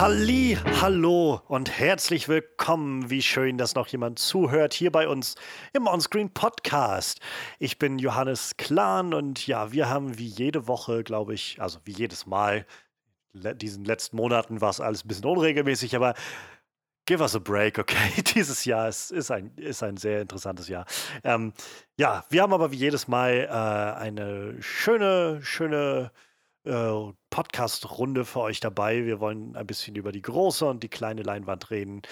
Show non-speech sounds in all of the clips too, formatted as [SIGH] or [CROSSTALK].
Halli, hallo und herzlich willkommen. Wie schön, dass noch jemand zuhört hier bei uns im Onscreen Podcast. Ich bin Johannes Klahn und ja, wir haben wie jede Woche, glaube ich, also wie jedes Mal, le diesen letzten Monaten war es alles ein bisschen unregelmäßig, aber give us a break, okay? [LAUGHS] Dieses Jahr ist, ist, ein, ist ein sehr interessantes Jahr. Ähm, ja, wir haben aber wie jedes Mal äh, eine schöne, schöne äh, Podcast-Runde für euch dabei. Wir wollen ein bisschen über die große und die kleine Leinwand reden.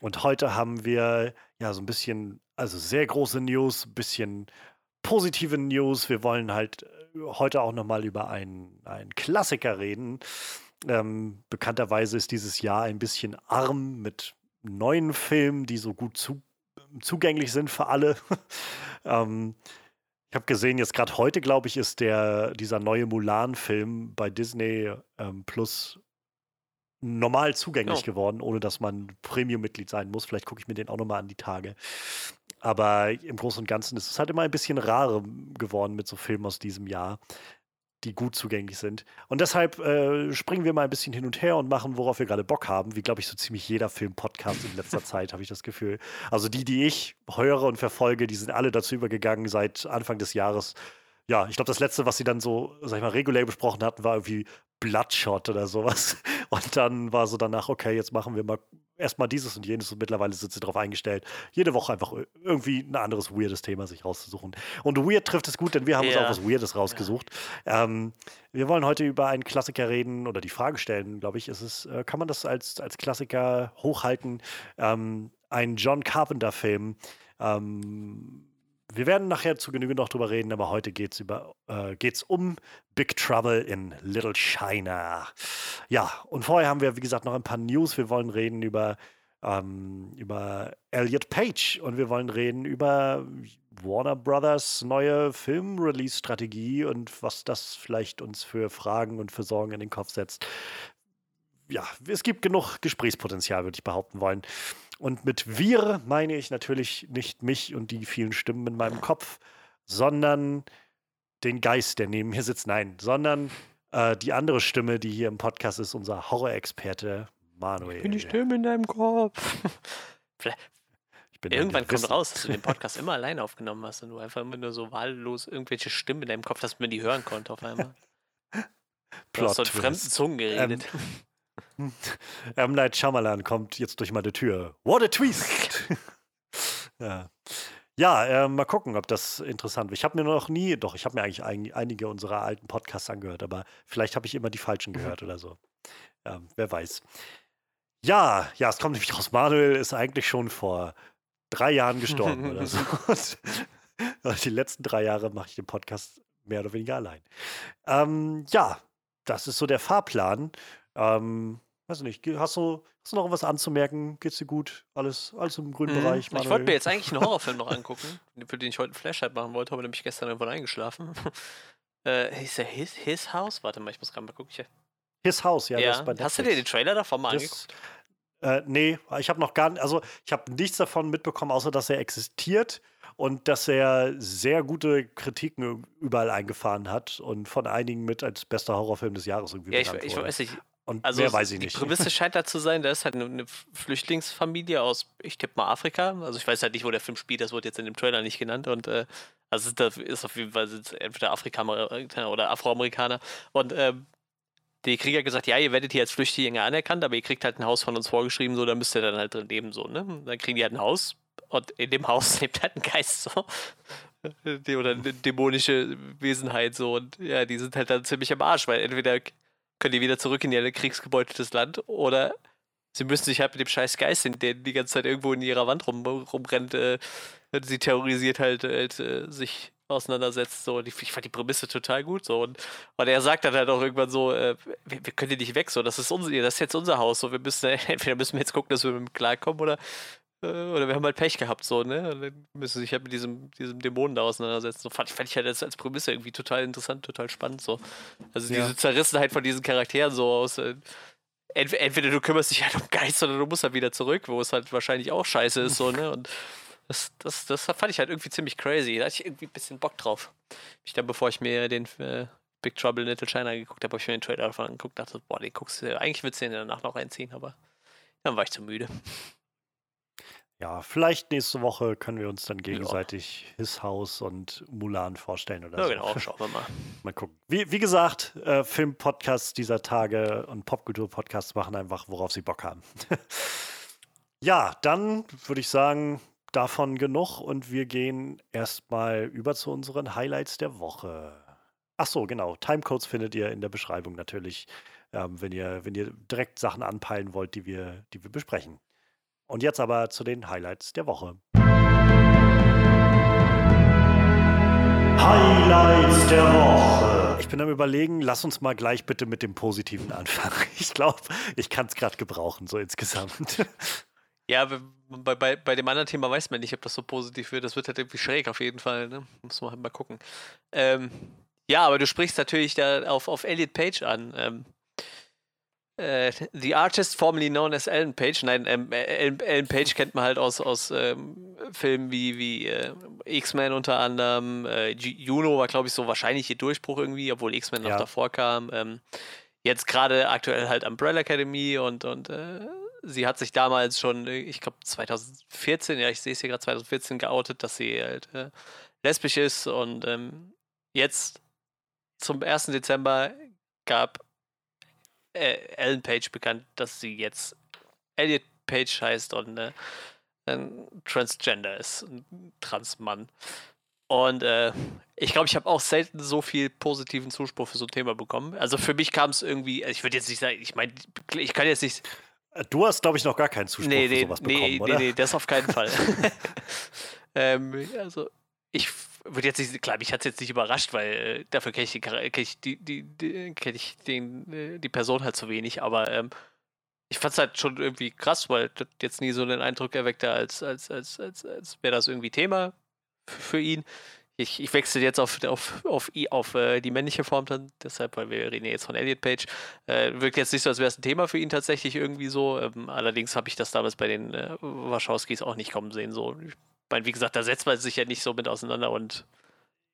Und heute haben wir ja so ein bisschen, also sehr große News, ein bisschen positive News. Wir wollen halt äh, heute auch nochmal über einen, Klassiker reden. Ähm, bekannterweise ist dieses Jahr ein bisschen arm mit neuen Filmen, die so gut zu, zugänglich sind für alle. [LAUGHS] ähm, ich habe gesehen, jetzt gerade heute, glaube ich, ist der, dieser neue Mulan-Film bei Disney ähm, Plus normal zugänglich oh. geworden, ohne dass man Premium-Mitglied sein muss. Vielleicht gucke ich mir den auch nochmal an die Tage. Aber im Großen und Ganzen ist es halt immer ein bisschen rarer geworden mit so Filmen aus diesem Jahr die gut zugänglich sind. Und deshalb äh, springen wir mal ein bisschen hin und her und machen, worauf wir gerade Bock haben, wie glaube ich so ziemlich jeder Film-Podcast in letzter [LAUGHS] Zeit, habe ich das Gefühl. Also die, die ich höre und verfolge, die sind alle dazu übergegangen seit Anfang des Jahres. Ja, ich glaube, das letzte, was sie dann so, sag ich mal, regulär besprochen hatten, war irgendwie Bloodshot oder sowas. [LAUGHS] Und dann war so danach, okay, jetzt machen wir mal erstmal dieses und jenes und mittlerweile sind sie darauf eingestellt, jede Woche einfach irgendwie ein anderes weirdes Thema sich rauszusuchen. Und weird trifft es gut, denn wir haben ja. uns auch was Weirdes rausgesucht. Ja. Ähm, wir wollen heute über einen Klassiker reden oder die Frage stellen, glaube ich, ist es, äh, kann man das als, als Klassiker hochhalten? Ähm, ein John Carpenter-Film. Ähm, wir werden nachher zu Genüge noch drüber reden, aber heute geht es äh, um Big Trouble in Little China. Ja, und vorher haben wir, wie gesagt, noch ein paar News. Wir wollen reden über, ähm, über Elliot Page und wir wollen reden über Warner Brothers neue Film-Release-Strategie und was das vielleicht uns für Fragen und für Sorgen in den Kopf setzt. Ja, es gibt genug Gesprächspotenzial, würde ich behaupten wollen. Und mit wir meine ich natürlich nicht mich und die vielen Stimmen in meinem Kopf, sondern den Geist, der neben mir sitzt. Nein, sondern äh, die andere Stimme, die hier im Podcast ist, unser Horror-Experte Manuel. Ich bin die Stimme in deinem Kopf. [LAUGHS] Irgendwann kommt raus, dass du den Podcast immer alleine aufgenommen hast und du einfach immer nur so wahllos irgendwelche Stimmen in deinem Kopf, dass man die hören konnte auf einmal. [LAUGHS] Du hast so in fremden Zungen geredet. Ähm, [LAUGHS] M. Night Shyamalan kommt jetzt durch meine Tür. What a twist! [LAUGHS] ja. Ja, äh, mal gucken, ob das interessant wird. Ich habe mir noch nie, doch, ich habe mir eigentlich ein, einige unserer alten Podcasts angehört, aber vielleicht habe ich immer die falschen gehört oder so. Ähm, wer weiß. Ja, ja, es kommt nämlich raus. Manuel ist eigentlich schon vor drei Jahren gestorben oder so. [LAUGHS] Und die letzten drei Jahre mache ich den Podcast mehr oder weniger allein. Ähm, ja, das ist so der Fahrplan. Ähm, weiß nicht, hast du, hast du noch was anzumerken? Geht's dir gut? Alles, alles im grünen mhm. Bereich? Manuel? Ich wollte mir jetzt eigentlich einen [LAUGHS] Horrorfilm noch angucken, für den ich heute einen Flashlight machen wollte, aber nämlich gestern irgendwann eingeschlafen. [LAUGHS] äh, hieß der His, His House? Warte mal, ich muss gerade mal gucken. His House, ja. ja. Hast du dir den Trailer davon mal das, angeguckt? Äh, nee, ich habe noch gar nicht, also ich habe nichts davon mitbekommen, außer dass er existiert und dass er sehr gute Kritiken überall eingefahren hat und von einigen mit als bester Horrorfilm des Jahres irgendwie ja, ich, ich weiß nicht, und also mehr weiß ich nicht. Die Prämisse [LAUGHS] scheint da zu sein, da ist halt eine Flüchtlingsfamilie aus, ich tippe mal Afrika. Also ich weiß halt nicht, wo der Film spielt, das wurde jetzt in dem Trailer nicht genannt. Und äh, also das ist auf jeden Fall entweder Afrikaner oder Afroamerikaner. Und ähm, die Krieger halt gesagt, ja, ihr werdet hier als Flüchtlinge anerkannt, aber ihr kriegt halt ein Haus von uns vorgeschrieben, so, da müsst ihr dann halt drin leben, so, ne? Dann kriegen die halt ein Haus und in dem Haus [LAUGHS] lebt halt ein Geist, so. Oder eine dämonische Wesenheit, so. Und ja, die sind halt dann ziemlich am Arsch, weil entweder können die wieder zurück in ihr kriegsgebeuteltes Land oder sie müssen sich halt mit dem scheiß Geist, der die ganze Zeit irgendwo in ihrer Wand rum, rumrennt, äh, sie terrorisiert halt, halt äh, sich auseinandersetzt. So. Und ich, ich, fand die Prämisse total gut. So. Und, und er sagt dann halt auch irgendwann so, äh, wir, wir, können hier nicht weg, so, das ist unser, das ist jetzt unser Haus. So, wir müssen, [LAUGHS] entweder müssen wir jetzt gucken, dass wir mit ihm klarkommen oder oder wir haben halt Pech gehabt, so, ne? Und dann müssen sie sich halt mit diesem, diesem Dämonen da auseinandersetzen. So fand, fand ich halt als, als Prämisse irgendwie total interessant, total spannend, so. Also ja. diese Zerrissenheit von diesen Charakteren so aus. Äh, ent, entweder du kümmerst dich halt um Geist oder du musst halt wieder zurück, wo es halt wahrscheinlich auch scheiße ist, so, ne? Und das, das, das fand ich halt irgendwie ziemlich crazy. Da hatte ich irgendwie ein bisschen Bock drauf. Ich dann, bevor ich mir den, äh, Big Trouble in Little China geguckt habe, habe ich mir den Trailer davon angeguckt, dachte, boah, den guckst du, eigentlich würdest du den danach noch reinziehen, aber dann war ich zu müde. Ja, vielleicht nächste Woche können wir uns dann gegenseitig ja. His House und Mulan vorstellen oder ja, so. genau, schauen wir mal. [LAUGHS] mal gucken. Wie, wie gesagt, äh, Filmpodcasts dieser Tage und Popkultur-Podcasts machen einfach, worauf sie Bock haben. [LAUGHS] ja, dann würde ich sagen, davon genug und wir gehen erstmal über zu unseren Highlights der Woche. Ach so, genau. Timecodes findet ihr in der Beschreibung natürlich, ähm, wenn, ihr, wenn ihr direkt Sachen anpeilen wollt, die wir, die wir besprechen. Und jetzt aber zu den Highlights der Woche. Highlights der Woche. Ich bin am Überlegen, lass uns mal gleich bitte mit dem Positiven anfangen. [LAUGHS] Ich glaube, ich kann es gerade gebrauchen, so insgesamt. Ja, bei, bei, bei dem anderen Thema weiß man nicht, ob das so positiv wird. Das wird halt irgendwie schräg auf jeden Fall. Ne? Muss man halt mal gucken. Ähm, ja, aber du sprichst natürlich da auf, auf Elliot Page an. Ähm, äh, the Artist, formerly known as Ellen Page. Nein, ähm, Ellen, Ellen, Page kennt man halt aus, aus ähm, Filmen wie, wie äh, X-Men unter anderem. Äh, Juno war, glaube ich, so wahrscheinlich ihr Durchbruch irgendwie, obwohl X-Men noch ja. davor kam. Ähm, jetzt gerade aktuell halt Umbrella Academy und, und äh, sie hat sich damals schon, ich glaube 2014, ja, ich sehe es hier gerade 2014 geoutet, dass sie halt äh, lesbisch ist und ähm, jetzt zum 1. Dezember gab äh, Ellen Page bekannt, dass sie jetzt Elliot Page heißt und äh, ein Transgender ist, ein Transmann. Und äh, ich glaube, ich habe auch selten so viel positiven Zuspruch für so ein Thema bekommen. Also für mich kam es irgendwie, ich würde jetzt nicht sagen, ich meine, ich kann jetzt nicht. Du hast, glaube ich, noch gar keinen Zuspruch nee, nee, für sowas nee, bekommen, oder? Nee, nee, das auf keinen [LAUGHS] Fall. [LAUGHS] ähm, also ich würde jetzt nicht, klar, mich hat es jetzt nicht überrascht, weil äh, dafür kenne ich, kenn ich, die, die, die, kenn ich den, äh, die Person halt zu wenig, aber ähm, ich fand es halt schon irgendwie krass, weil das jetzt nie so den Eindruck erweckte, als, als, als, als, als wäre das irgendwie Thema für ihn. Ich, ich wechsle jetzt auf, auf, auf, auf äh, die männliche Form dann, deshalb, weil wir reden jetzt von Elliot Page. Äh, wirkt jetzt nicht so, als wäre es ein Thema für ihn tatsächlich irgendwie so. Ähm, allerdings habe ich das damals bei den äh, Warschauskis auch nicht kommen sehen. So. Ich meine, wie gesagt, da setzt man sich ja nicht so mit auseinander und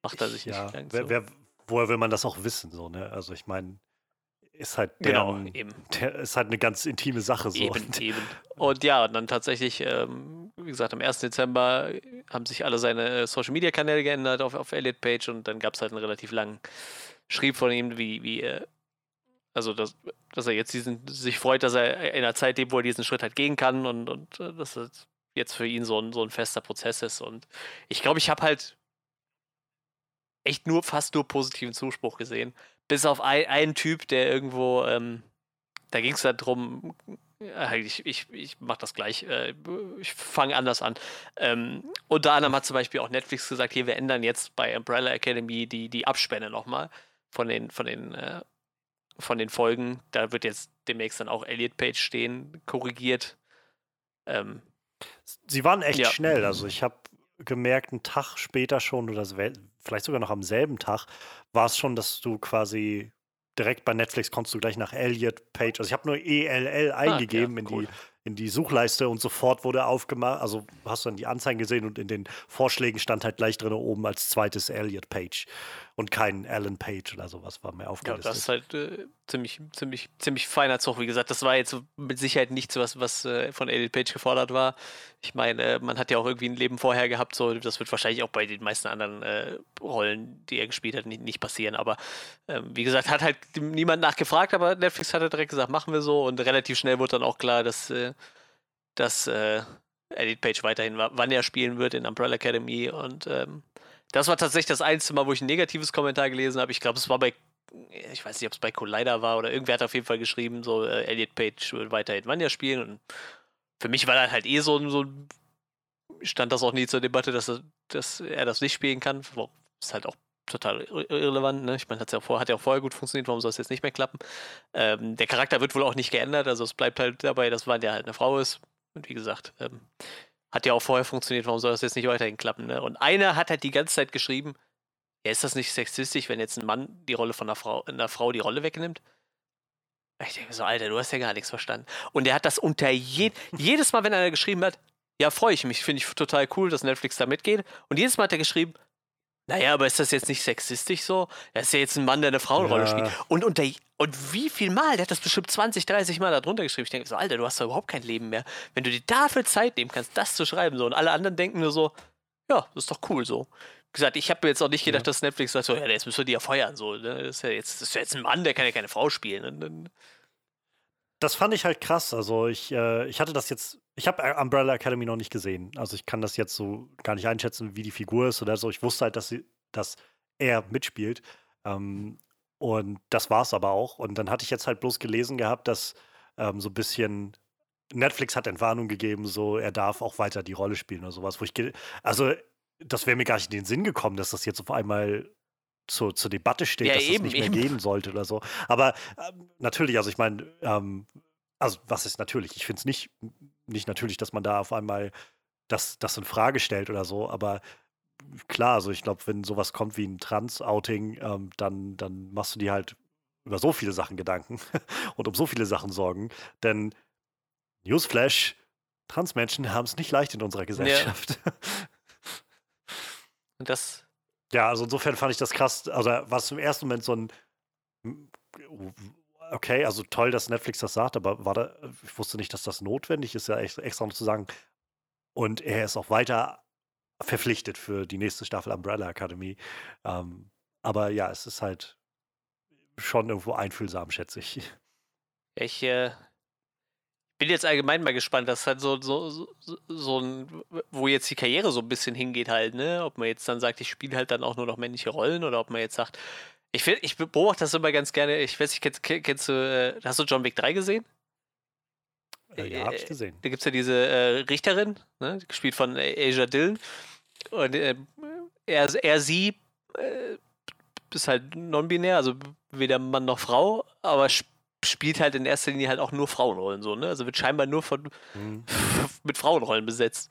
macht er sich ja, nicht lang. Wer, wer, woher will man das auch wissen? So, ne? Also ich meine, ist halt deren, genau, eben. Der, ist halt eine ganz intime Sache so. Eben, eben. [LAUGHS] Und ja, und dann tatsächlich, ähm, wie gesagt, am 1. Dezember haben sich alle seine äh, Social Media Kanäle geändert auf, auf Elliot Page und dann gab es halt einen relativ langen Schrieb von ihm, wie, wie äh, also dass, dass er jetzt diesen, sich freut, dass er in einer Zeit lebt, wo er diesen Schritt halt gehen kann und, und äh, dass das jetzt für ihn so ein, so ein fester Prozess ist. Und ich glaube, ich habe halt echt nur fast nur positiven Zuspruch gesehen. Bis auf ein, einen Typ, der irgendwo, ähm, da ging es halt drum, äh, ich, ich, ich mache das gleich, äh, ich fange anders an. Ähm, unter anderem hat zum Beispiel auch Netflix gesagt, hier, wir ändern jetzt bei Umbrella Academy die, die Abspänne nochmal von den, von den, äh, von den Folgen. Da wird jetzt demnächst dann auch Elliot Page stehen, korrigiert. Ähm, Sie waren echt ja. schnell. Also ich habe gemerkt, einen Tag später schon oder vielleicht sogar noch am selben Tag war es schon, dass du quasi direkt bei Netflix kommst du gleich nach Elliot Page. Also ich habe nur ELL eingegeben ah, ja, cool. in die in die Suchleiste und sofort wurde aufgemacht. Also hast du dann die Anzeigen gesehen und in den Vorschlägen stand halt gleich drin oben als zweites Elliot Page und kein Alan Page oder sowas war mehr aufgelistet. Ja, das ist halt äh, ziemlich, ziemlich, ziemlich feiner Zug. Wie gesagt, das war jetzt mit Sicherheit nichts, was, was äh, von Elliot Page gefordert war. Ich meine, äh, man hat ja auch irgendwie ein Leben vorher gehabt, so das wird wahrscheinlich auch bei den meisten anderen äh, Rollen, die er gespielt hat, nicht, nicht passieren. Aber ähm, wie gesagt, hat halt niemand nachgefragt, aber Netflix hat direkt gesagt, machen wir so und relativ schnell wurde dann auch klar, dass äh, dass äh, Edit Page weiterhin wann er spielen wird in Umbrella Academy. Und ähm, das war tatsächlich das einzige Mal, wo ich ein negatives Kommentar gelesen habe. Ich glaube, es war bei, ich weiß nicht, ob es bei Collider war oder irgendwer hat auf jeden Fall geschrieben, so äh, Elliot Page wird weiterhin Vanya spielen. Und für mich war das halt eh so, so stand das auch nie zur Debatte, dass er, dass er das nicht spielen kann. Ist halt auch total irrelevant. Ne? Ich meine, hat ja, vor, hat ja auch vorher gut funktioniert, warum soll es jetzt nicht mehr klappen? Ähm, der Charakter wird wohl auch nicht geändert, also es bleibt halt dabei, dass Vanya halt eine Frau ist. Und wie gesagt, ähm, hat ja auch vorher funktioniert, warum soll das jetzt nicht weiterhin klappen? Ne? Und einer hat halt die ganze Zeit geschrieben, ja, ist das nicht sexistisch, wenn jetzt ein Mann die Rolle von einer Frau, einer Frau die Rolle wegnimmt? Ich denke so, Alter, du hast ja gar nichts verstanden. Und er hat das unter je [LAUGHS] jedes Mal, wenn einer geschrieben hat, ja, freue ich mich, finde ich total cool, dass Netflix da mitgeht. Und jedes Mal hat er geschrieben, Naja, aber ist das jetzt nicht sexistisch so? Er ist ja jetzt ein Mann, der eine Frauenrolle Ja. spielt. Und, unter, und wie viel Mal? Der hat das bestimmt 20, 30 Mal da drunter geschrieben. Ich denke so, Alter, du hast doch überhaupt kein Leben mehr. Wenn du dir dafür Zeit nehmen kannst, das zu schreiben. So. Und alle anderen denken nur so, ja, das ist doch cool so. Wie gesagt, ich habe mir jetzt auch nicht gedacht, dass Netflix sagt, so, ja, jetzt müssen wir die ja feuern. So, ne? das, ist ja jetzt, das ist ja jetzt ein Mann, der kann ja keine Frau spielen. Und, dann- Das fand ich halt krass. Also ich, äh, ich hatte das jetzt, ich habe Umbrella Academy noch nicht gesehen. Also ich kann das jetzt so gar nicht einschätzen, wie die Figur ist oder so. Ich wusste halt, dass, sie, dass er mitspielt. Ähm, und das war es aber auch. Und dann hatte ich jetzt halt bloß gelesen gehabt, dass ähm, so ein bisschen Netflix hat Entwarnung gegeben, so er darf auch weiter die Rolle spielen oder sowas. Wo ich also das wäre mir gar nicht in den Sinn gekommen, dass das jetzt auf einmal zur, zur Debatte steht, Ja, dass eben, das nicht eben. mehr gehen sollte oder so. Aber ähm, natürlich, also ich meine, ähm, also was ist natürlich? Ich finde es nicht, nicht natürlich, dass man da auf einmal das, das in Frage stellt oder so, aber klar, also ich glaube, wenn sowas kommt wie ein Trans-Outing, ähm, dann, dann machst du dir halt über so viele Sachen Gedanken [LAUGHS] und um so viele Sachen Sorgen. Denn Newsflash, Transmenschen haben es nicht leicht in unserer Gesellschaft. [LAUGHS] und das, Ja, also insofern fand ich das krass. Also war es im ersten Moment so ein okay, also toll, dass Netflix das sagt, aber war da, ich wusste nicht, dass das notwendig ist, ja extra noch zu sagen. Und er ist auch weiter verpflichtet für die nächste Staffel Umbrella Academy. Ähm, aber ja, es ist halt schon irgendwo einfühlsam, schätze ich. ich äh, bin jetzt allgemein mal gespannt, dass halt so, so, so, so ein, wo jetzt die Karriere so ein bisschen hingeht halt, ne? Ob man jetzt dann sagt, ich spiele halt dann auch nur noch männliche Rollen oder ob man jetzt sagt, ich, find, ich beobachte das immer ganz gerne, ich weiß nicht, kennst, kennst du, äh, hast du John Wick 3 gesehen? Äh, ja, habe ich gesehen. Da gibt es ja diese äh, Richterin, ne, gespielt von äh, Asia Dillon. Und äh, er, er, sie äh, ist halt non-binär, also weder Mann noch Frau, aber sp spielt halt in erster Linie halt auch nur Frauenrollen so, ne? Also wird scheinbar nur von Mhm. [LAUGHS] mit Frauenrollen besetzt.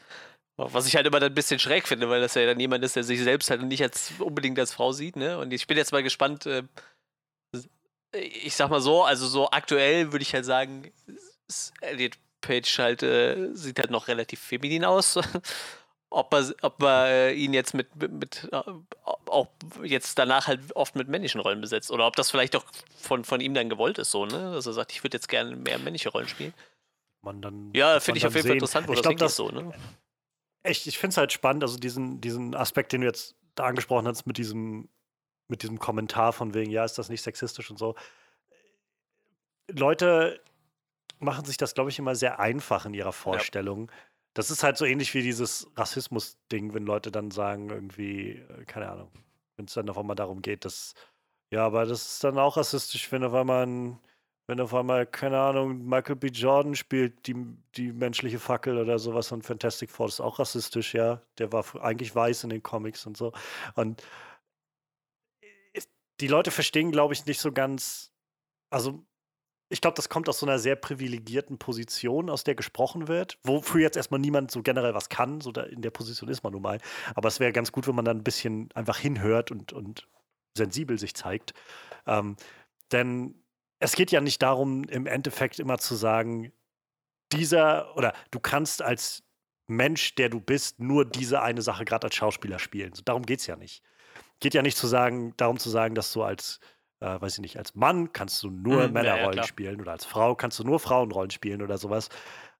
Was ich halt immer dann ein bisschen schräg finde, weil das ja dann jemand ist, der sich selbst halt nicht als unbedingt als Frau sieht, ne? Und ich bin jetzt mal gespannt, äh, ich sag mal so, also so aktuell würde ich halt sagen, Elliot Page halt äh, sieht halt noch relativ feminin aus. [LAUGHS] ob er, ob er äh, ihn jetzt mit, mit, äh, auch jetzt danach halt oft mit männlichen Rollen besetzt oder ob das vielleicht auch von, von ihm dann gewollt ist, so, ne? Dass er sagt, ich würde jetzt gerne mehr männliche Rollen spielen. Man dann, Ja, finde ich man auf jeden Fall interessant, wo ich das glaub, das, so, ne? echt, ich finde es halt spannend, also diesen, diesen Aspekt, den du jetzt da angesprochen hast, mit diesem, mit diesem Kommentar von wegen, ja, ist das nicht sexistisch und so. Leute machen sich das, glaube ich, immer sehr einfach in ihrer Vorstellung. Das ist halt so ähnlich wie dieses Rassismus-Ding, wenn Leute dann sagen, irgendwie, äh, keine Ahnung, wenn es dann auf einmal darum geht, dass, ja, aber das ist dann auch rassistisch, wenn auf einmal ein, wenn auf einmal, keine Ahnung, Michael B. Jordan spielt die, die menschliche Fackel oder sowas und Fantastic Four ist auch rassistisch, ja. Der war eigentlich weiß in den Comics und so. Und die Leute verstehen, glaube ich, nicht so ganz, also ich glaube, das kommt aus so einer sehr privilegierten Position, aus der gesprochen wird, wofür jetzt erstmal niemand so generell was kann. So in der Position ist man nun mal. Aber es wäre ganz gut, wenn man dann ein bisschen einfach hinhört und, und sensibel sich zeigt. Ähm, denn es geht ja nicht darum, im Endeffekt immer zu sagen, dieser oder du kannst als Mensch, der du bist, nur diese eine Sache gerade als Schauspieler spielen. So, darum geht es ja nicht. Geht ja nicht zu sagen, darum zu sagen, dass du als, äh, weiß ich nicht, als Mann kannst du nur Mhm, ja, ja, Männerrollen klar. spielen oder als Frau kannst du nur Frauenrollen spielen oder sowas.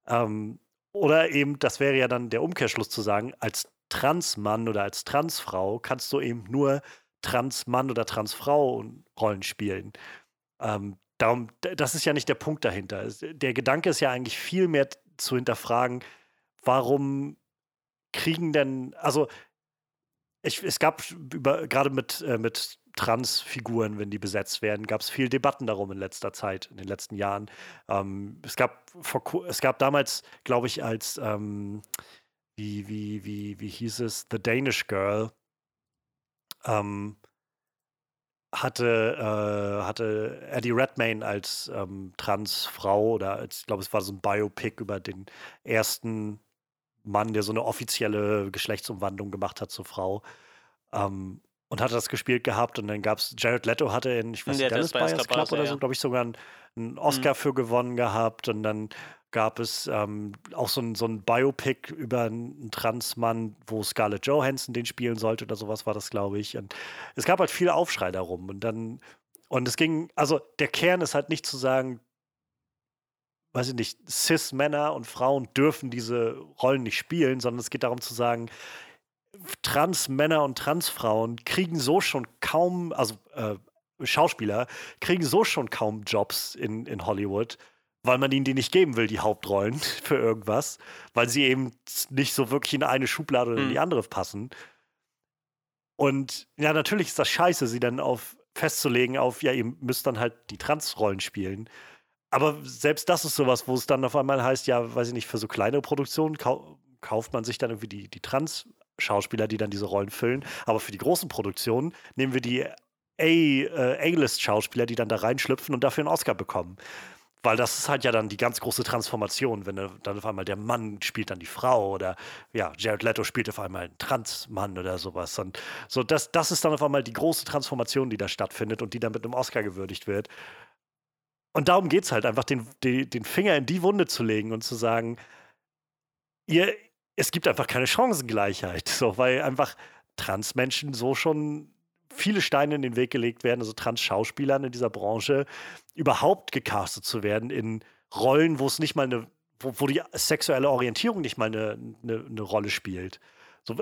Ähm, oder eben, das wäre ja dann der Umkehrschluss zu sagen, als Transmann oder als Transfrau kannst du eben nur Transmann oder Transfrau Rollen spielen. Ähm, darum, das ist ja nicht der Punkt dahinter. Der Gedanke ist ja eigentlich viel mehr zu hinterfragen, warum kriegen denn, also ich, es gab über, gerade mit, äh, mit Transfiguren, wenn die besetzt werden, gab es viel Debatten darum in letzter Zeit, in den letzten Jahren. Ähm, es, gab vor, es gab damals, glaube ich, als, ähm, wie, wie, wie, wie hieß es, The Danish Girl, ähm, hatte, äh, hatte Eddie Redmayne als ähm, Transfrau oder als, ich glaube, es war so ein Biopic über den ersten Mann, der so eine offizielle Geschlechtsumwandlung gemacht hat zur Frau. Ähm, und hatte das gespielt gehabt und dann gab es, Jared Leto hatte in, ich weiß nicht, Dallas Dallas Club Buyers, oder so, ja. glaube ich, sogar einen, einen Oscar für gewonnen gehabt und dann gab es ähm, auch so ein, so ein Biopic über einen Transmann, wo Scarlett Johansson den spielen sollte oder sowas war das, glaube ich. Und es gab halt viel Aufschrei darum. Und dann, und es ging, also der Kern ist halt nicht zu sagen, weiß ich nicht, Cis-Männer und Frauen dürfen diese Rollen nicht spielen, sondern es geht darum zu sagen, Trans-Männer und Trans-Frauen kriegen so schon kaum, also äh, Schauspieler kriegen so schon kaum Jobs in, in Hollywood, weil man ihnen die nicht geben will, die Hauptrollen [LAUGHS] für irgendwas, weil sie eben nicht so wirklich in eine Schublade oder in die mhm. andere passen. Und ja, natürlich ist das scheiße, sie dann auf festzulegen auf, ja, ihr müsst dann halt die Trans-Rollen spielen. Aber selbst das ist sowas, wo es dann auf einmal heißt, ja, weiß ich nicht, für so kleinere Produktionen kau kauft man sich dann irgendwie die, die Trans-Schauspieler, die dann diese Rollen füllen. Aber für die großen Produktionen nehmen wir die äh, A-List-Schauspieler, die dann da reinschlüpfen und dafür einen Oscar bekommen. Weil das ist halt ja dann die ganz große Transformation, wenn dann auf einmal der Mann spielt dann die Frau oder ja, Jared Leto spielt auf einmal einen Transmann oder sowas. Und so, das, das ist dann auf einmal die große Transformation, die da stattfindet und die dann mit einem Oscar gewürdigt wird. Und darum geht es halt einfach, den, den, den Finger in die Wunde zu legen und zu sagen, ihr, es gibt einfach keine Chancengleichheit. [LAUGHS] So, weil einfach Transmenschen so schon viele Steine in den Weg gelegt werden, also Trans-Schauspielern in dieser Branche, überhaupt gecastet zu werden in Rollen, wo es nicht mal eine, wo, wo die sexuelle Orientierung nicht mal eine, eine, eine Rolle spielt. So,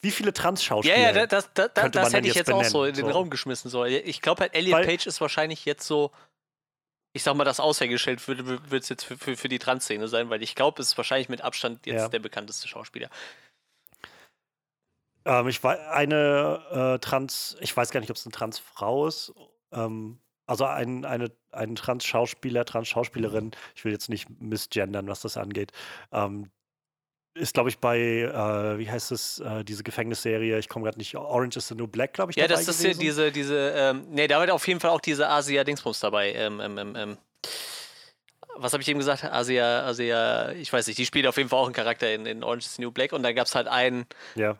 wie viele Trans-Schauspieler? Ja, ja, das, das, das, das hätte ich jetzt benennen? auch so in den so. Raum geschmissen. So. Ich glaube halt, Elliot Weil, Page ist wahrscheinlich jetzt so, ich sag mal, das Aushängeschild wird es jetzt für, für, für die Trans-Szene sein, weil ich glaube, es ist wahrscheinlich mit Abstand jetzt ja. der bekannteste Schauspieler. Ähm, ich war eine äh, Trans, ich weiß gar nicht, ob es eine Transfrau ist. Ähm, also ein, eine, ein Trans-Schauspieler, Trans-Schauspielerin, ich will jetzt nicht misgendern, was das angeht, ähm, ist, glaube ich, bei, äh, wie heißt es, äh, diese Gefängnisserie, ich komme gerade nicht, Orange is the New Black, glaube ich. Ja, das ist gewesen. diese, diese, ähm, nee, da war auf jeden Fall auch diese Asia-Dingsbums dabei. Ähm, ähm, ähm, ähm. was habe ich eben gesagt? Asia, Asia, ich weiß nicht, die spielt auf jeden Fall auch einen Charakter in, in Orange is the New Black und da gab es halt einen, ja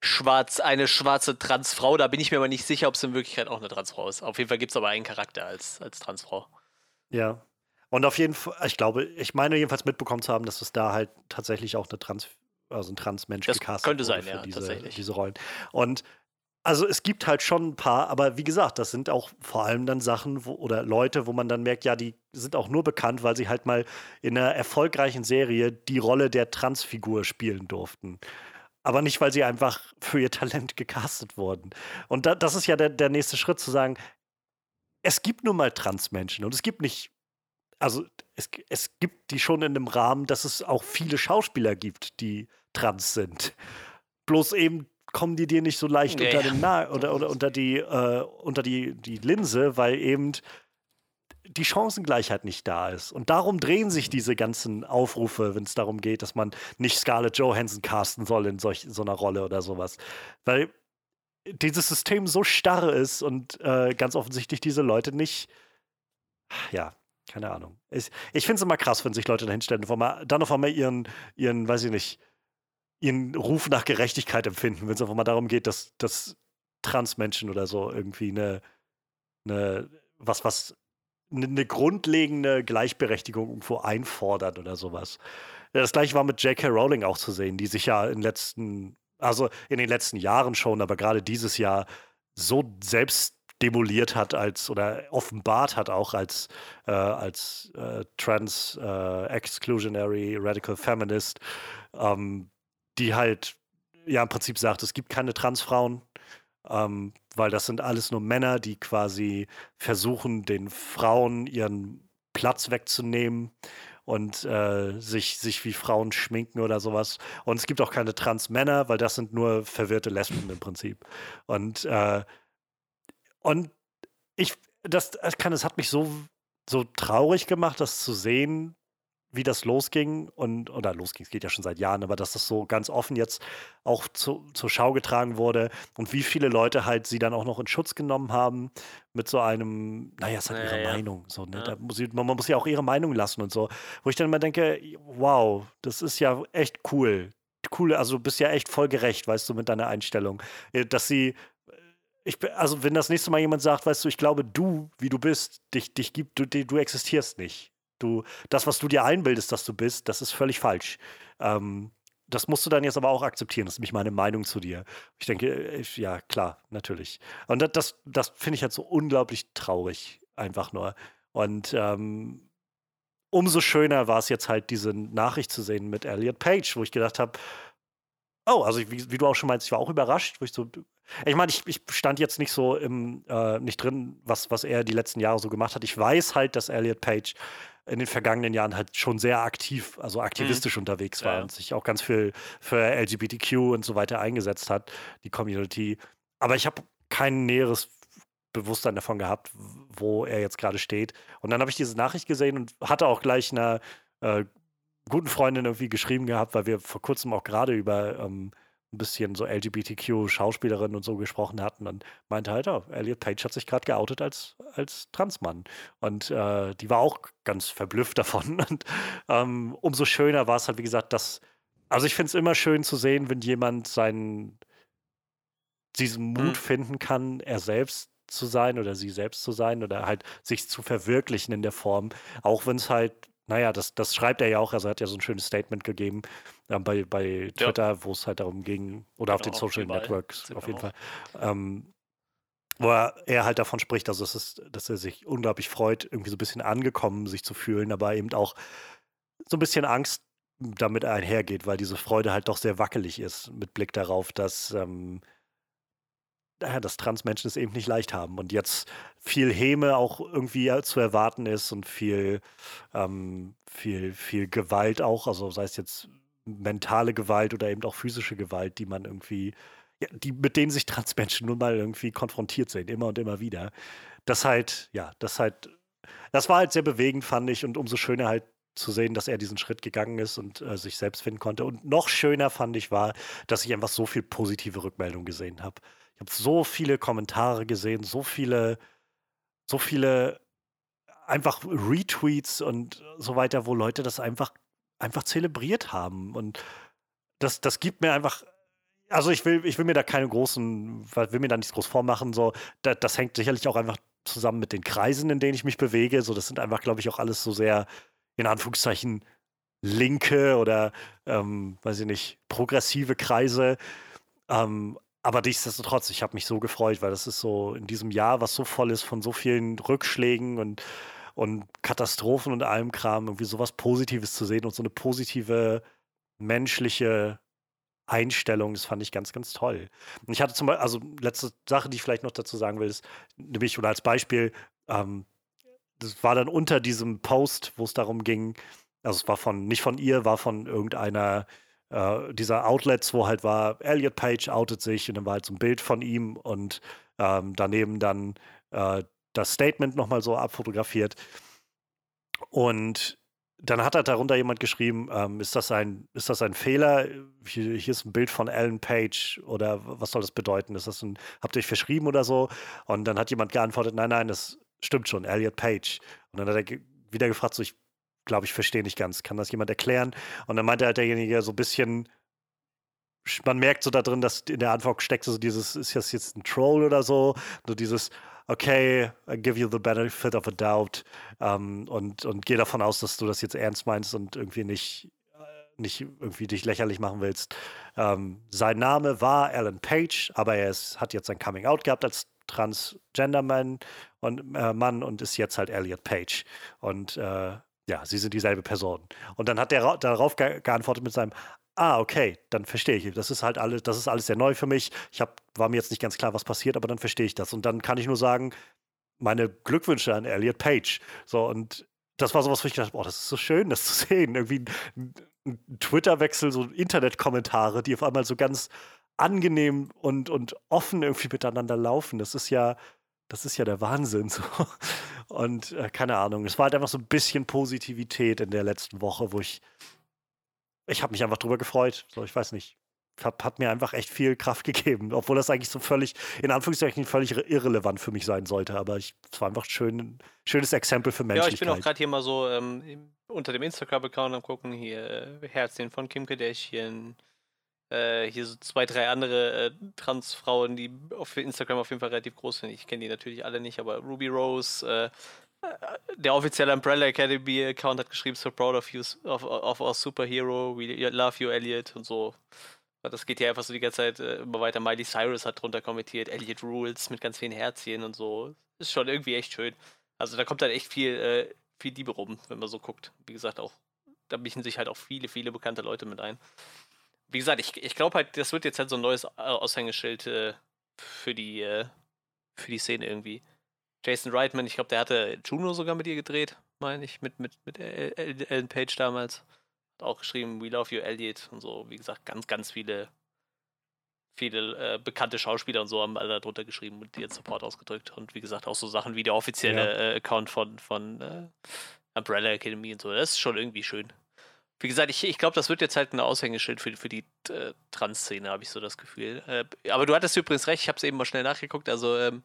schwarz, eine schwarze Transfrau. Da bin ich mir aber nicht sicher, ob es in Wirklichkeit auch eine Transfrau ist. Auf jeden Fall gibt es aber einen Charakter als, als Transfrau. Ja. Und auf jeden Fall, ich glaube, ich meine jedenfalls mitbekommen zu haben, dass es da halt tatsächlich auch eine Trans, also ein Transmensch das gecastet könnte sein, für ja, diese, tatsächlich. diese Rollen. Und also es gibt halt schon ein paar, aber wie gesagt, das sind auch vor allem dann Sachen wo, oder Leute, wo man dann merkt, ja, die sind auch nur bekannt, weil sie halt mal in einer erfolgreichen Serie die Rolle der Transfigur spielen durften aber nicht, weil sie einfach für ihr Talent gecastet wurden. Und da, das ist ja der, der nächste Schritt, zu sagen, es gibt nun mal Transmenschen und es gibt nicht, also es, es gibt die schon in dem Rahmen, dass es auch viele Schauspieler gibt, die trans sind. Bloß eben kommen die dir nicht so leicht nee. unter den Na oder, oder unter die äh, unter die, die Linse, weil eben die Chancengleichheit nicht da ist. Und darum drehen sich diese ganzen Aufrufe, wenn es darum geht, dass man nicht Scarlett Johansson casten soll in solch, so einer Rolle oder sowas. Weil dieses System so starr ist und äh, ganz offensichtlich diese Leute nicht, ja, keine Ahnung. Ich, ich finde es immer krass, wenn sich Leute da hinstellen und dann auf einmal ihren, ihren, weiß ich nicht, ihren Ruf nach Gerechtigkeit empfinden, wenn es einfach mal darum geht, dass, dass Transmenschen oder so irgendwie eine, eine was, was eine grundlegende Gleichberechtigung irgendwo einfordert oder sowas. Das gleiche war mit J.K. Rowling auch zu sehen, die sich ja in letzten, also in den letzten Jahren schon, aber gerade dieses Jahr so selbst demoliert hat als oder offenbart hat auch als, äh, als äh, trans äh, exclusionary radical feminist, ähm, die halt ja im Prinzip sagt, es gibt keine Transfrauen, ähm, weil das sind alles nur Männer, die quasi versuchen, den Frauen ihren Platz wegzunehmen und äh, sich, sich wie Frauen schminken oder sowas. Und es gibt auch keine Trans-Männer, weil das sind nur verwirrte Lesben im Prinzip. Und, äh, und ich, das, das kann, es hat mich so, so traurig gemacht, das zu sehen, wie das losging und oder losging, es geht ja schon seit Jahren, aber dass das so ganz offen jetzt auch zu, zur Schau getragen wurde und wie viele Leute halt sie dann auch noch in Schutz genommen haben mit so einem, naja, es hat naja, ihre ja. Meinung, so, ne? Ja. Muss ich, man, man, muss ja auch ihre Meinung lassen und so, wo ich dann immer denke, wow, das ist ja echt cool, cool, also du bist ja echt voll gerecht, weißt du, mit deiner Einstellung, äh, dass sie ich, also wenn das nächste Mal jemand sagt, weißt du, ich glaube, du, wie du bist, dich, dich gibt, du, du existierst nicht Du, das, was du dir einbildest, dass du bist, das ist völlig falsch. Ähm, das musst du dann jetzt aber auch akzeptieren. Das ist nämlich meine Meinung zu dir. Ich denke, ich, ja, klar, natürlich. Und das, das, das finde ich halt so unglaublich traurig, einfach nur. Und ähm, umso schöner war es jetzt halt, diese Nachricht zu sehen mit Elliot Page, wo ich gedacht habe, oh, also wie, wie, du auch schon meinst, ich war auch überrascht, wo ich so. Ich meine, ich, ich, stand jetzt nicht so im, äh, nicht drin, was, was er die letzten Jahre so gemacht hat. Ich weiß halt, dass Elliot Page in den vergangenen Jahren halt schon sehr aktiv, also aktivistisch mhm. unterwegs war ja. und sich auch ganz viel für LGBTQ und so weiter eingesetzt hat, die Community. Aber ich habe kein näheres Bewusstsein davon gehabt, wo er jetzt gerade steht. Und dann habe ich diese Nachricht gesehen und hatte auch gleich einer äh, guten Freundin irgendwie geschrieben gehabt, weil wir vor kurzem auch gerade über ähm, ein bisschen so LGBTQ-Schauspielerinnen und so gesprochen hatten und meinte halt, oh, Elliot Page hat sich gerade geoutet als, als Transmann. Und äh, die war auch ganz verblüfft davon. [LAUGHS] Und ähm, umso schöner war es halt, wie gesagt, dass, also ich finde es immer schön zu sehen, wenn jemand seinen, diesen Mut mhm. finden kann, er selbst zu sein oder sie selbst zu sein oder halt sich zu verwirklichen in der Form, auch wenn es halt naja, das, das schreibt er ja auch. Also er hat ja so ein schönes Statement gegeben äh, bei, bei Twitter, ja. wo es halt darum ging, oder genau, auf den Social Networks auf jeden Fall. Ähm, wo er, er, halt davon spricht, also es ist, dass er sich unglaublich freut, irgendwie so ein bisschen angekommen sich zu fühlen, aber eben auch so ein bisschen Angst damit einhergeht, weil diese Freude halt doch sehr wackelig ist, mit Blick darauf, dass ähm, ja, dass Transmenschen es eben nicht leicht haben und jetzt viel Häme auch irgendwie zu erwarten ist und viel, ähm, viel, viel Gewalt auch, also sei es jetzt mentale Gewalt oder eben auch physische Gewalt, die man irgendwie, ja, die, mit denen sich Transmenschen nun mal irgendwie konfrontiert sehen, immer und immer wieder. Das halt, ja, das halt, das war halt sehr bewegend, fand ich, und umso schöner halt zu sehen, dass er diesen Schritt gegangen ist und äh, sich selbst finden konnte. Und noch schöner fand ich war, dass ich einfach so viel positive Rückmeldung gesehen habe. Ich habe so viele Kommentare gesehen, so viele, so viele einfach Retweets und so weiter, wo Leute das einfach, einfach zelebriert haben. Und das, das gibt mir einfach also ich will, ich will mir da keine großen, will mir da nichts groß vormachen. So, das, das, hängt sicherlich auch einfach zusammen mit den Kreisen, in denen ich mich bewege. So, das sind einfach, glaube ich, auch alles so sehr, in Anführungszeichen, linke oder, ähm, weiß ich nicht, progressive Kreise. Ähm, aber nichtsdestotrotz, ich habe mich so gefreut, weil das ist so in diesem Jahr, was so voll ist von so vielen Rückschlägen und, und Katastrophen und allem Kram, irgendwie sowas Positives zu sehen und so eine positive menschliche Einstellung, das fand ich ganz, ganz toll. Und ich hatte zum Beispiel, also letzte Sache, die ich vielleicht noch dazu sagen will, ist, nämlich oder als Beispiel, ähm, das war dann unter diesem Post, wo es darum ging, also es war von, nicht von ihr, war von irgendeiner äh, dieser Outlets, wo halt war, Elliot Page outet sich und dann war halt so ein Bild von ihm und ähm, daneben dann äh, das Statement nochmal so abfotografiert. Und dann hat halt darunter jemand geschrieben, ähm, ist, das ein, ist das ein Fehler? Hier, hier, ist ein Bild von Ellen Page oder was soll das bedeuten? Ist das ein, habt ihr euch verschrieben oder so? Und dann hat jemand geantwortet, nein, nein, das stimmt schon, Elliot Page. Und dann hat er wieder gefragt, so, ich glaube ich, verstehe nicht ganz. Kann das jemand erklären? Und dann meinte halt derjenige so ein bisschen, man merkt so da drin, dass in der Antwort steckt so dieses, ist das jetzt ein Troll oder so? So dieses, okay, I give you the benefit of a doubt ähm, und, und gehe davon aus, dass du das jetzt ernst meinst und irgendwie nicht, äh, nicht irgendwie dich lächerlich machen willst. Ähm, sein Name war Alan Page, aber er ist, hat jetzt sein Coming Out gehabt als Transgender-Mann und, äh, Mann und ist jetzt halt Elliot Page. Und äh, ja, sie sind dieselbe Person. Und dann hat der darauf ge geantwortet mit seinem, ah, okay, dann verstehe ich. Das ist halt alles, das ist alles sehr neu für mich. Ich hab, war mir jetzt nicht ganz klar, was passiert, aber dann verstehe ich das. Und dann kann ich nur sagen, meine Glückwünsche an Elliot Page. So, und das war sowas, wo ich gedacht boah, das ist so schön, das zu [LAUGHS] sehen. Irgendwie ein, ein Twitter-Wechsel, so Internet-Kommentare, die auf einmal so ganz angenehm und, und offen irgendwie miteinander laufen. Das ist ja, das ist ja der Wahnsinn. So. Und äh, keine Ahnung, es war halt einfach so ein bisschen Positivität in der letzten Woche, wo ich, ich habe mich einfach drüber gefreut. So, ich weiß nicht. Hat, hat mir einfach echt viel Kraft gegeben, obwohl das eigentlich so völlig, in Anführungszeichen, völlig irrelevant für mich sein sollte. Aber ich, es war einfach ein schön, schönes Exempel für Menschlichkeit. Ja, ich bin auch gerade hier mal so ähm, unter dem Instagram-Account am gucken, hier äh, Herzchen von Kim Kardashian, äh, hier so zwei, drei andere äh, Transfrauen, die auf Instagram auf jeden Fall relativ groß sind. Ich kenne die natürlich alle nicht, aber Ruby Rose, äh, der offizielle Umbrella Academy Account hat geschrieben, so proud of you, of, of our superhero, we love you, Elliot und so. Das geht ja einfach so die ganze Zeit äh, immer weiter. Miley Cyrus hat drunter kommentiert, Elliot Rules mit ganz vielen Herzchen und so. Ist schon irgendwie echt schön. Also da kommt halt echt viel, äh, viel Liebe rum, wenn man so guckt. Wie gesagt, auch, da mischen sich halt auch viele, viele bekannte Leute mit ein. Wie gesagt, ich, ich glaube halt, das wird jetzt halt so ein neues Aushängeschild äh, für die, äh, für die Szene irgendwie. Jason Reitman, ich glaube, der hatte Juno sogar mit ihr gedreht, meine ich, mit, mit, mit Ellen Page damals. Hat auch geschrieben, We Love You, Elliot und so. Wie gesagt, ganz, ganz viele, viele äh, bekannte Schauspieler und so haben alle darunter geschrieben und ihren Support ausgedrückt. Und wie gesagt, auch so Sachen wie der offizielle ja. äh, Account von, von äh, Umbrella Academy und so. Das ist schon irgendwie schön. Wie gesagt, ich, ich glaube, das wird jetzt halt ein Aushängeschild für, für die äh, Trans-Szene, habe ich so das Gefühl. Äh, aber du hattest übrigens recht, ich habe es eben mal schnell nachgeguckt. Also, ähm,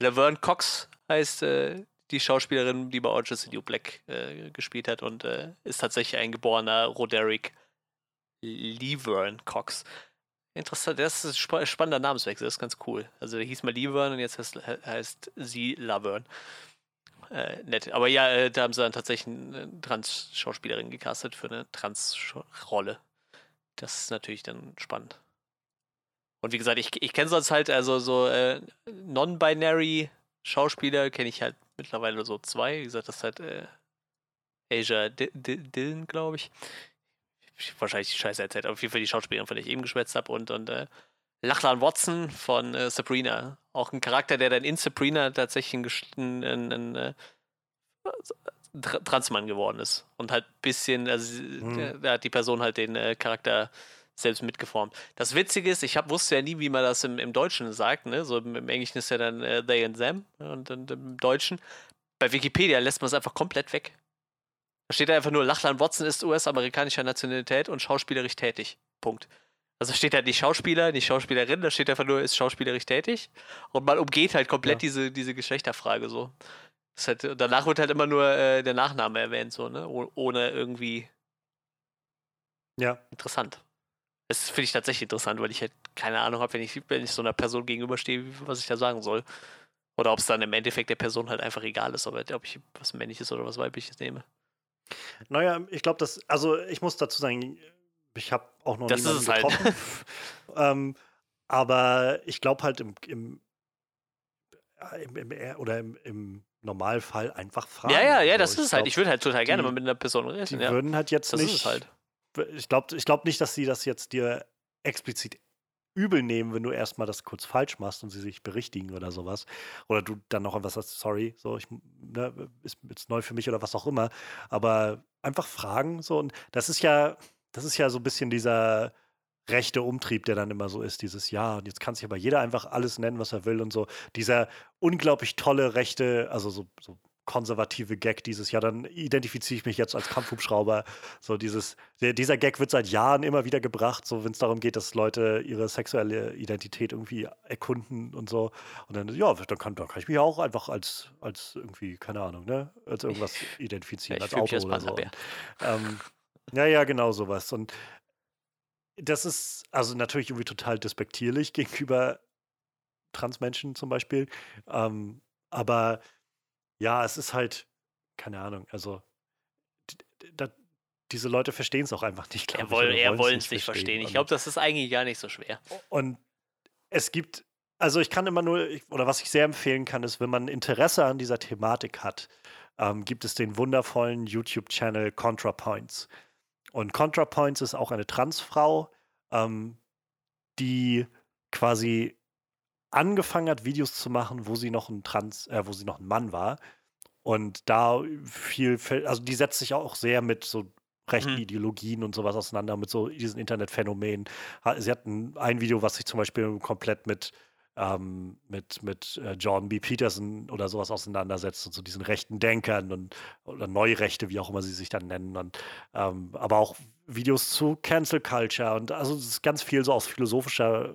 Laverne Cox heißt äh, die Schauspielerin, die bei Orange is the New Black äh, gespielt hat und äh, ist tatsächlich ein geborener Roderick Laverne Cox. Interessant, das ist ein spannender Namenswechsel, das ist ganz cool. Also der hieß mal Laverne und jetzt heißt, heißt sie Laverne. Äh, nett. Aber ja, äh, da haben sie dann tatsächlich eine Trans-Schauspielerin gecastet für eine Trans-Rolle. Das ist natürlich dann spannend. Und wie gesagt, ich, ich kenne sonst halt, also so äh, non-binary Schauspieler kenne ich halt mittlerweile so zwei. Wie gesagt, das ist halt äh, Asia Dillon, glaube ich. ich. Wahrscheinlich die Scheiße erzählt, aber auf jeden Fall die Schauspielerin, von der ich eben geschwätzt habe. Und, und äh, Lachlan Watson von äh, Sabrina. Auch ein Charakter, der dann in Sabrina tatsächlich ein, ein, ein, ein äh, Transmann geworden ist. Und halt ein bisschen, also hm. da hat die Person halt den äh, Charakter selbst mitgeformt. Das Witzige ist, ich hab, wusste ja nie, wie man das im, im Deutschen sagt. Ne? So im, im Englischen ist ja dann äh, they and them und, und im Deutschen. Bei Wikipedia lässt man es einfach komplett weg. Da steht einfach nur, Lachlan Watson ist US-amerikanischer Nationalität und schauspielerisch tätig. Punkt. Also steht da nicht Schauspieler, nicht Schauspielerin, da steht einfach nur, ist schauspielerisch tätig. Und man umgeht halt komplett ja. diese, diese Geschlechterfrage so. Halt, danach wird halt immer nur äh, der Nachname erwähnt, so, ne? Oh, ohne irgendwie. Ja. Interessant. Das finde ich tatsächlich interessant, weil ich halt keine Ahnung habe, wenn ich, wenn ich so einer Person gegenüberstehe, was ich da sagen soll. Oder ob es dann im Endeffekt der Person halt einfach egal ist, ob, ob ich was Männliches oder was Weibliches nehme. Naja, ich glaube, dass, also ich muss dazu sagen, ich habe auch noch das niemanden ist es halt. getroffen. Halt. [LAUGHS] ähm, aber ich glaube halt im, im, im, im, oder im, im Normalfall einfach fragen. Ja, ja, ja, das ist es halt. Ich würde halt total gerne die, mal mit einer Person reden. Die ja. würden halt jetzt das nicht. Ist es halt. Ich glaube ich glaub nicht, dass sie das jetzt dir explizit übel nehmen, wenn du erstmal das kurz falsch machst und sie sich berichtigen oder sowas. Oder du dann noch etwas sagst, sorry, so, ich, ne, ist jetzt neu für mich oder was auch immer. Aber einfach fragen, so, und das ist ja, das ist ja so ein bisschen dieser rechte Umtrieb, der dann immer so ist, dieses Ja, und jetzt kann sich aber jeder einfach alles nennen, was er will und so. Dieser unglaublich tolle rechte, also so, so konservative Gag dieses Jahr, dann identifiziere ich mich jetzt als Kampfhubschrauber. So dieses, der, dieser Gag wird seit Jahren immer wieder gebracht, so wenn es darum geht, dass Leute ihre sexuelle Identität irgendwie erkunden und so. Und dann, ja, dann kann, dann kann ich mich auch einfach als, als irgendwie, keine Ahnung, ne, als [LAUGHS] irgendwas identifizieren, als Auto oder so. Und, ähm, ja, ja, genau sowas. Und das ist also natürlich irgendwie total despektierlich [LAUGHS] gegenüber Transmenschen zum Beispiel. Ähm, aber ja, es ist halt, keine Ahnung, also diese Leute verstehen es auch einfach nicht, er ich. Er wollen es nicht verstehen. Ich glaube, das ist eigentlich gar nicht so schwer. Und es gibt, also ich kann immer nur, oder was ich sehr empfehlen kann, ist, wenn man Interesse an dieser Thematik hat, ähm, gibt es den wundervollen YouTube-Channel ContraPoints. Und ContraPoints ist auch eine Transfrau, ähm, die quasi angefangen hat, Videos zu machen, wo sie noch ein Trans, äh, wo sie noch ein Mann war. Und da viel, also die setzt sich auch sehr mit so rechten mhm. Ideologien und sowas auseinander, mit so diesen Internetphänomenen. Sie hat ein, ein Video, was sich zum Beispiel komplett mit ähm, mit, mit äh, John B. Peterson oder sowas auseinandersetzt und so diesen rechten Denkern und oder Neurechte, wie auch immer sie sich dann nennen. Und, ähm, aber auch Videos zu Cancel Culture und also es ist ganz viel so aus philosophischer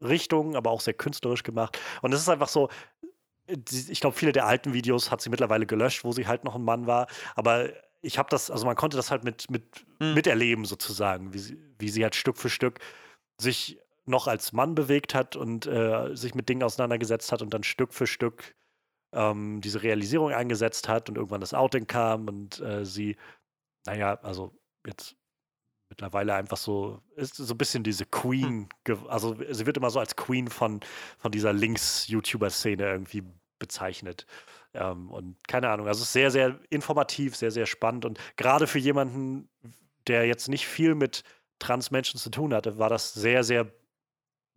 Richtung, aber auch sehr künstlerisch gemacht. Und es ist einfach so, ich glaube, viele der alten Videos hat sie mittlerweile gelöscht, wo sie halt noch ein Mann war. Aber ich habe das, also man konnte das halt mit, mit hm. miterleben sozusagen, wie sie, wie sie halt Stück für Stück sich noch als Mann bewegt hat und äh, sich mit Dingen auseinandergesetzt hat und dann Stück für Stück ähm, diese Realisierung eingesetzt hat und irgendwann das Outing kam und äh, sie, naja, also jetzt mittlerweile einfach so, ist so ein bisschen diese Queen, hm. also sie wird immer so als Queen von, von dieser Links-YouTuber-Szene irgendwie bezeichnet. Ähm, und keine Ahnung, also es ist sehr, sehr informativ, sehr, sehr spannend und gerade für jemanden, der jetzt nicht viel mit Transmenschen zu tun hatte, war das sehr, sehr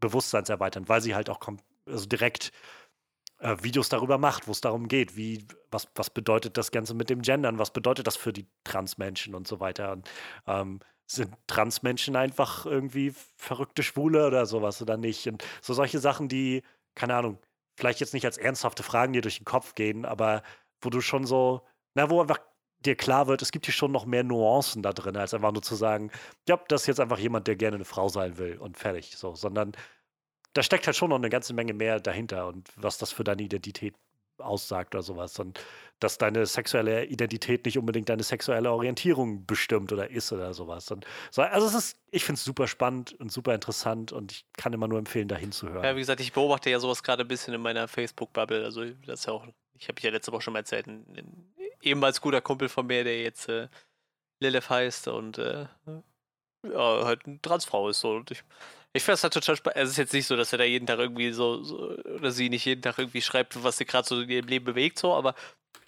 bewusstseinserweiternd, weil sie halt auch also direkt äh, Videos darüber macht, wo es darum geht, wie, was, was bedeutet das Ganze mit dem Gendern, was bedeutet das für die Transmenschen und so weiter. Und ähm, sind Transmenschen einfach irgendwie verrückte Schwule oder sowas oder nicht? Und so solche Sachen, die, keine Ahnung, vielleicht jetzt nicht als ernsthafte Fragen dir durch den Kopf gehen, aber wo du schon so, na, wo einfach dir klar wird, es gibt hier schon noch mehr Nuancen da drin, als einfach nur zu sagen, ja, das ist jetzt einfach jemand, der gerne eine Frau sein will und fertig, so, sondern da steckt halt schon noch eine ganze Menge mehr dahinter und was das für deine Identität aussagt oder sowas. Und dass deine sexuelle Identität nicht unbedingt deine sexuelle Orientierung bestimmt oder ist oder sowas. Und so, also es ist, ich finde es super spannend und super interessant und ich kann immer nur empfehlen, da hinzuhören. Ja, wie gesagt, ich beobachte ja sowas gerade ein bisschen in meiner Facebook-Bubble. Also das ja auch, ich habe ja letzte Woche schon mal erzählt, ein ehemals guter Kumpel von mir, der jetzt äh, Lilith heißt und äh, ja, halt eine Transfrau ist so. Und ich ich finde es halt total spannend. Es ist jetzt nicht so, dass er da jeden Tag irgendwie so, so oder sie nicht jeden Tag irgendwie schreibt, was sie gerade so in ihrem Leben bewegt, so, aber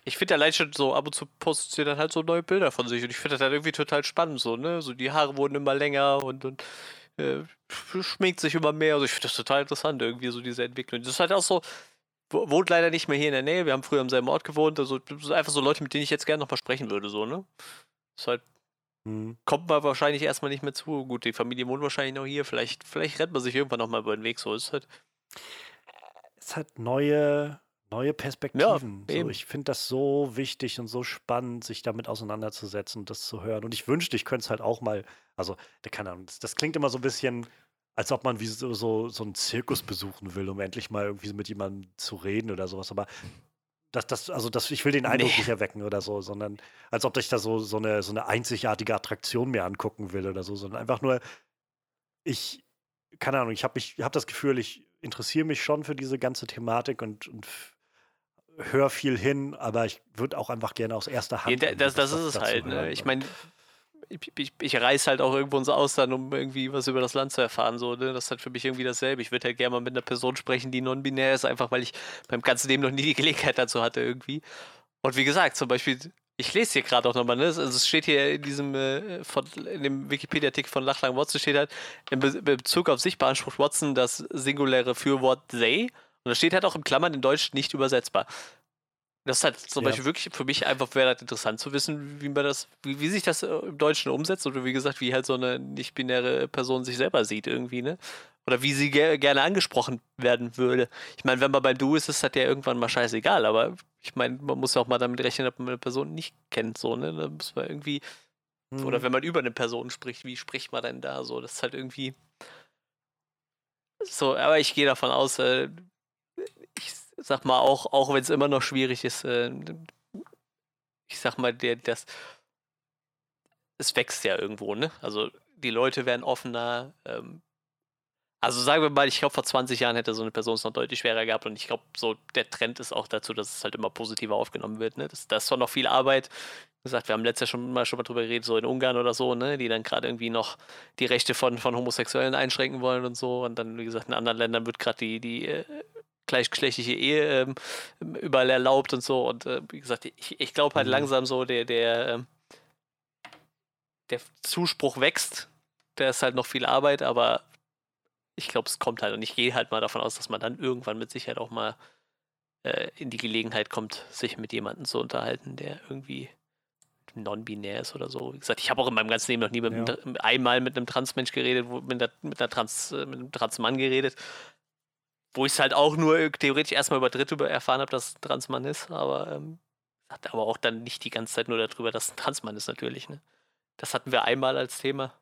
ich finde allein schon so, ab und zu postet sie dann halt so neue Bilder von sich und ich finde das halt irgendwie total spannend, so, ne? So die Haare wurden immer länger und, und äh, schminkt sich immer mehr. Also ich finde das total interessant, irgendwie so diese Entwicklung. Das ist halt auch so, wohnt leider nicht mehr hier in der Nähe, wir haben früher im selben Ort gewohnt, also einfach so Leute, mit denen ich jetzt gerne nochmal sprechen würde, so, ne? Ist halt Mhm. Kommt man wahrscheinlich erstmal nicht mehr zu. Gut, die Familie wohnt wahrscheinlich noch hier. Vielleicht, vielleicht rennt man sich irgendwann nochmal über den Weg. So ist es halt. Es hat neue, neue Perspektiven. Ja, so, ich finde das so wichtig und so spannend, sich damit auseinanderzusetzen und das zu hören. Und ich wünschte, ich könnte es halt auch mal, also, keine Ahnung, das, das, klingt immer so ein bisschen, als ob man wie so, so, so einen Zirkus besuchen will, um endlich mal irgendwie mit jemandem zu reden oder sowas. Aber das, das, also das, ich will den Eindruck nee. nicht erwecken oder so, sondern als ob ich da so, so, eine, so eine einzigartige Attraktion mir angucken will oder so, sondern einfach nur, ich, keine Ahnung, ich habe hab das Gefühl, ich interessiere mich schon für diese ganze Thematik und, und höre viel hin, aber ich würde auch einfach gerne aus erster Hand. Ja, das, das, das ist es halt. Ne? Ich meine, ich, ich, reise halt auch irgendwo ins Ausland, um irgendwie was über das Land zu erfahren. So, ne? Das ist halt für mich irgendwie dasselbe. Ich würde halt gerne mal mit einer Person sprechen, die non-binär ist, einfach weil ich beim ganzen Leben noch nie die Gelegenheit dazu hatte irgendwie. Und wie gesagt, zum Beispiel, ich lese hier gerade auch nochmal, ne? Also es steht hier in diesem, äh, von, in dem Wikipedia-Artikel von Lachlang Watson steht halt, in Be Bezug auf sich beansprucht Watson das singuläre Fürwort they. Und das steht halt auch in Klammern in Deutsch nicht übersetzbar. Das ist halt zum ja. Beispiel wirklich für mich einfach wäre halt interessant zu wissen, wie man das, wie, wie, sich das äh, im Deutschen umsetzt oder wie gesagt, wie halt so eine nicht-binäre Person sich selber sieht irgendwie, ne? Oder wie sie ge gerne angesprochen werden würde. Ich meine, wenn man beim Du ist, ist das ja irgendwann mal scheißegal, aber ich meine, man muss ja auch mal damit rechnen, ob man eine Person nicht kennt, so, ne? Da muss man irgendwie, mhm. oder wenn man über eine Person spricht, wie spricht man denn da so? Das ist halt irgendwie so, aber ich gehe davon aus, äh, sag mal, auch, auch wenn es immer noch schwierig ist, äh, ich sag mal, der, das, es wächst ja irgendwo, ne? Also die Leute werden offener. Ähm, also sagen wir mal, ich glaube, vor 20 Jahren hätte so eine Person es noch deutlich schwerer gehabt und ich glaube, so der Trend ist auch dazu, dass es halt immer positiver aufgenommen wird. Ne? Das, das ist zwar noch viel Arbeit. Wie gesagt, wir haben letztes Jahr schon mal, schon mal drüber geredet, so in Ungarn oder so, ne, die dann gerade irgendwie noch die Rechte von, von Homosexuellen einschränken wollen und so. Und dann, wie gesagt, in anderen Ländern wird gerade die, die äh, gleichgeschlechtliche Ehe ähm, überall erlaubt und so. Und äh, wie gesagt, ich, ich glaube halt mhm. langsam so, der, der, ähm, der Zuspruch wächst. Der ist halt noch viel Arbeit, aber ich glaube, es kommt halt. Und ich gehe halt mal davon aus, dass man dann irgendwann mit Sicherheit auch mal äh, in die Gelegenheit kommt, sich mit jemandem zu unterhalten, der irgendwie non-binär ist oder so. Wie gesagt, ich habe auch in meinem ganzen Leben noch nie mit ja. einem, einmal mit einem Transmensch geredet, wo, mit, einer, mit, einer Trans, äh, mit einem Transmann geredet. Wo ich es halt auch nur theoretisch erstmal über Dritte erfahren habe, dass es ein Transmann ist, aber ähm, hat aber auch dann nicht die ganze Zeit nur darüber, dass es ein Transmann ist, natürlich. Ne? Das hatten wir einmal als Thema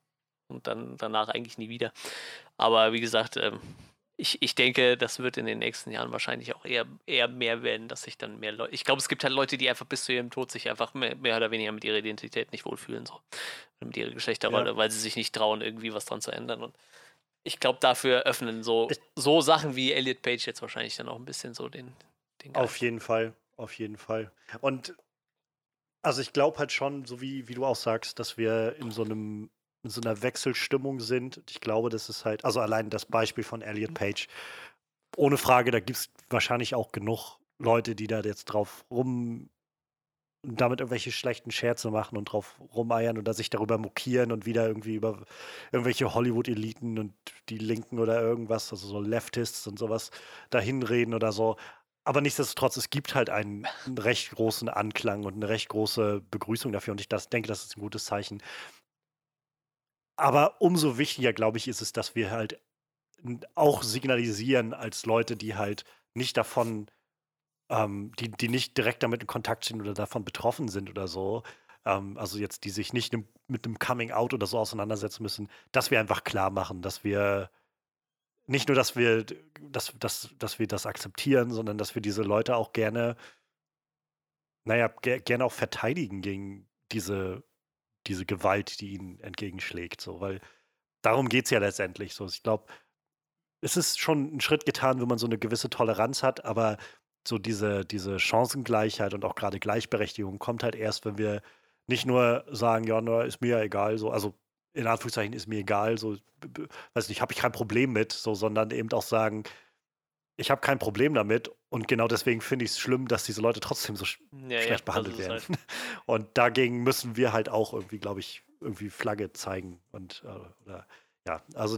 und dann danach eigentlich nie wieder. Aber wie gesagt, ähm, ich, ich denke, das wird in den nächsten Jahren wahrscheinlich auch eher, eher mehr werden, dass sich dann mehr Leute. Ich glaube, es gibt halt Leute, die einfach bis zu ihrem Tod sich einfach mehr, mehr oder weniger mit ihrer Identität nicht wohlfühlen, so. Mit ihrer Geschlechterrolle, ja. weil sie sich nicht trauen, irgendwie was dran zu ändern. Und ich glaube, dafür öffnen so, so Sachen wie Elliot Page jetzt wahrscheinlich dann auch ein bisschen so den, den Auf jeden Fall. auf jeden Fall. Und also ich glaube halt schon, so wie, wie du auch sagst, dass wir in so einem in so einer Wechselstimmung sind. Ich glaube, das ist halt, also allein das Beispiel von Elliot Page, ohne Frage, da gibt es wahrscheinlich auch genug Leute, die da jetzt drauf rum damit irgendwelche schlechten Scherze machen und drauf rumeiern oder sich darüber mokieren und wieder irgendwie über irgendwelche Hollywood-Eliten und die Linken oder irgendwas, also so Leftists und sowas dahin reden oder so. Aber nichtsdestotrotz, es gibt halt einen, einen recht großen Anklang und eine recht große Begrüßung dafür und ich das, denke, das ist ein gutes Zeichen. Aber umso wichtiger, glaube ich, ist es, dass wir halt auch signalisieren als Leute, die halt nicht davon ähm, die, die nicht direkt damit in Kontakt stehen oder davon betroffen sind oder so, ähm, also jetzt die sich nicht mit einem Coming Out oder so auseinandersetzen müssen, dass wir einfach klar machen, dass wir nicht nur, dass wir, dass, dass, dass wir das akzeptieren, sondern dass wir diese Leute auch gerne, naja, ger gerne auch verteidigen gegen diese, diese Gewalt, die ihnen entgegenschlägt. So, weil darum geht es ja letztendlich. So, ich glaube, es ist schon ein Schritt getan, wenn man so eine gewisse Toleranz hat, aber so diese, diese Chancengleichheit und auch gerade Gleichberechtigung kommt halt erst, wenn wir nicht nur sagen, ja, na, ist mir ja egal, so, also in Anführungszeichen ist mir egal, so, weiß nicht, habe ich kein Problem mit, so, sondern eben auch sagen, ich habe kein Problem damit und genau deswegen finde ich es schlimm, dass diese Leute trotzdem so sch ja, schlecht ja, behandelt werden. Halt. [LAUGHS] Und dagegen müssen wir halt auch irgendwie, glaube ich, irgendwie Flagge zeigen und äh, oder ja, also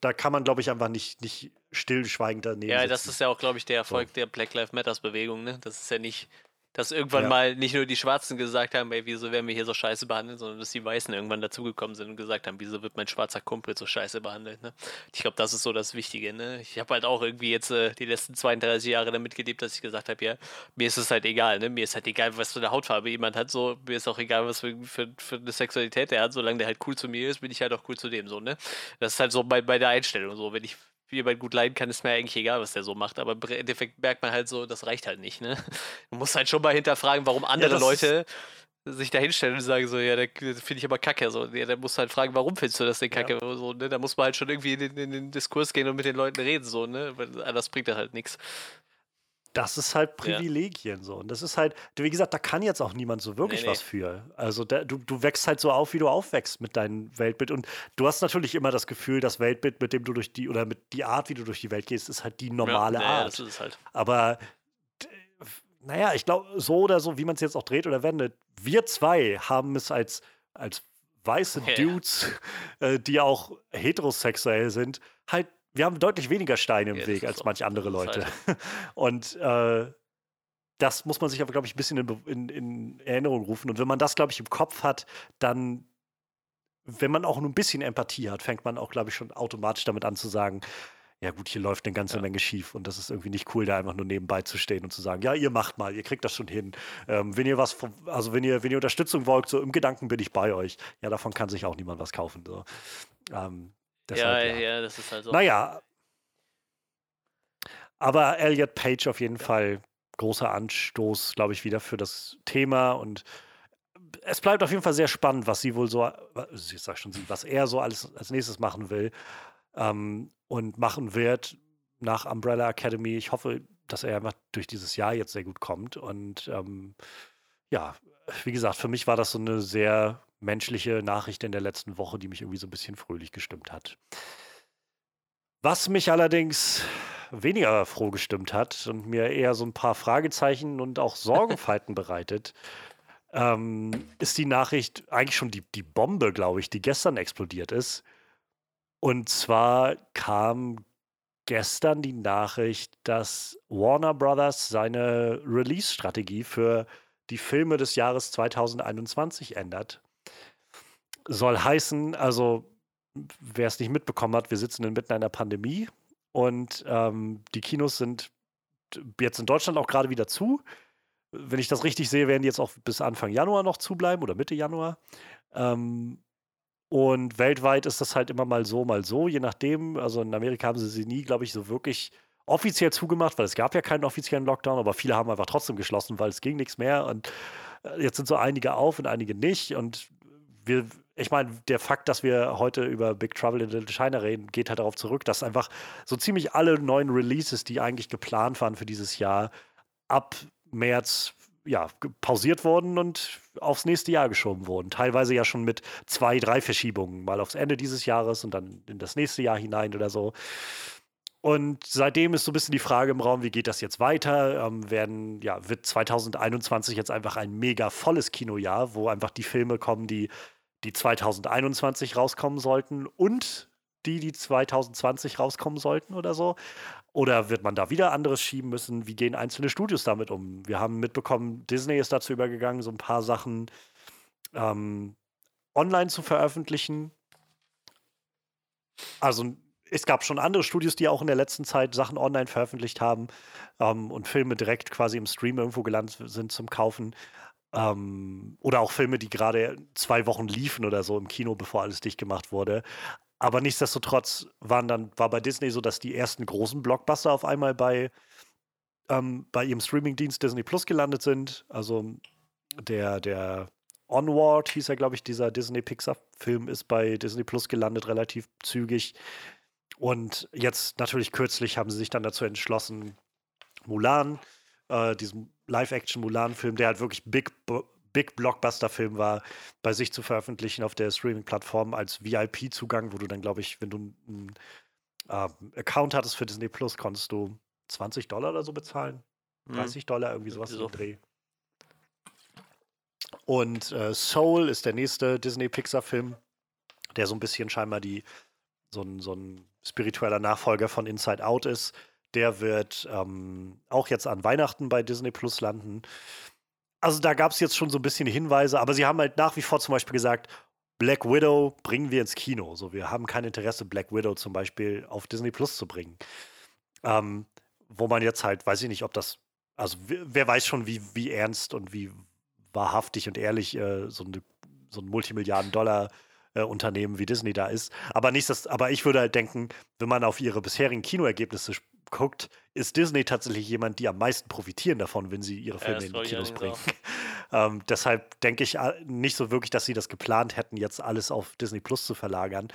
da kann man, glaube ich, einfach nicht, nicht stillschweigend daneben. Ja, sitzen. das ist ja auch, glaube ich, der Erfolg so. der Black Lives Matters Bewegung, ne? Das ist ja nicht dass irgendwann ja. mal nicht nur die Schwarzen gesagt haben, ey, wieso werden wir hier so scheiße behandelt, sondern dass die Weißen irgendwann dazugekommen sind und gesagt haben, wieso wird mein schwarzer Kumpel so scheiße behandelt. Ne? Ich glaube, das ist so das Wichtige. Ne? Ich habe halt auch irgendwie jetzt äh, die letzten 32 Jahre damit gelebt, dass ich gesagt habe, ja, mir ist es halt egal. Ne? Mir ist halt egal, was für eine Hautfarbe jemand hat. So, mir ist auch egal, was für, für, für eine Sexualität er hat. Solange der halt cool zu mir ist, bin ich halt auch cool zu dem. So, ne? Das ist halt so bei, bei der Einstellung so. Wenn ich jemand gut leiden kann, ist mir eigentlich egal, was der so macht. Aber im Endeffekt merkt man halt so, das reicht halt nicht. Ne? [LAUGHS] Du musst halt schon mal hinterfragen, warum andere ja, Leute sich da hinstellen und sagen so, ja, der finde ich aber kacke. So, ja, der muss halt fragen, warum findest du das denn kacke? Ja. So, ne? Da muss man halt schon irgendwie in den, in den, Diskurs gehen und mit den Leuten reden, so, ne? Weil anders bringt das halt nichts das ist halt Privilegien ja. so. Und das ist halt, wie gesagt, da kann jetzt auch niemand so wirklich nee, was für. Also da, du, du wächst halt so auf, wie du aufwächst mit deinem Weltbild. Und du hast natürlich immer das Gefühl, das Weltbild, mit dem du durch die, oder mit die Art, wie du durch die Welt gehst, ist halt die normale ja, Art. Ja, das ist halt. Aber naja, ich glaube, so oder so, wie man es jetzt auch dreht oder wendet, wir zwei haben es als, als weiße Dudes, äh, die auch heterosexuell sind, halt wir haben deutlich weniger Steine im ja, Weg als manche andere Leute. Halt. [LAUGHS] Und äh, das muss man sich aber, glaube ich, ein bisschen in, in, in, Erinnerung rufen. Und wenn man das, glaube ich, im Kopf hat, dann, wenn man auch nur ein bisschen Empathie hat, fängt man auch, glaube ich, schon automatisch damit an zu sagen, ja gut, hier läuft eine ganze ja. Menge schief und das ist irgendwie nicht cool, da einfach nur nebenbei zu stehen und zu sagen, ja, ihr macht mal, ihr kriegt das schon hin. Ähm, wenn ihr was, also wenn ihr, wenn ihr Unterstützung wollt, so im Gedanken bin ich bei euch. Ja, davon kann sich auch niemand was kaufen. So. Ähm, Deshalb, ja, ja, ja, das ist halt so. Naja. Aber Elliot Page auf jeden Fall großer Anstoß, glaube ich, wieder für das Thema und es bleibt auf jeden Fall sehr spannend, was sie wohl so, ich sag schon sie, was er so alles als nächstes machen will ähm, und machen wird nach Umbrella Academy. Ich hoffe, dass er einfach durch dieses Jahr jetzt sehr gut kommt und ähm, ja, wie gesagt, für mich war das so eine sehr menschliche Nachricht in der letzten Woche, die mich irgendwie so ein bisschen fröhlich gestimmt hat. Was mich allerdings weniger froh gestimmt hat und mir eher so ein paar Fragezeichen und auch Sorgenfalten [LAUGHS] bereitet, ähm, ist die Nachricht eigentlich schon die, die Bombe, glaube ich, die gestern explodiert ist. Und zwar kam gestern die Nachricht, dass Warner Brothers seine Release-Strategie für die Filme des Jahres 2021 ändert soll heißen, also wer es nicht mitbekommen hat, wir sitzen inmitten einer Pandemie und ähm, die Kinos sind jetzt in Deutschland auch gerade wieder zu. Wenn ich das richtig sehe, werden die jetzt auch bis Anfang Januar noch zubleiben oder Mitte Januar. Ähm, und weltweit ist das halt immer mal so, mal so, je nachdem. Also in Amerika haben sie sie nie, glaube ich, so wirklich offiziell zugemacht, weil es gab ja keinen offiziellen Lockdown, aber viele haben einfach trotzdem geschlossen, weil es ging nichts mehr. Und äh, jetzt sind so einige auf und einige nicht. Und wir, ich meine, der Fakt, dass wir heute über Big Trouble in Little China reden, geht halt darauf zurück, dass einfach so ziemlich alle neuen Releases, die eigentlich geplant waren für dieses Jahr, ab März ja, pausiert wurden und aufs nächste Jahr geschoben wurden. Teilweise ja schon mit zwei, drei Verschiebungen, mal aufs Ende dieses Jahres und dann in das nächste Jahr hinein oder so. Und seitdem ist so ein bisschen die Frage im Raum, wie geht das jetzt weiter? Ähm, werden, ja, wird 2021 jetzt einfach ein mega volles Kinojahr, wo einfach die Filme kommen, die, die 2021 rauskommen sollten und die, die 2020 rauskommen sollten oder so? Oder wird man da wieder anderes schieben müssen? Wie gehen einzelne Studios damit um? Wir haben mitbekommen, Disney ist dazu übergegangen, so ein paar Sachen ähm, online zu veröffentlichen. Also es gab schon andere Studios, die auch in der letzten Zeit Sachen online veröffentlicht haben ähm, und Filme direkt quasi im Stream irgendwo gelandet sind zum Kaufen. Ähm, oder auch Filme, die gerade zwei Wochen liefen oder so im Kino, bevor alles dicht gemacht wurde. Aber nichtsdestotrotz waren dann, war bei Disney so, dass die ersten großen Blockbuster auf einmal bei, ähm, bei ihrem Streamingdienst Disney Plus gelandet sind. Also der, der Onward hieß er, glaube ich, dieser Disney-Pixar-Film ist bei Disney Plus gelandet, relativ zügig. Und jetzt natürlich kürzlich haben sie sich dann dazu entschlossen, Mulan, äh, diesen Live-Action Mulan-Film, der halt wirklich big, Big Blockbuster-Film war, bei sich zu veröffentlichen auf der Streaming-Plattform als VIP-Zugang, wo du dann, glaube ich, wenn du einen äh, Account hattest für Disney Plus, konntest du 20 Dollar oder so bezahlen. 30 mhm. Dollar, irgendwie sowas so. im Dreh. Und äh, Soul ist der nächste Disney-Pixar-Film, der so ein bisschen scheinbar die, so ein, so ein spiritueller Nachfolger von Inside Out ist. Der wird ähm, auch jetzt an Weihnachten bei Disney Plus landen also da gab es jetzt schon so ein bisschen Hinweise, aber sie haben halt nach wie vor zum Beispiel gesagt, Black Widow bringen wir ins Kino. So, wir haben kein Interesse, Black Widow zum Beispiel auf Disney Plus zu bringen. Ähm, wo man jetzt halt, weiß ich nicht, ob das, also wer weiß schon, wie, wie ernst und wie wahrhaftig und ehrlich äh, so, eine, so ein Multimilliarden-Dollar äh, Unternehmen wie Disney da ist. Aber nichtsdestotrotz, aber ich würde halt denken, wenn man auf ihre bisherigen Kinoergebnisse guckt, ist Disney tatsächlich jemand, die am meisten profitieren davon, wenn sie ihre Filme ja, in die Kinos bringen. [LAUGHS] ähm, deshalb denke ich äh, nicht so wirklich, dass sie das geplant hätten, jetzt alles auf Disney Plus zu verlagern.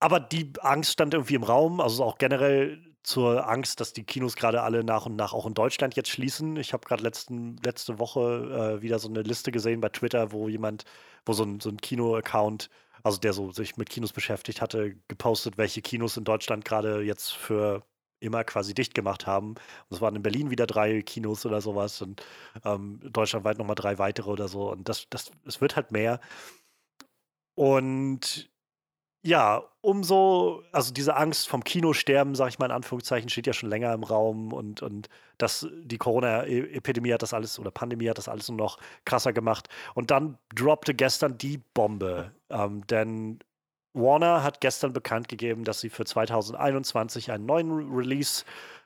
Aber die Angst stand irgendwie im Raum, also auch generell zur Angst, dass die Kinos gerade alle nach und nach auch in Deutschland jetzt schließen. Ich habe gerade letzte Woche äh, wieder so eine Liste gesehen bei Twitter, wo jemand, wo so ein, so ein Kino-Account also der so sich mit Kinos beschäftigt hatte, gepostet, welche Kinos in Deutschland gerade jetzt für immer quasi dicht gemacht haben. Und es waren in Berlin wieder drei Kinos oder sowas und ähm, deutschlandweit nochmal drei weitere oder so. Und das, das, es wird halt mehr. Und ja, umso, also diese Angst vom Kinosterben, sag ich mal in Anführungszeichen, steht ja schon länger im Raum und, und das, die Corona-Epidemie hat das alles oder Pandemie hat das alles nur noch krasser gemacht. Und dann droppte gestern die Bombe, ähm, denn Warner hat gestern bekannt gegeben, dass sie für 2021 einen neuen Release,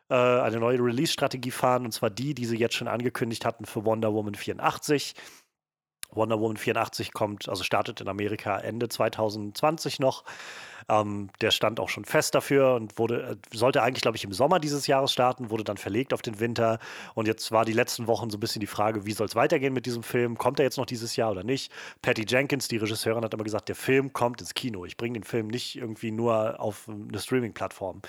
äh, eine neue Release-Strategie fahren, und zwar die, die sie jetzt schon angekündigt hatten für Wonder Woman 84. Wonder Woman 84 kommt, also startet in Amerika Ende 2020 noch. Ähm, der stand auch schon fest dafür und wurde, äh, sollte eigentlich, glaube ich, im Sommer dieses Jahres starten, wurde dann verlegt auf den Winter. Und jetzt war die letzten Wochen so ein bisschen die Frage, wie soll es weitergehen mit diesem Film? Kommt er jetzt noch dieses Jahr oder nicht? Patty Jenkins, die Regisseurin, hat immer gesagt, der Film kommt ins Kino. Ich bringe den Film nicht irgendwie nur auf eine Streaming-Plattform.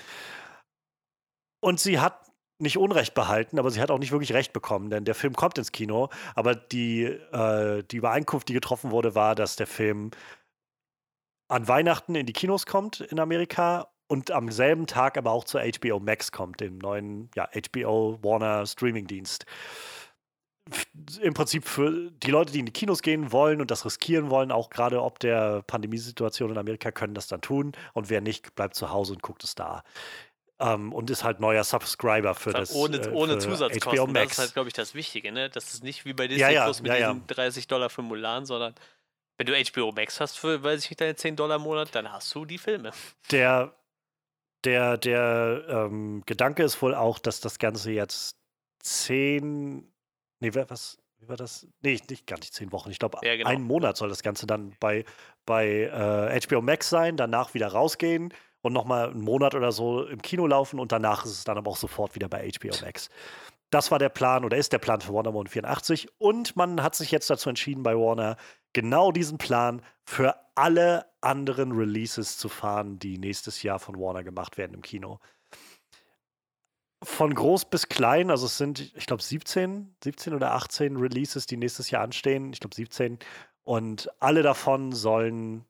Und sie hat nicht Unrecht behalten, aber sie hat auch nicht wirklich Recht bekommen, denn der Film kommt ins Kino. Aber die, äh, die Übereinkunft, die getroffen wurde, war, dass der Film an Weihnachten in die Kinos kommt in Amerika und am selben Tag aber auch zur HBO Max kommt, dem neuen ja, HBO Warner Streaming-Dienst. Im Prinzip für die Leute, die in die Kinos gehen wollen und das riskieren wollen, auch gerade ob der Pandemiesituation in Amerika, können das dann tun. Und wer nicht, bleibt zu Hause und guckt es da. Um, und ist halt neuer Subscriber für das. Ohne, äh, ohne Zusatzkosten. HBO Max. Das ist halt, glaube ich, das Wichtige, ne? Das ist nicht wie bei Disney ja, ja, Plus mit ja, diesen 30 Dollar für Mulan, sondern wenn du HBO Max hast für, weiß ich nicht, deine 10 Dollar im Monat, dann hast du die Filme. Der, der, der ähm, Gedanke ist wohl auch, dass das Ganze jetzt 10. Nee, was? Wie war das? Nee, nicht gar nicht 10 Wochen. Ich glaube, ja, genau. einen Monat soll das Ganze dann bei, bei äh, HBO Max sein, danach wieder rausgehen und nochmal einen Monat oder so im Kino laufen und danach ist es dann aber auch sofort wieder bei HBO Max. Das war der Plan oder ist der Plan für Warner Woman 84 und man hat sich jetzt dazu entschieden bei Warner, genau diesen Plan für alle anderen Releases zu fahren, die nächstes Jahr von Warner gemacht werden im Kino. von groß bis klein, also es sind, ich glaube, 17, 17 oder 18 Releases, die nächstes Jahr anstehen. Ich glaube 17. Und alle davon sollen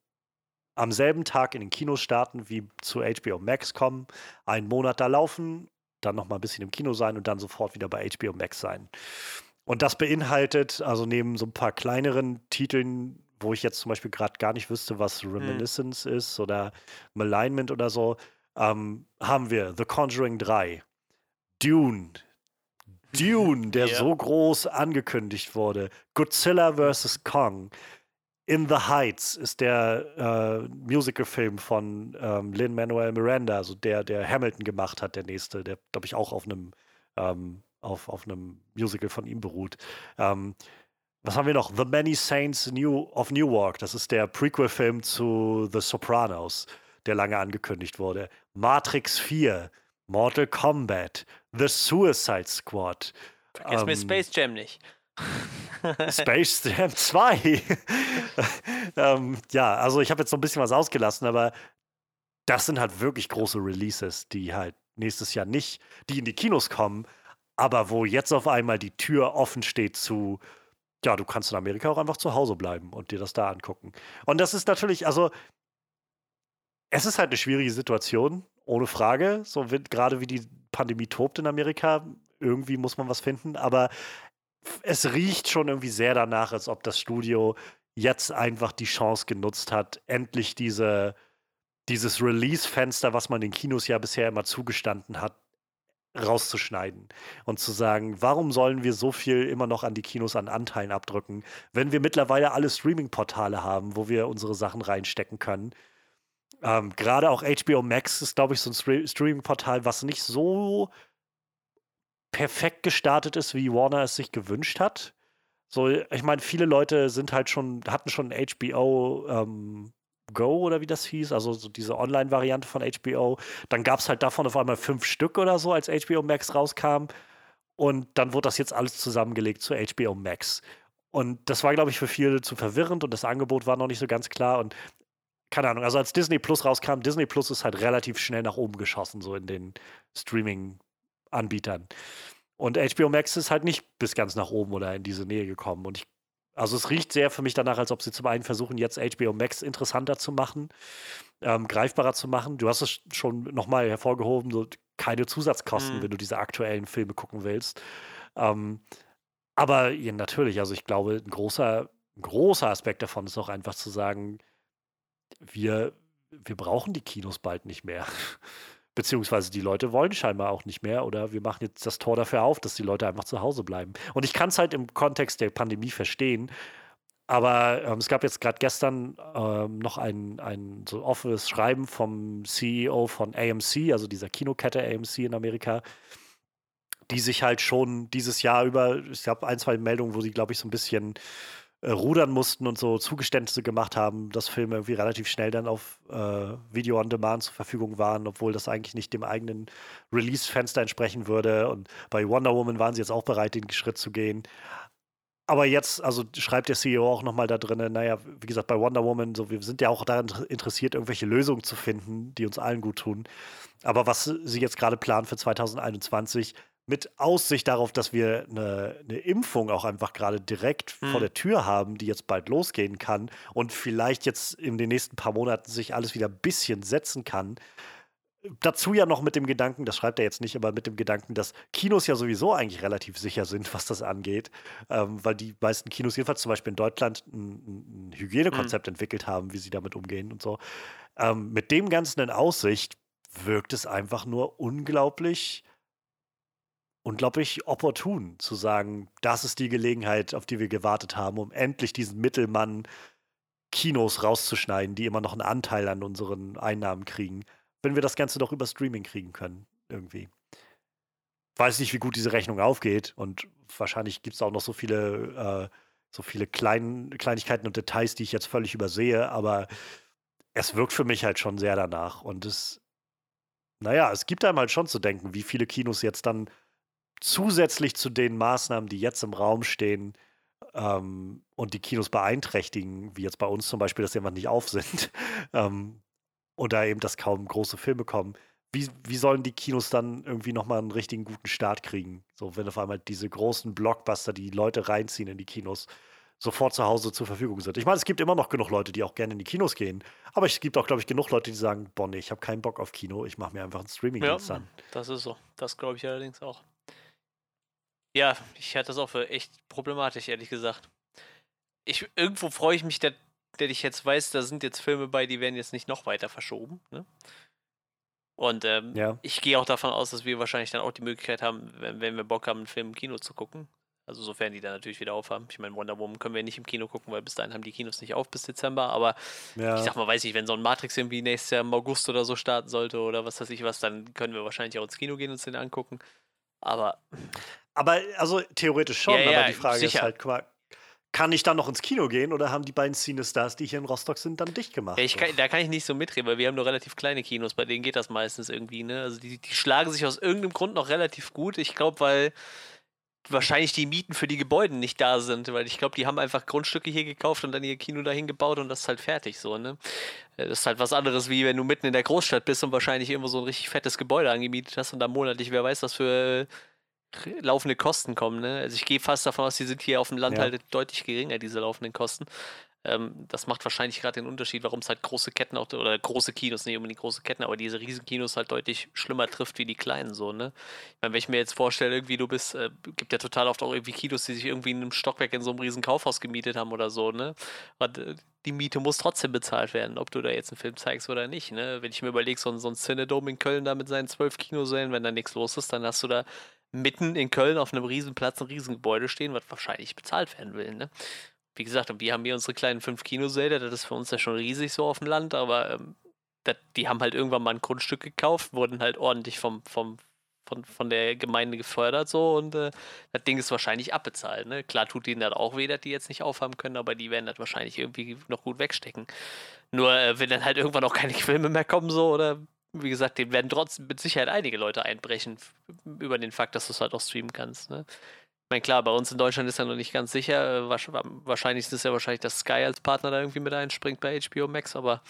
am selben Tag in den Kinos starten, wie zu HBO Max kommen, einen Monat da laufen, dann noch mal ein bisschen im Kino sein und dann sofort wieder bei HBO Max sein. Und das beinhaltet, also neben so ein paar kleineren Titeln, wo ich jetzt zum Beispiel gerade gar nicht wüsste, was Hm. Reminiscence ist oder Malignment oder so, ähm, haben wir The Conjuring 3, Dune, Dune, der [LAUGHS] Ja. so groß angekündigt wurde, Godzilla vs. Kong, In the Heights ist der äh, Musicalfilm von ähm, Lin-Manuel Miranda, also der, der Hamilton gemacht hat, der nächste, der, glaube ich, auch auf einem ähm, auf, auf einem Musical von ihm beruht. Ähm, was haben wir noch? The Many Saints New, of Newark. Das ist der Prequel-Film zu The Sopranos, der lange angekündigt wurde. Matrix 4, Mortal Kombat, The Suicide Squad, Vergiss mir Ähm, Space Jam nicht. Space Jam 2. ähm, ja, also ich habe jetzt so ein bisschen was ausgelassen, aber das sind halt wirklich große Releases, die halt nächstes Jahr nicht, die in die Kinos kommen, aber wo jetzt auf einmal die Tür offen steht zu, ja, du kannst in Amerika auch einfach zu Hause bleiben und dir das da angucken. Und das ist natürlich, also es ist halt eine schwierige Situation, ohne Frage. So gerade wie die Pandemie tobt in Amerika, irgendwie muss man was finden, aber es riecht schon irgendwie sehr danach, als ob das Studio jetzt einfach die Chance genutzt hat, endlich diese, dieses Release-Fenster, was man den Kinos ja bisher immer zugestanden hat, rauszuschneiden und zu sagen, warum sollen wir so viel immer noch an die Kinos an Anteilen abdrücken, wenn wir mittlerweile alle Streaming-Portale haben, wo wir unsere Sachen reinstecken können. Ähm, Gerade auch HBO Max ist, glaube ich, so ein Stre Streaming-Portal, was nicht so perfekt gestartet ist, wie Warner es sich gewünscht hat. So, ich meine, viele Leute sind halt schon, hatten schon HBO ähm, Go oder wie das hieß, also so diese Online-Variante von HBO. Dann gab es halt davon auf einmal fünf Stück oder so, als HBO Max rauskam. Und dann wurde das jetzt alles zusammengelegt zu HBO Max. Und das war, glaube ich, für viele zu verwirrend und das Angebot war noch nicht so ganz klar. Und keine Ahnung, also als Disney Plus rauskam, Disney Plus ist halt relativ schnell nach oben geschossen, so in den Streaming-Anbietern. Und HBO Max ist halt nicht bis ganz nach oben oder in diese Nähe gekommen. Und ich, also es riecht sehr für mich danach, als ob sie zum einen versuchen, jetzt HBO Max interessanter zu machen, ähm, greifbarer zu machen. Du hast es schon nochmal hervorgehoben, so keine Zusatzkosten, Mhm. wenn du diese aktuellen Filme gucken willst. Ähm, aber ja, natürlich, also ich glaube, ein großer, ein großer Aspekt davon ist auch einfach zu sagen, wir, wir brauchen die Kinos bald nicht mehr. Beziehungsweise die Leute wollen scheinbar auch nicht mehr oder wir machen jetzt das Tor dafür auf, dass die Leute einfach zu Hause bleiben. Und ich kann es halt im Kontext der Pandemie verstehen, aber ähm, es gab jetzt gerade gestern ähm, noch ein, ein so offenes Schreiben vom CEO von AMC, also dieser Kinokette AMC in Amerika, die sich halt schon dieses Jahr über, ich habe ein, zwei Meldungen, wo sie, glaube ich, so ein bisschen äh, rudern mussten und so Zugeständnisse gemacht haben, dass Filme irgendwie relativ schnell dann auf äh, Video on Demand zur Verfügung waren, obwohl das eigentlich nicht dem eigenen Release-Fenster entsprechen würde. Und bei Wonder Woman waren sie jetzt auch bereit, den Schritt zu gehen. Aber jetzt, also schreibt der CEO auch nochmal da drin, naja, wie gesagt, bei Wonder Woman, so, wir sind ja auch daran interessiert, irgendwelche Lösungen zu finden, die uns allen gut tun. Aber was sie jetzt gerade planen für 2021, mit Aussicht darauf, dass wir eine, eine Impfung auch einfach gerade direkt Hm. vor der Tür haben, die jetzt bald losgehen kann und vielleicht jetzt in den nächsten paar Monaten sich alles wieder ein bisschen setzen kann. Dazu ja noch mit dem Gedanken, das schreibt er jetzt nicht, aber mit dem Gedanken, dass Kinos ja sowieso eigentlich relativ sicher sind, was das angeht, ähm, weil die meisten Kinos, jedenfalls zum Beispiel in Deutschland, ein, ein Hygienekonzept entwickelt haben, wie sie damit umgehen und so. Ähm, mit dem Ganzen in Aussicht wirkt es einfach nur unglaublich unglaublich opportun zu sagen, das ist die Gelegenheit, auf die wir gewartet haben, um endlich diesen Mittelmann Kinos rauszuschneiden, die immer noch einen Anteil an unseren Einnahmen kriegen, wenn wir das Ganze doch über Streaming kriegen können, irgendwie. Weiß nicht, wie gut diese Rechnung aufgeht und wahrscheinlich gibt es auch noch so viele, äh, so viele Klein Kleinigkeiten und Details, die ich jetzt völlig übersehe, aber es wirkt für mich halt schon sehr danach und es, naja, es gibt einem halt schon zu denken, wie viele Kinos jetzt dann zusätzlich zu den Maßnahmen, die jetzt im Raum stehen ähm, und die Kinos beeinträchtigen, wie jetzt bei uns zum Beispiel, dass sie einfach nicht auf sind [LAUGHS] ähm, oder eben, dass kaum große Filme kommen, wie, wie sollen die Kinos dann irgendwie nochmal einen richtigen guten Start kriegen? So, wenn auf einmal diese großen Blockbuster, die Leute reinziehen in die Kinos, sofort zu Hause zur Verfügung sind. Ich meine, es gibt immer noch genug Leute, die auch gerne in die Kinos gehen. Aber es gibt auch, glaube ich, genug Leute, die sagen, boah, nee, ich habe keinen Bock auf Kino, ich mache mir einfach einen Streaming-Dienst ja, an. Das ist so. Das glaube ich allerdings auch. Ja, ich halte das auch für echt problematisch, ehrlich gesagt. Ich, irgendwo freue ich mich, dass, dass ich jetzt weiß, da sind jetzt Filme bei, die werden jetzt nicht noch weiter verschoben. Ne? Und ähm, ja. ich gehe auch davon aus, dass wir wahrscheinlich dann auch die Möglichkeit haben, wenn, wenn wir Bock haben, einen Film im Kino zu gucken. Also sofern die dann natürlich wieder aufhaben. Ich meine, Wonder Woman können wir nicht im Kino gucken, weil bis dahin haben die Kinos nicht auf bis Dezember. Aber ja. ich sag mal, weiß ich, wenn so ein Matrix irgendwie nächstes Jahr im August oder so starten sollte oder was weiß ich was, dann können wir wahrscheinlich auch ins Kino gehen und uns den angucken. Aber. Aber also theoretisch schon, ja, aber ja, die Frage sicher. ist halt, kann ich dann noch ins Kino gehen oder haben die beiden Cinestars, die hier in Rostock sind, dann dicht gemacht? Ja, kann, da kann ich nicht so mitreden, weil wir haben nur relativ kleine Kinos, bei denen geht das meistens irgendwie, ne? Also die, die schlagen sich aus irgendeinem Grund noch relativ gut. Ich glaube, weil wahrscheinlich die Mieten für die Gebäude nicht da sind, weil ich glaube, die haben einfach Grundstücke hier gekauft und dann ihr Kino dahin gebaut und das ist halt fertig so, ne? Äh, das ist halt was anderes, wie wenn du mitten in der Großstadt bist und wahrscheinlich irgendwo so ein richtig fettes Gebäude angemietet hast und dann monatlich, wer weiß, was für äh, laufende Kosten kommen, ne? Also ich gehe fast davon aus, die sind hier auf dem Land Ja. halt deutlich geringer, diese laufenden Kosten. Ähm, das macht wahrscheinlich gerade den Unterschied, warum es halt große Ketten auch, oder große Kinos, nicht unbedingt große Ketten, aber diese Riesenkinos halt deutlich schlimmer trifft wie die kleinen so, ne? Ich meine, wenn ich mir jetzt vorstelle, irgendwie du bist, äh, gibt ja total oft auch irgendwie Kinos, die sich irgendwie in einem Stockwerk in so einem riesen Kaufhaus gemietet haben oder so, ne? Und, äh, die Miete muss trotzdem bezahlt werden, ob du da jetzt einen Film zeigst oder nicht, ne? Wenn ich mir überlege, so, ein- so ein Cinedome in Köln da mit seinen zwölf Kinosälen, wenn da nichts los ist, dann hast du da mitten in Köln auf einem riesen Platz ein Riesengebäude stehen, was wahrscheinlich bezahlt werden will, ne? Wie gesagt, und wir haben hier unsere kleinen fünf Kinosäle, das ist für uns ja schon riesig so auf dem Land, aber ähm, das, die haben halt irgendwann mal ein Grundstück gekauft, wurden halt ordentlich vom, vom, von, von der Gemeinde gefördert so und äh, das Ding ist wahrscheinlich abbezahlt. Ne? Klar tut ihnen das auch weh, dass die jetzt nicht aufhaben können, aber die werden das wahrscheinlich irgendwie noch gut wegstecken. Nur äh, wenn dann halt irgendwann auch keine Filme mehr kommen so oder wie gesagt, den werden trotzdem mit Sicherheit einige Leute einbrechen über den Fakt, dass du es halt auch streamen kannst. Ne? Ich meine, klar, bei uns in Deutschland ist ja noch nicht ganz sicher. äh, wahrsch- Wahrscheinlich ist es ja wahrscheinlich, dass Sky als Partner da irgendwie mit einspringt bei HBO Max, aber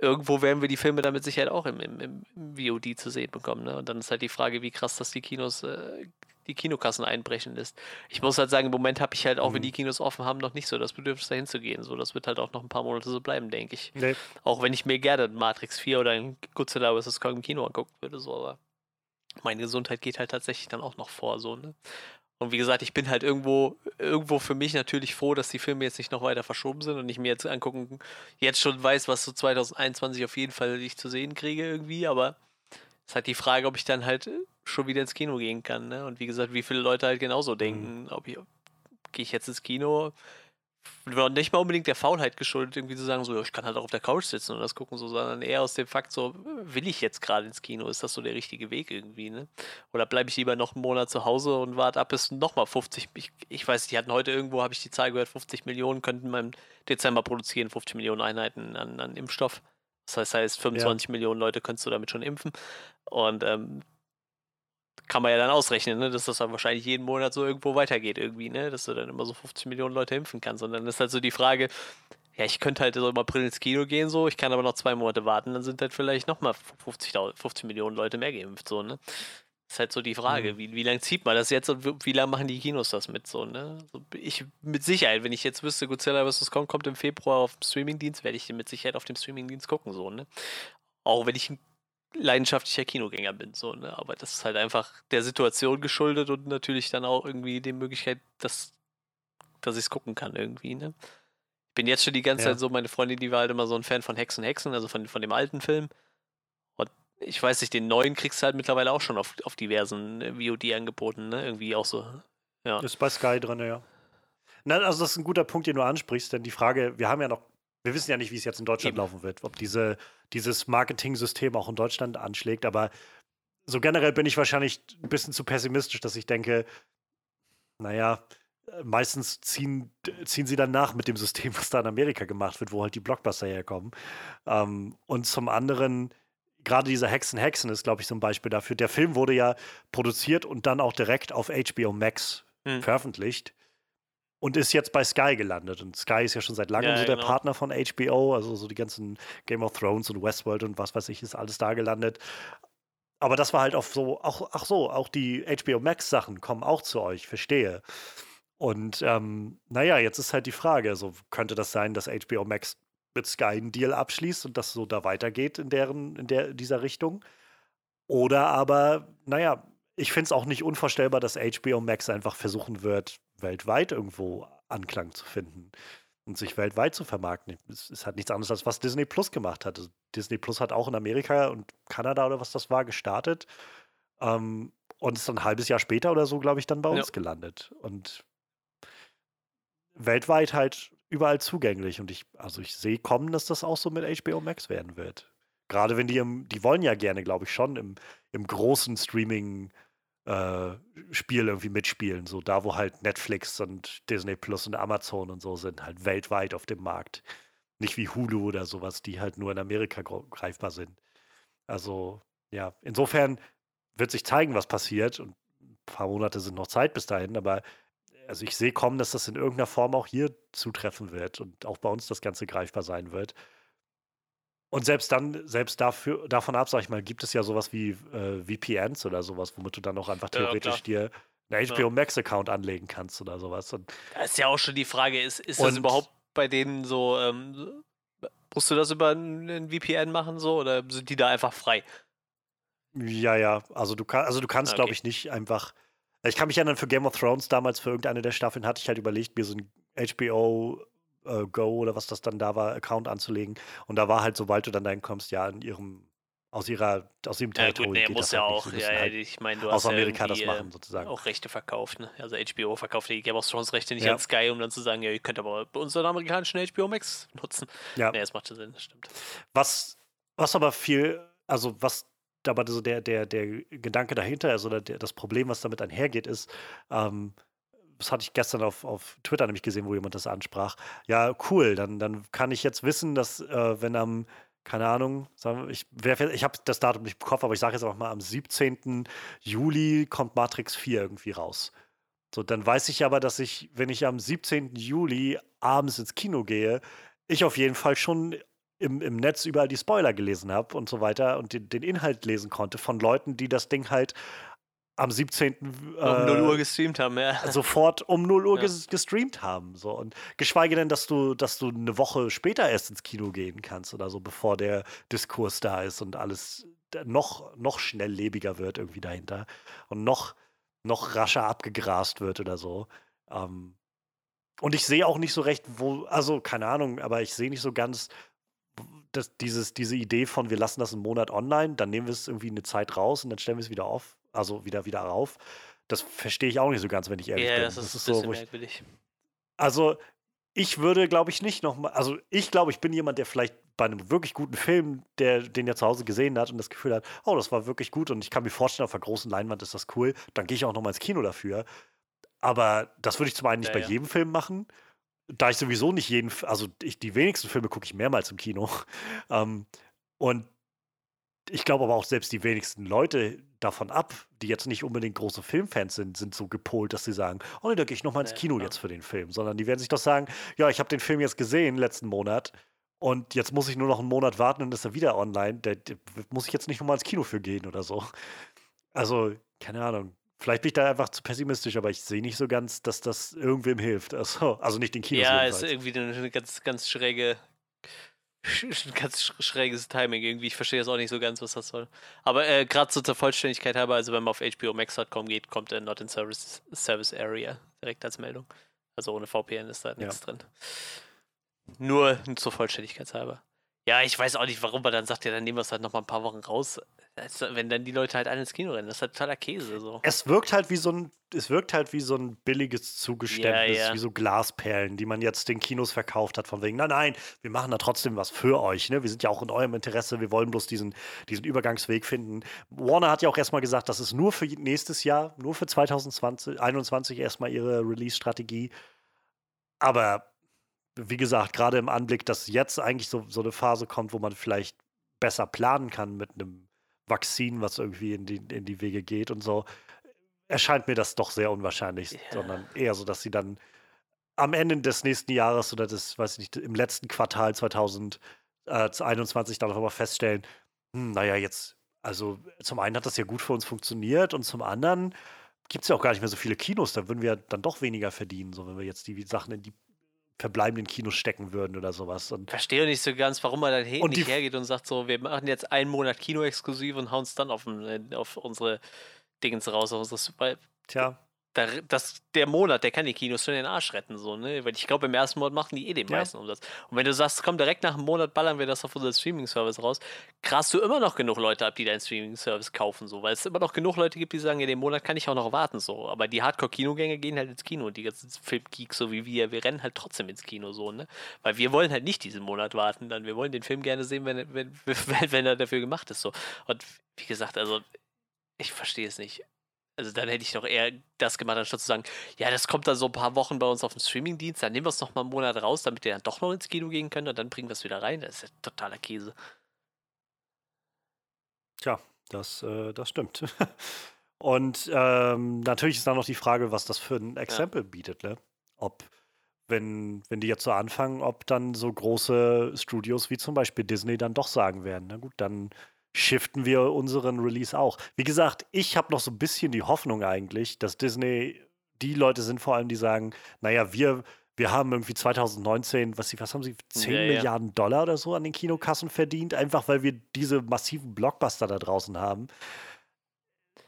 irgendwo werden wir die Filme damit Sicherheit auch im, im, im VOD zu sehen bekommen. Ne? Und dann ist halt die Frage, wie krass das die Kinos, äh, die Kinokassen einbrechen lässt. Ich muss halt sagen, im Moment habe ich halt auch, wenn Mhm. die Kinos offen haben, noch nicht so das Bedürfnis, dahin zu gehen. So, das wird halt auch noch ein paar Monate so bleiben, denke ich. Nee. Auch wenn ich mir gerne Matrix 4 oder ein Godzilla vs. Kong im Kino angucken würde, so, aber meine Gesundheit geht halt tatsächlich dann auch noch vor, so, ne? Und wie gesagt, ich bin halt irgendwo, irgendwo für mich natürlich froh, dass die Filme jetzt nicht noch weiter verschoben sind und ich mir jetzt angucken, jetzt schon weiß, was so 2021 auf jeden Fall ich zu sehen kriege irgendwie, aber es ist halt die Frage, ob ich dann halt schon wieder ins Kino gehen kann, ne? Und wie gesagt, wie viele Leute halt genauso denken, ob ich, gehe ich jetzt ins Kino, war nicht mal unbedingt der Faulheit geschuldet, irgendwie zu sagen, so, ja, ich kann halt auch auf der Couch sitzen und das gucken, so, sondern eher aus dem Fakt, so, will ich jetzt gerade ins Kino? Ist das so der richtige Weg irgendwie, ne? Oder bleibe ich lieber noch einen Monat zu Hause und warte ab, bis nochmal 50, ich, ich weiß, die hatten heute irgendwo, habe ich die Zahl gehört, 50 Millionen könnten im Dezember produzieren, 50 Millionen Einheiten an, an Impfstoff. Das heißt, heißt 25 Millionen Leute könntest du damit schon impfen. Und ähm, kann man ja dann ausrechnen, ne, dass das dann wahrscheinlich jeden Monat so irgendwo weitergeht irgendwie, ne, dass du dann immer so 50 Millionen Leute impfen kannst. Und dann ist halt so die Frage, ja, ich könnte halt so im April ins Kino gehen, so, ich kann aber noch zwei Monate warten, dann sind halt vielleicht nochmal 50, 50 Millionen Leute mehr geimpft, so, ne. Ist halt so die Frage, Mhm. wie, wie lange zieht man das jetzt und wie, lange machen die Kinos das mit, so, ne. Also ich, mit Sicherheit, wenn ich jetzt wüsste, Godzilla vs. Kong kommt im Februar auf dem Streamingdienst, werde ich den mit Sicherheit auf dem Streamingdienst gucken, so, ne. Auch wenn ich ein leidenschaftlicher Kinogänger bin, so, ne? Aber das ist halt einfach der Situation geschuldet und natürlich dann auch irgendwie die Möglichkeit, dass, dass ich es gucken kann, irgendwie, ne? Ich bin jetzt schon die ganze Ja. Zeit so, meine Freundin, die war halt immer so ein Fan von Hexen, Hexen, also von, von dem alten Film. Und ich weiß nicht, den neuen kriegst du halt mittlerweile auch schon auf, auf diversen äh, VOD-Angeboten, ne? Irgendwie auch so. Ja. Ist bei Sky drin, ja. Na, also das ist ein guter Punkt, den du ansprichst, denn die Frage, wir haben ja noch, wir wissen ja nicht, wie es jetzt in Deutschland Eben. laufen wird, ob diese, dieses Marketing-System auch in Deutschland anschlägt, aber so generell bin ich wahrscheinlich ein bisschen zu pessimistisch, dass ich denke, naja, meistens ziehen, ziehen sie dann nach mit dem System, was da in Amerika gemacht wird, wo halt die Blockbuster herkommen. Ähm, und zum anderen, gerade dieser Hexen Hexen ist, glaube ich, so ein Beispiel dafür. Der Film wurde ja produziert und dann auch direkt auf HBO Max Hm. veröffentlicht. Und ist jetzt bei Sky gelandet. Und Sky ist ja schon seit langem Ja, so der genau. Partner von HBO, also so die ganzen Game of Thrones und Westworld und was weiß ich, ist alles da gelandet. Aber das war halt auf so, auch, ach so, auch die HBO Max Sachen kommen auch zu euch, verstehe. Und ähm, naja, jetzt ist halt die Frage, also könnte das sein, dass HBO Max mit Sky einen Deal abschließt und das so da weitergeht in deren, in der, dieser Richtung? Oder aber, naja, ich finde es auch nicht unvorstellbar, dass HBO Max einfach versuchen wird, weltweit irgendwo Anklang zu finden und sich weltweit zu vermarkten. Es ist halt nichts anderes, als was Disney Plus gemacht hat. Also Disney Plus hat auch in Amerika und Kanada oder was das war, gestartet. Ähm, und ist dann ein halbes Jahr später oder so, glaube ich, dann bei Ja. uns gelandet. Und weltweit halt überall zugänglich. Und ich, also ich sehe kommen, dass das auch so mit HBO Max werden wird. Gerade wenn die im, die wollen ja gerne, glaube ich, schon im, im großen Streaming äh, Spiel irgendwie mitspielen. So da, wo halt Netflix und Disney Plus und Amazon und so sind, halt weltweit auf dem Markt. Nicht wie Hulu oder sowas, die halt nur in Amerika greifbar sind. Also, ja, insofern wird sich zeigen, was passiert. Und ein paar Monate sind noch Zeit bis dahin, aber also ich sehe kommen, dass das in irgendeiner Form auch hier zutreffen wird und auch bei uns das Ganze greifbar sein wird. Und selbst dann, selbst dafür, davon ab, sag ich mal, gibt es ja sowas wie äh, VPNs oder sowas, womit du dann auch einfach Ja, theoretisch dir einen HBO Max-Account anlegen kannst oder sowas. Und Da ist ja auch schon die Frage, ist, ist das überhaupt bei denen so, ähm, musst du das über ein, ein VPN machen so oder sind die da einfach frei? ja, ja, also du, kann, also du kannst, Ah, glaube okay. ich, nicht einfach. Ich kann mich erinnern, für Game of Thrones damals, für irgendeine der Staffeln, hatte ich halt überlegt, mir so ein HBO äh, Go oder was das dann da war, Account anzulegen. Und da war halt, sobald du dann dahin kommst, ja, in ihrem, aus ihrer, aus ihrem Ja gut, Territorium nee, muss ja halt auch, ja, ja, halt ich meine, du aus hast ja Amerika das irgendwie, machen, sozusagen. Äh, auch Rechte verkauft, ne? Also HBO verkauft die Game of Thrones Rechte nicht Ja. an Sky, um dann zu sagen, ja, ihr könnt aber bei unseren amerikanischen HBO Max nutzen. Ja. Nee, das macht schon Sinn, das stimmt. Was, was aber viel, also was aber so der, der, der Gedanke dahinter oder der, das Problem, was damit einhergeht, ist, ähm, das hatte ich gestern auf, auf Twitter nämlich gesehen, wo jemand das ansprach. Ja, cool, dann, dann kann ich jetzt wissen, dass äh, wenn am, keine Ahnung, wir, ich, ich habe das Datum nicht im Kopf, aber ich sage jetzt auch mal, am 17. Juli kommt Matrix 4 irgendwie raus. So, dann weiß ich aber, dass ich, wenn ich am 17. Juli abends ins Kino gehe, ich auf jeden Fall schon im, im Netz überall die Spoiler gelesen habe und so weiter und den, den Inhalt lesen konnte von Leuten, die das Ding halt am 17. Um äh, 0 Uhr gestreamt haben, ja. [LAUGHS] sofort um 0 Uhr Ja. ges gestreamt haben. So. Und geschweige denn, dass du, dass du eine Woche später erst ins Kino gehen kannst oder so, bevor der Diskurs da ist und alles noch, noch schnelllebiger wird irgendwie dahinter und noch, noch rascher abgegrast wird oder so. Ähm, und ich sehe auch nicht so recht, wo, also keine Ahnung, aber ich sehe nicht so ganz, dass dieses, diese Idee von, wir lassen das einen Monat online, dann nehmen wir es irgendwie eine Zeit raus und dann stellen wir es wieder auf, also wieder wieder auf. Das verstehe ich auch nicht so ganz, wenn ich ehrlich Ja, bin. das ist, ein so, ich, also ich würde, glaube ich, nicht nochmal, also ich glaube, ich bin jemand, der vielleicht bei einem wirklich guten Film, der den er zu Hause gesehen hat und das Gefühl hat, oh, das war wirklich gut und ich kann mir vorstellen, auf der großen Leinwand ist das cool, dann gehe ich auch nochmal ins Kino dafür. Aber das würde ich zum einen nicht Ja, bei ja. jedem Film machen, da ich sowieso nicht jeden, also ich, die wenigsten Filme gucke ich mehrmals im Kino. [LAUGHS] Ähm, und ich glaube aber auch selbst die wenigsten Leute davon ab, die jetzt nicht unbedingt große Filmfans sind, sind so gepolt, dass sie sagen, oh nee, da gehe ich nochmal ins Kino jetzt für den Film. Sondern die werden sich doch sagen, ja, ich habe den Film jetzt gesehen letzten Monat und jetzt muss ich nur noch einen Monat warten und ist er wieder online. Da, muss ich jetzt nicht nochmal ins Kino für gehen oder so. Also, keine Ahnung. Vielleicht bin ich da einfach zu pessimistisch, aber ich sehe nicht so ganz, dass das irgendwem hilft. Also, also nicht den Kinos Ja, ist jedenfalls. irgendwie eine, eine ganz, ganz schräge, [LAUGHS] ein ganz sch- schräges Timing irgendwie. Ich verstehe das auch nicht so ganz, was das soll. Aber äh, gerade so zur Vollständigkeit halber, also wenn man auf hbomax.com geht, kommt der Not in Service, Service Area direkt als Meldung. Also ohne VPN ist da nichts drin. Nur zur Vollständigkeit halber. Ja, ich weiß auch nicht, warum man dann sagt, ja, dann nehmen wir es halt noch mal ein paar Wochen raus. Also, wenn dann die Leute halt alle ins Kino rennen, das ist halt totaler Käse. So. Es wirkt halt wie so ein, es wirkt halt wie so ein billiges Zugeständnis, Ja, ja. wie so Glasperlen, die man jetzt den Kinos verkauft hat, von wegen, nein, nein, wir machen da trotzdem was für euch, ne? Wir sind ja auch in eurem Interesse, wir wollen bloß diesen, diesen Übergangsweg finden. Warner hat ja auch erstmal gesagt, das ist nur für nächstes Jahr, nur für 2020, 2021 erstmal ihre Release-Strategie. Aber wie gesagt, gerade im Anblick, dass jetzt eigentlich so, so eine Phase kommt, wo man vielleicht besser planen kann mit einem Vakzin, was irgendwie in die, in die Wege geht und so, erscheint mir das doch sehr unwahrscheinlich, Ja. sondern eher so, dass sie dann am Ende des nächsten Jahres oder des, weiß ich nicht, im letzten Quartal 2021 dann auch immer feststellen, hm, naja, jetzt, also zum einen hat das ja gut für uns funktioniert und zum anderen gibt es ja auch gar nicht mehr so viele Kinos, da würden wir dann doch weniger verdienen, so wenn wir jetzt die Sachen in die verbleibenden Kinos stecken würden oder sowas. Und Verstehe nicht so ganz, warum man dann hin nicht hergeht und sagt so, wir machen jetzt einen Monat Kino exklusiv und hauen es dann auf, auf unsere Dingens raus, auf unsere, Tja da, das, der Monat, der kann die Kinos schon den Arsch retten, so, ne? Weil ich glaube, im ersten Monat machen die eh den ja. meisten Umsatz. Und wenn du sagst, komm, direkt nach einem Monat ballern wir das auf unseren Streaming-Service raus, krast du immer noch genug Leute ab, die deinen Streaming-Service kaufen, so, weil es immer noch genug Leute gibt, die sagen, ja, den Monat kann ich auch noch warten, so. Aber die Hardcore-Kinogänge gehen halt ins Kino und die ganzen Filmgeeks, so wie wir, wir rennen halt trotzdem ins Kino, so, ne? Weil wir wollen halt nicht diesen Monat warten, dann wir wollen den Film gerne sehen, wenn, wenn, [LAUGHS] wenn, wenn er dafür gemacht ist, so. Und wie gesagt, also, ich verstehe es nicht. Also dann hätte ich doch eher das gemacht, anstatt zu sagen, ja, das kommt dann so ein paar Wochen bei uns auf dem Streamingdienst, dann nehmen wir es noch mal einen Monat raus, damit wir dann doch noch ins Kino gehen können und dann bringen wir es wieder rein. Das ist ja totaler Käse. Tja, das, äh, das stimmt. [LAUGHS] und ähm, natürlich ist dann noch die Frage, was das für ein Exempel ja. bietet, ne? Ob, wenn, wenn die jetzt so anfangen, ob dann so große Studios wie zum Beispiel Disney dann doch sagen werden, na gut, dann shiften wir unseren Release auch. Wie gesagt, ich habe noch so ein bisschen die Hoffnung eigentlich, dass Disney die Leute sind vor allem, die sagen, naja, wir, wir haben irgendwie 2019, was, was haben sie, 10 ja, Milliarden ja. Dollar oder so an den Kinokassen verdient, einfach weil wir diese massiven Blockbuster da draußen haben.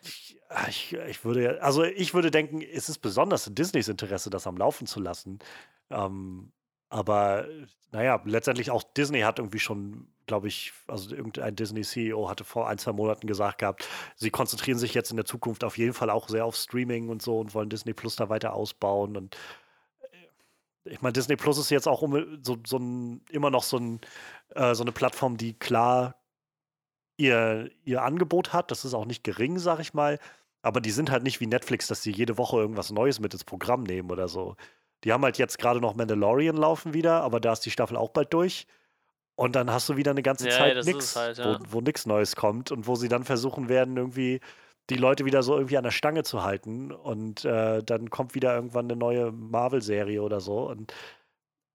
Ich, ich, ich würde, also ich würde denken, es ist besonders in Disneys Interesse, das am Laufen zu lassen. Ähm, aber naja, letztendlich auch Disney hat irgendwie schon, glaube ich, also irgendein Disney-CEO hatte vor ein, zwei Monaten gesagt gehabt, sie konzentrieren sich jetzt in der Zukunft auf jeden Fall auch sehr auf Streaming und so und wollen Disney Plus da weiter ausbauen. Und äh, ich meine, Disney Plus ist jetzt auch so, so ein, immer noch so, ein, äh, so eine Plattform, die klar ihr, ihr Angebot hat. Das ist auch nicht gering, sag ich mal. Aber die sind halt nicht wie Netflix, dass sie jede Woche irgendwas Neues mit ins Programm nehmen oder so. Die haben halt jetzt gerade noch Mandalorian laufen wieder, aber da ist die Staffel auch bald durch. Und dann hast du wieder eine ganze ja, Zeit nichts, halt, ja. wo, wo nichts Neues kommt und wo sie dann versuchen werden, irgendwie die Leute wieder so irgendwie an der Stange zu halten. Und äh, dann kommt wieder irgendwann eine neue Marvel-Serie oder so. Und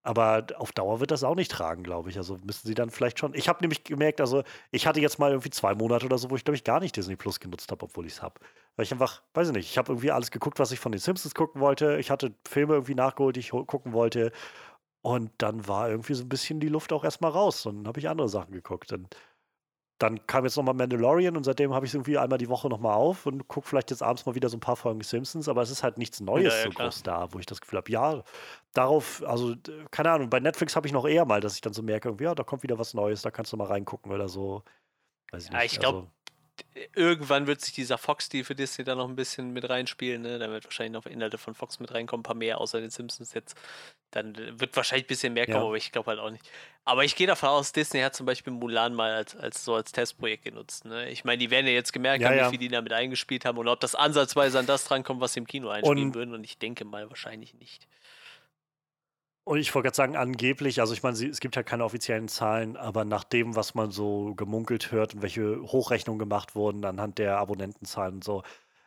aber auf Dauer wird das auch nicht tragen, glaube ich. Also müssen sie dann vielleicht schon. Ich habe nämlich gemerkt, also ich hatte jetzt mal irgendwie zwei Monate oder so, wo ich glaube ich gar nicht Disney Plus genutzt habe, obwohl ich es habe. Weil ich einfach, weiß ich nicht, ich habe irgendwie alles geguckt, was ich von den Simpsons gucken wollte. Ich hatte Filme irgendwie nachgeholt, die ich gucken wollte. Und dann war irgendwie so ein bisschen die Luft auch erstmal raus. Und dann habe ich andere Sachen geguckt. Und dann kam jetzt nochmal Mandalorian und seitdem habe ich es irgendwie einmal die Woche nochmal auf und gucke vielleicht jetzt abends mal wieder so ein paar Folgen Simpsons, aber es ist halt nichts Neues ja, ja, so klar. groß da, wo ich das Gefühl habe, ja, darauf, also keine Ahnung, bei Netflix habe ich noch eher mal, dass ich dann so merke, ja, da kommt wieder was Neues, da kannst du mal reingucken oder so. Weiß ich ja, nicht. ich glaube, also, irgendwann wird sich dieser Fox-Deal für Disney da noch ein bisschen mit reinspielen. Ne? Da wird wahrscheinlich noch Inhalte von Fox mit reinkommen, ein paar mehr außer den Simpsons jetzt. Dann wird wahrscheinlich ein bisschen mehr kommen, ja. aber ich glaube halt auch nicht. Aber ich gehe davon aus, Disney hat zum Beispiel Mulan mal als, als so als Testprojekt genutzt. Ne? Ich meine, die werden ja jetzt gemerkt ja, haben, ja. wie viel die damit eingespielt haben und ob das ansatzweise an das drankommt, was sie im Kino einspielen und würden. Und ich denke mal wahrscheinlich nicht. Und ich wollte gerade sagen, angeblich, also ich meine, es gibt ja keine offiziellen Zahlen, aber nach dem, was man so gemunkelt hört und welche Hochrechnungen gemacht wurden anhand der Abonnentenzahlen und so,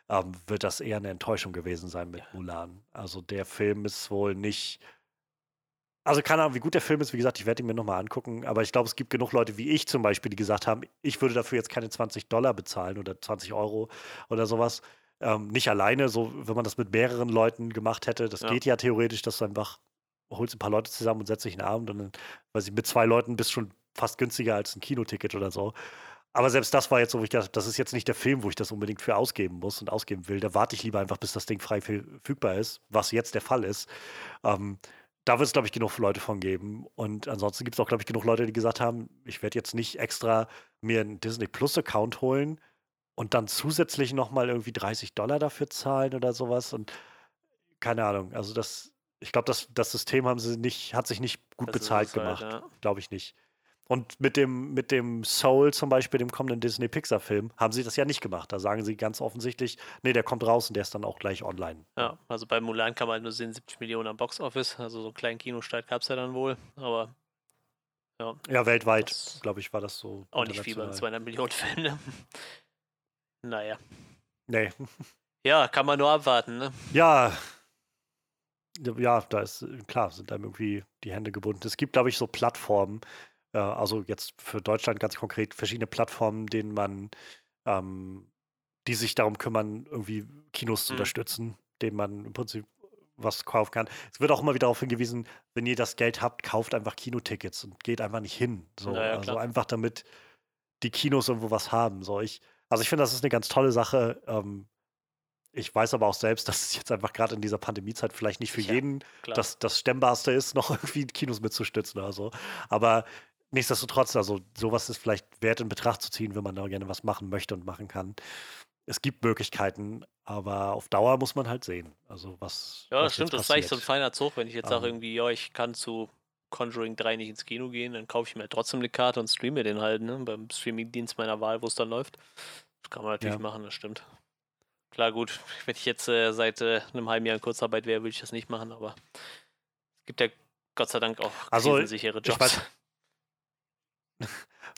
ähm, wird das eher eine Enttäuschung gewesen sein mit Mulan. Also der Film ist wohl nicht. Also keine Ahnung, wie gut der Film ist. Wie gesagt, ich werde ihn mir nochmal angucken. Aber ich glaube, es gibt genug Leute wie ich zum Beispiel, die gesagt haben, ich würde dafür jetzt keine 20 Dollar bezahlen oder 20 Euro oder sowas. Ähm, nicht alleine, so wenn man das mit mehreren Leuten gemacht hätte. Das ja. geht ja theoretisch, dass du einfach holst ein paar Leute zusammen und setzt dich einen Abend und dann, weiß ich, mit zwei Leuten bist du schon fast günstiger als ein Kinoticket oder so. Aber selbst das war jetzt so, wo ich dachte, das ist jetzt nicht der Film, wo ich das unbedingt für ausgeben muss und ausgeben will. Da warte ich lieber einfach, bis das Ding frei verfügbar ist, was jetzt der Fall ist. Ähm, da wird es, glaube ich, genug Leute von geben. Und ansonsten gibt es auch, glaube ich, genug Leute, die gesagt haben, ich werde jetzt nicht extra mir einen Disney Plus-Account holen und dann zusätzlich nochmal irgendwie 30 Dollar dafür zahlen oder sowas. Und keine Ahnung, also das ich glaube, das, das System haben sie nicht, hat sich nicht gut das bezahlt halt, gemacht. Ja. Glaube ich nicht. Und mit dem, mit dem Soul zum Beispiel, dem kommenden Disney-Pixar-Film, haben sie das ja nicht gemacht. Da sagen sie ganz offensichtlich, nee, der kommt raus und der ist dann auch gleich online. Ja, also bei Mulan kann man halt nur sehen, 70 Millionen am Box-Office. Also so einen kleinen Kinostart gab es ja dann wohl. Aber ja. Ja, weltweit, glaube ich, war das so. Auch nicht viel beim 200 Millionen [LAUGHS] Film. Ne? naja. Nee. Ja, kann man nur abwarten, ne? Ja, Ja, da ist, klar, sind einem irgendwie die Hände gebunden. Es gibt, glaube ich, so Plattformen, äh, also jetzt für Deutschland ganz konkret verschiedene Plattformen, denen man, ähm, die sich darum kümmern, irgendwie Kinos zu Mhm. unterstützen, denen man im Prinzip was kaufen kann. Es wird auch immer wieder darauf hingewiesen, wenn ihr das Geld habt, kauft einfach Kinotickets und geht einfach nicht hin. So, Ja, ja, also einfach damit die Kinos irgendwo was haben. So, ich, also ich finde, das ist eine ganz tolle Sache. Ähm, ich weiß aber auch selbst, [LAUGHS] dass es jetzt einfach gerade in dieser Pandemiezeit vielleicht nicht für Ja, jeden Klar. das, das Stemmbarste ist, [LAUGHS] noch irgendwie Kinos mitzustützen oder so. Aber nichtsdestotrotz, also sowas ist vielleicht wert in Betracht zu ziehen, wenn man da gerne was machen möchte und machen kann. Es gibt Möglichkeiten, aber auf Dauer muss man halt sehen. Also was. ja, was das stimmt, jetzt das ist so ein feiner Zug, wenn ich jetzt sage Ähm. irgendwie, ja, ich kann zu Conjuring 3 nicht ins Kino gehen, dann kaufe ich mir trotzdem eine Karte und streame den halt, ne? Beim Streamingdienst meiner Wahl, wo es dann läuft. Das kann man natürlich Ja. machen, das stimmt. Klar, gut, [LAUGHS] wenn ich jetzt äh, seit äh, einem halben Jahr in Kurzarbeit wäre, würde ich das nicht machen, aber es gibt ja Gott sei Dank auch Also, ich Jobs. weiß- [LAUGHS]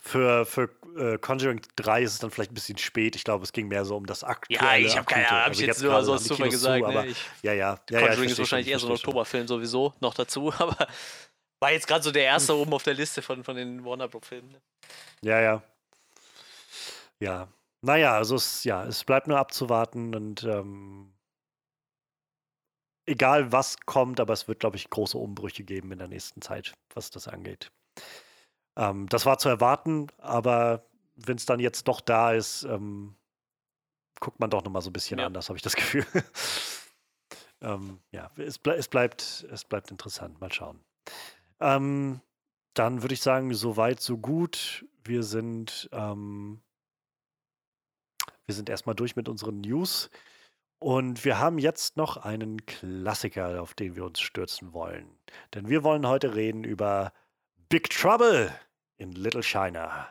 Für, für äh, Conjuring 3 ist es dann vielleicht ein bisschen spät. Ich glaube, es ging mehr so um das aktuelle. ja, ich habe keine. Ahnung, habe Also ich jetzt nur so die Zufall gesagt. zu, ne? aber ich, ja, ja. ja, ja Conjuring ist verstehe schon, wahrscheinlich ich eher so ein. Oktoberfilm sowieso noch dazu, [LAUGHS] aber war jetzt gerade so der erste oben auf der Liste von, von den Warner Bros. Filmen. Ne? Ja, ja. Ja. Naja, also es, ja, es bleibt nur abzuwarten und ähm, egal was kommt, aber es wird, glaube ich, große Umbrüche geben in der nächsten Zeit, was das angeht. Ähm, das war zu erwarten, aber wenn es dann jetzt doch da ist, ähm, guckt man doch nochmal so ein bisschen Ja. anders, habe ich das [LAUGHS] Gefühl. ähm, ja, es, ble es, bleibt, es bleibt interessant. Mal schauen. Ähm, dann würde ich sagen, so weit, so gut. Wir sind, ähm, wir sind erstmal durch mit unseren News. Und wir haben jetzt noch einen Klassiker, auf den wir uns stürzen wollen. Denn wir wollen heute reden über Big Trouble in Little China.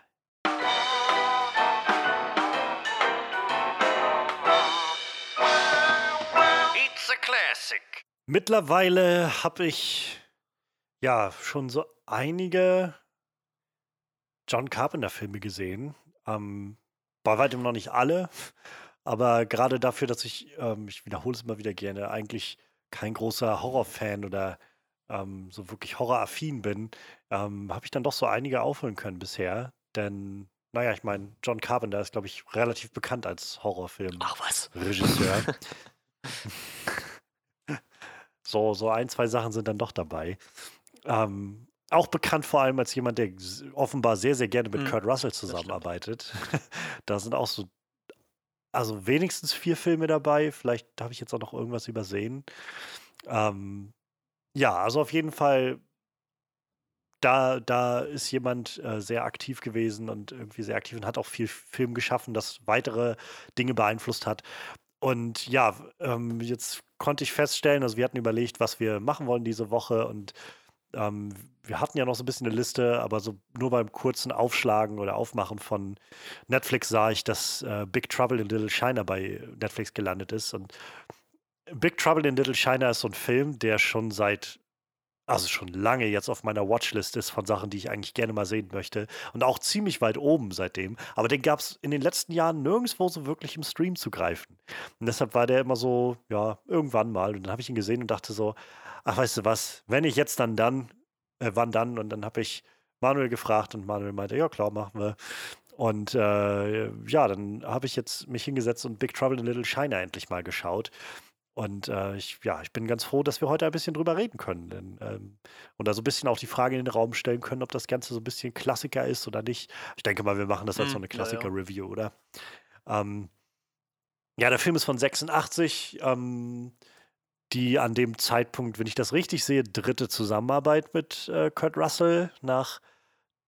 It's a classic. Mittlerweile habe ich ja schon so einige John Carpenter-Filme gesehen. Ähm, bei weitem noch nicht alle, aber gerade dafür, dass ich, ähm, ich wiederhole es immer wieder gerne, eigentlich kein großer Horrorfan oder ähm, so wirklich horroraffin bin, ähm, habe ich dann doch so einige aufholen können bisher. Denn, naja, ich meine, John Carpenter ist, glaube ich, relativ bekannt als Horrorfilm. Ach was. Regisseur. [LAUGHS] [LAUGHS] so, so ein, zwei Sachen sind dann doch dabei. Ähm, auch bekannt vor allem als jemand, der offenbar sehr, sehr gerne mit Mhm, Kurt Russell zusammenarbeitet. [LAUGHS] da sind auch so, also wenigstens vier Filme dabei. Vielleicht habe ich jetzt auch noch irgendwas übersehen. Ähm, ja, also auf jeden Fall, da, da ist jemand äh, sehr aktiv gewesen und irgendwie sehr aktiv und hat auch viel Film geschaffen, das weitere Dinge beeinflusst hat. Und ja, ähm, jetzt konnte ich feststellen, also wir hatten überlegt, was wir machen wollen diese Woche und ähm, wir hatten ja noch so ein bisschen eine Liste, aber so nur beim kurzen Aufschlagen oder Aufmachen von Netflix sah ich, dass äh, Big Trouble in Little China bei Netflix gelandet ist. Und Big Trouble in Little China ist so ein Film, der schon seit, also schon lange jetzt auf meiner Watchlist ist von Sachen, die ich eigentlich gerne mal sehen möchte. Und auch ziemlich weit oben seitdem. Aber den gab es in den letzten Jahren nirgendwo so wirklich im Stream zu greifen. Und deshalb war der immer so, ja, irgendwann mal. Und dann habe ich ihn gesehen und dachte so, ach, weißt du was, wenn ich jetzt dann dann, äh, wann dann? Und dann habe ich Manuel gefragt und Manuel meinte, ja klar, machen wir. Und äh, ja, dann habe ich jetzt mich hingesetzt und Big Trouble in Little China endlich mal geschaut. Und äh, ich, ja, ich bin ganz froh, dass wir heute ein bisschen drüber reden können. Denn, ähm, und da so ein bisschen auch die Frage in den Raum stellen können, ob das Ganze so ein bisschen Klassiker ist oder nicht. Ich denke mal, wir machen das als so Hm, eine ja. Klassiker-Review, oder? Ähm, ja, der Film ist von 86. Ähm, die an dem Zeitpunkt, wenn ich das richtig sehe, dritte Zusammenarbeit mit äh, Kurt Russell nach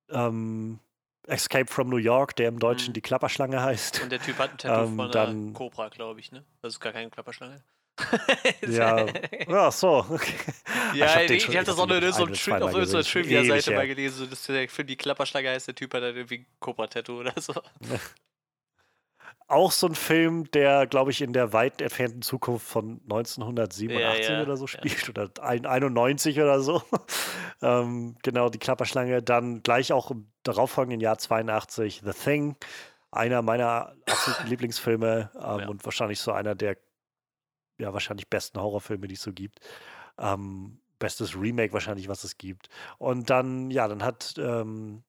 ähm, Escape from New York, der im Deutschen Mhm. die Klapperschlange heißt. Und der Typ hat ein Tattoo Ähm, von einer dann- Cobra, glaube ich, ne? Das ist gar keine Klapperschlange. [LAUGHS] Ja, Ach so. Okay. Ja, Ich hab das auch nur so ein einem oder Tri- zweimal auf irgendeiner gesehen, schon Trivia-Seite mal gelesen, dass der Film die Klapperschlange heißt, der Typ hat dann irgendwie Cobra-Tattoo oder so. [LAUGHS] Auch so ein Film, der, glaube ich, in der weit entfernten Zukunft von 1987 Ja, ja, oder so ja. spielt oder ein- 91 oder so. [LAUGHS] ähm, genau, die Klapperschlange. Dann gleich auch im darauffolgenden Jahr 82 The Thing, einer meiner absoluten [LAUGHS] Lieblingsfilme ähm, Ja. und wahrscheinlich so einer der ja wahrscheinlich besten Horrorfilme, die es so gibt. Ähm, bestes Remake wahrscheinlich, was es gibt. Und dann, ja, dann hat, ähm,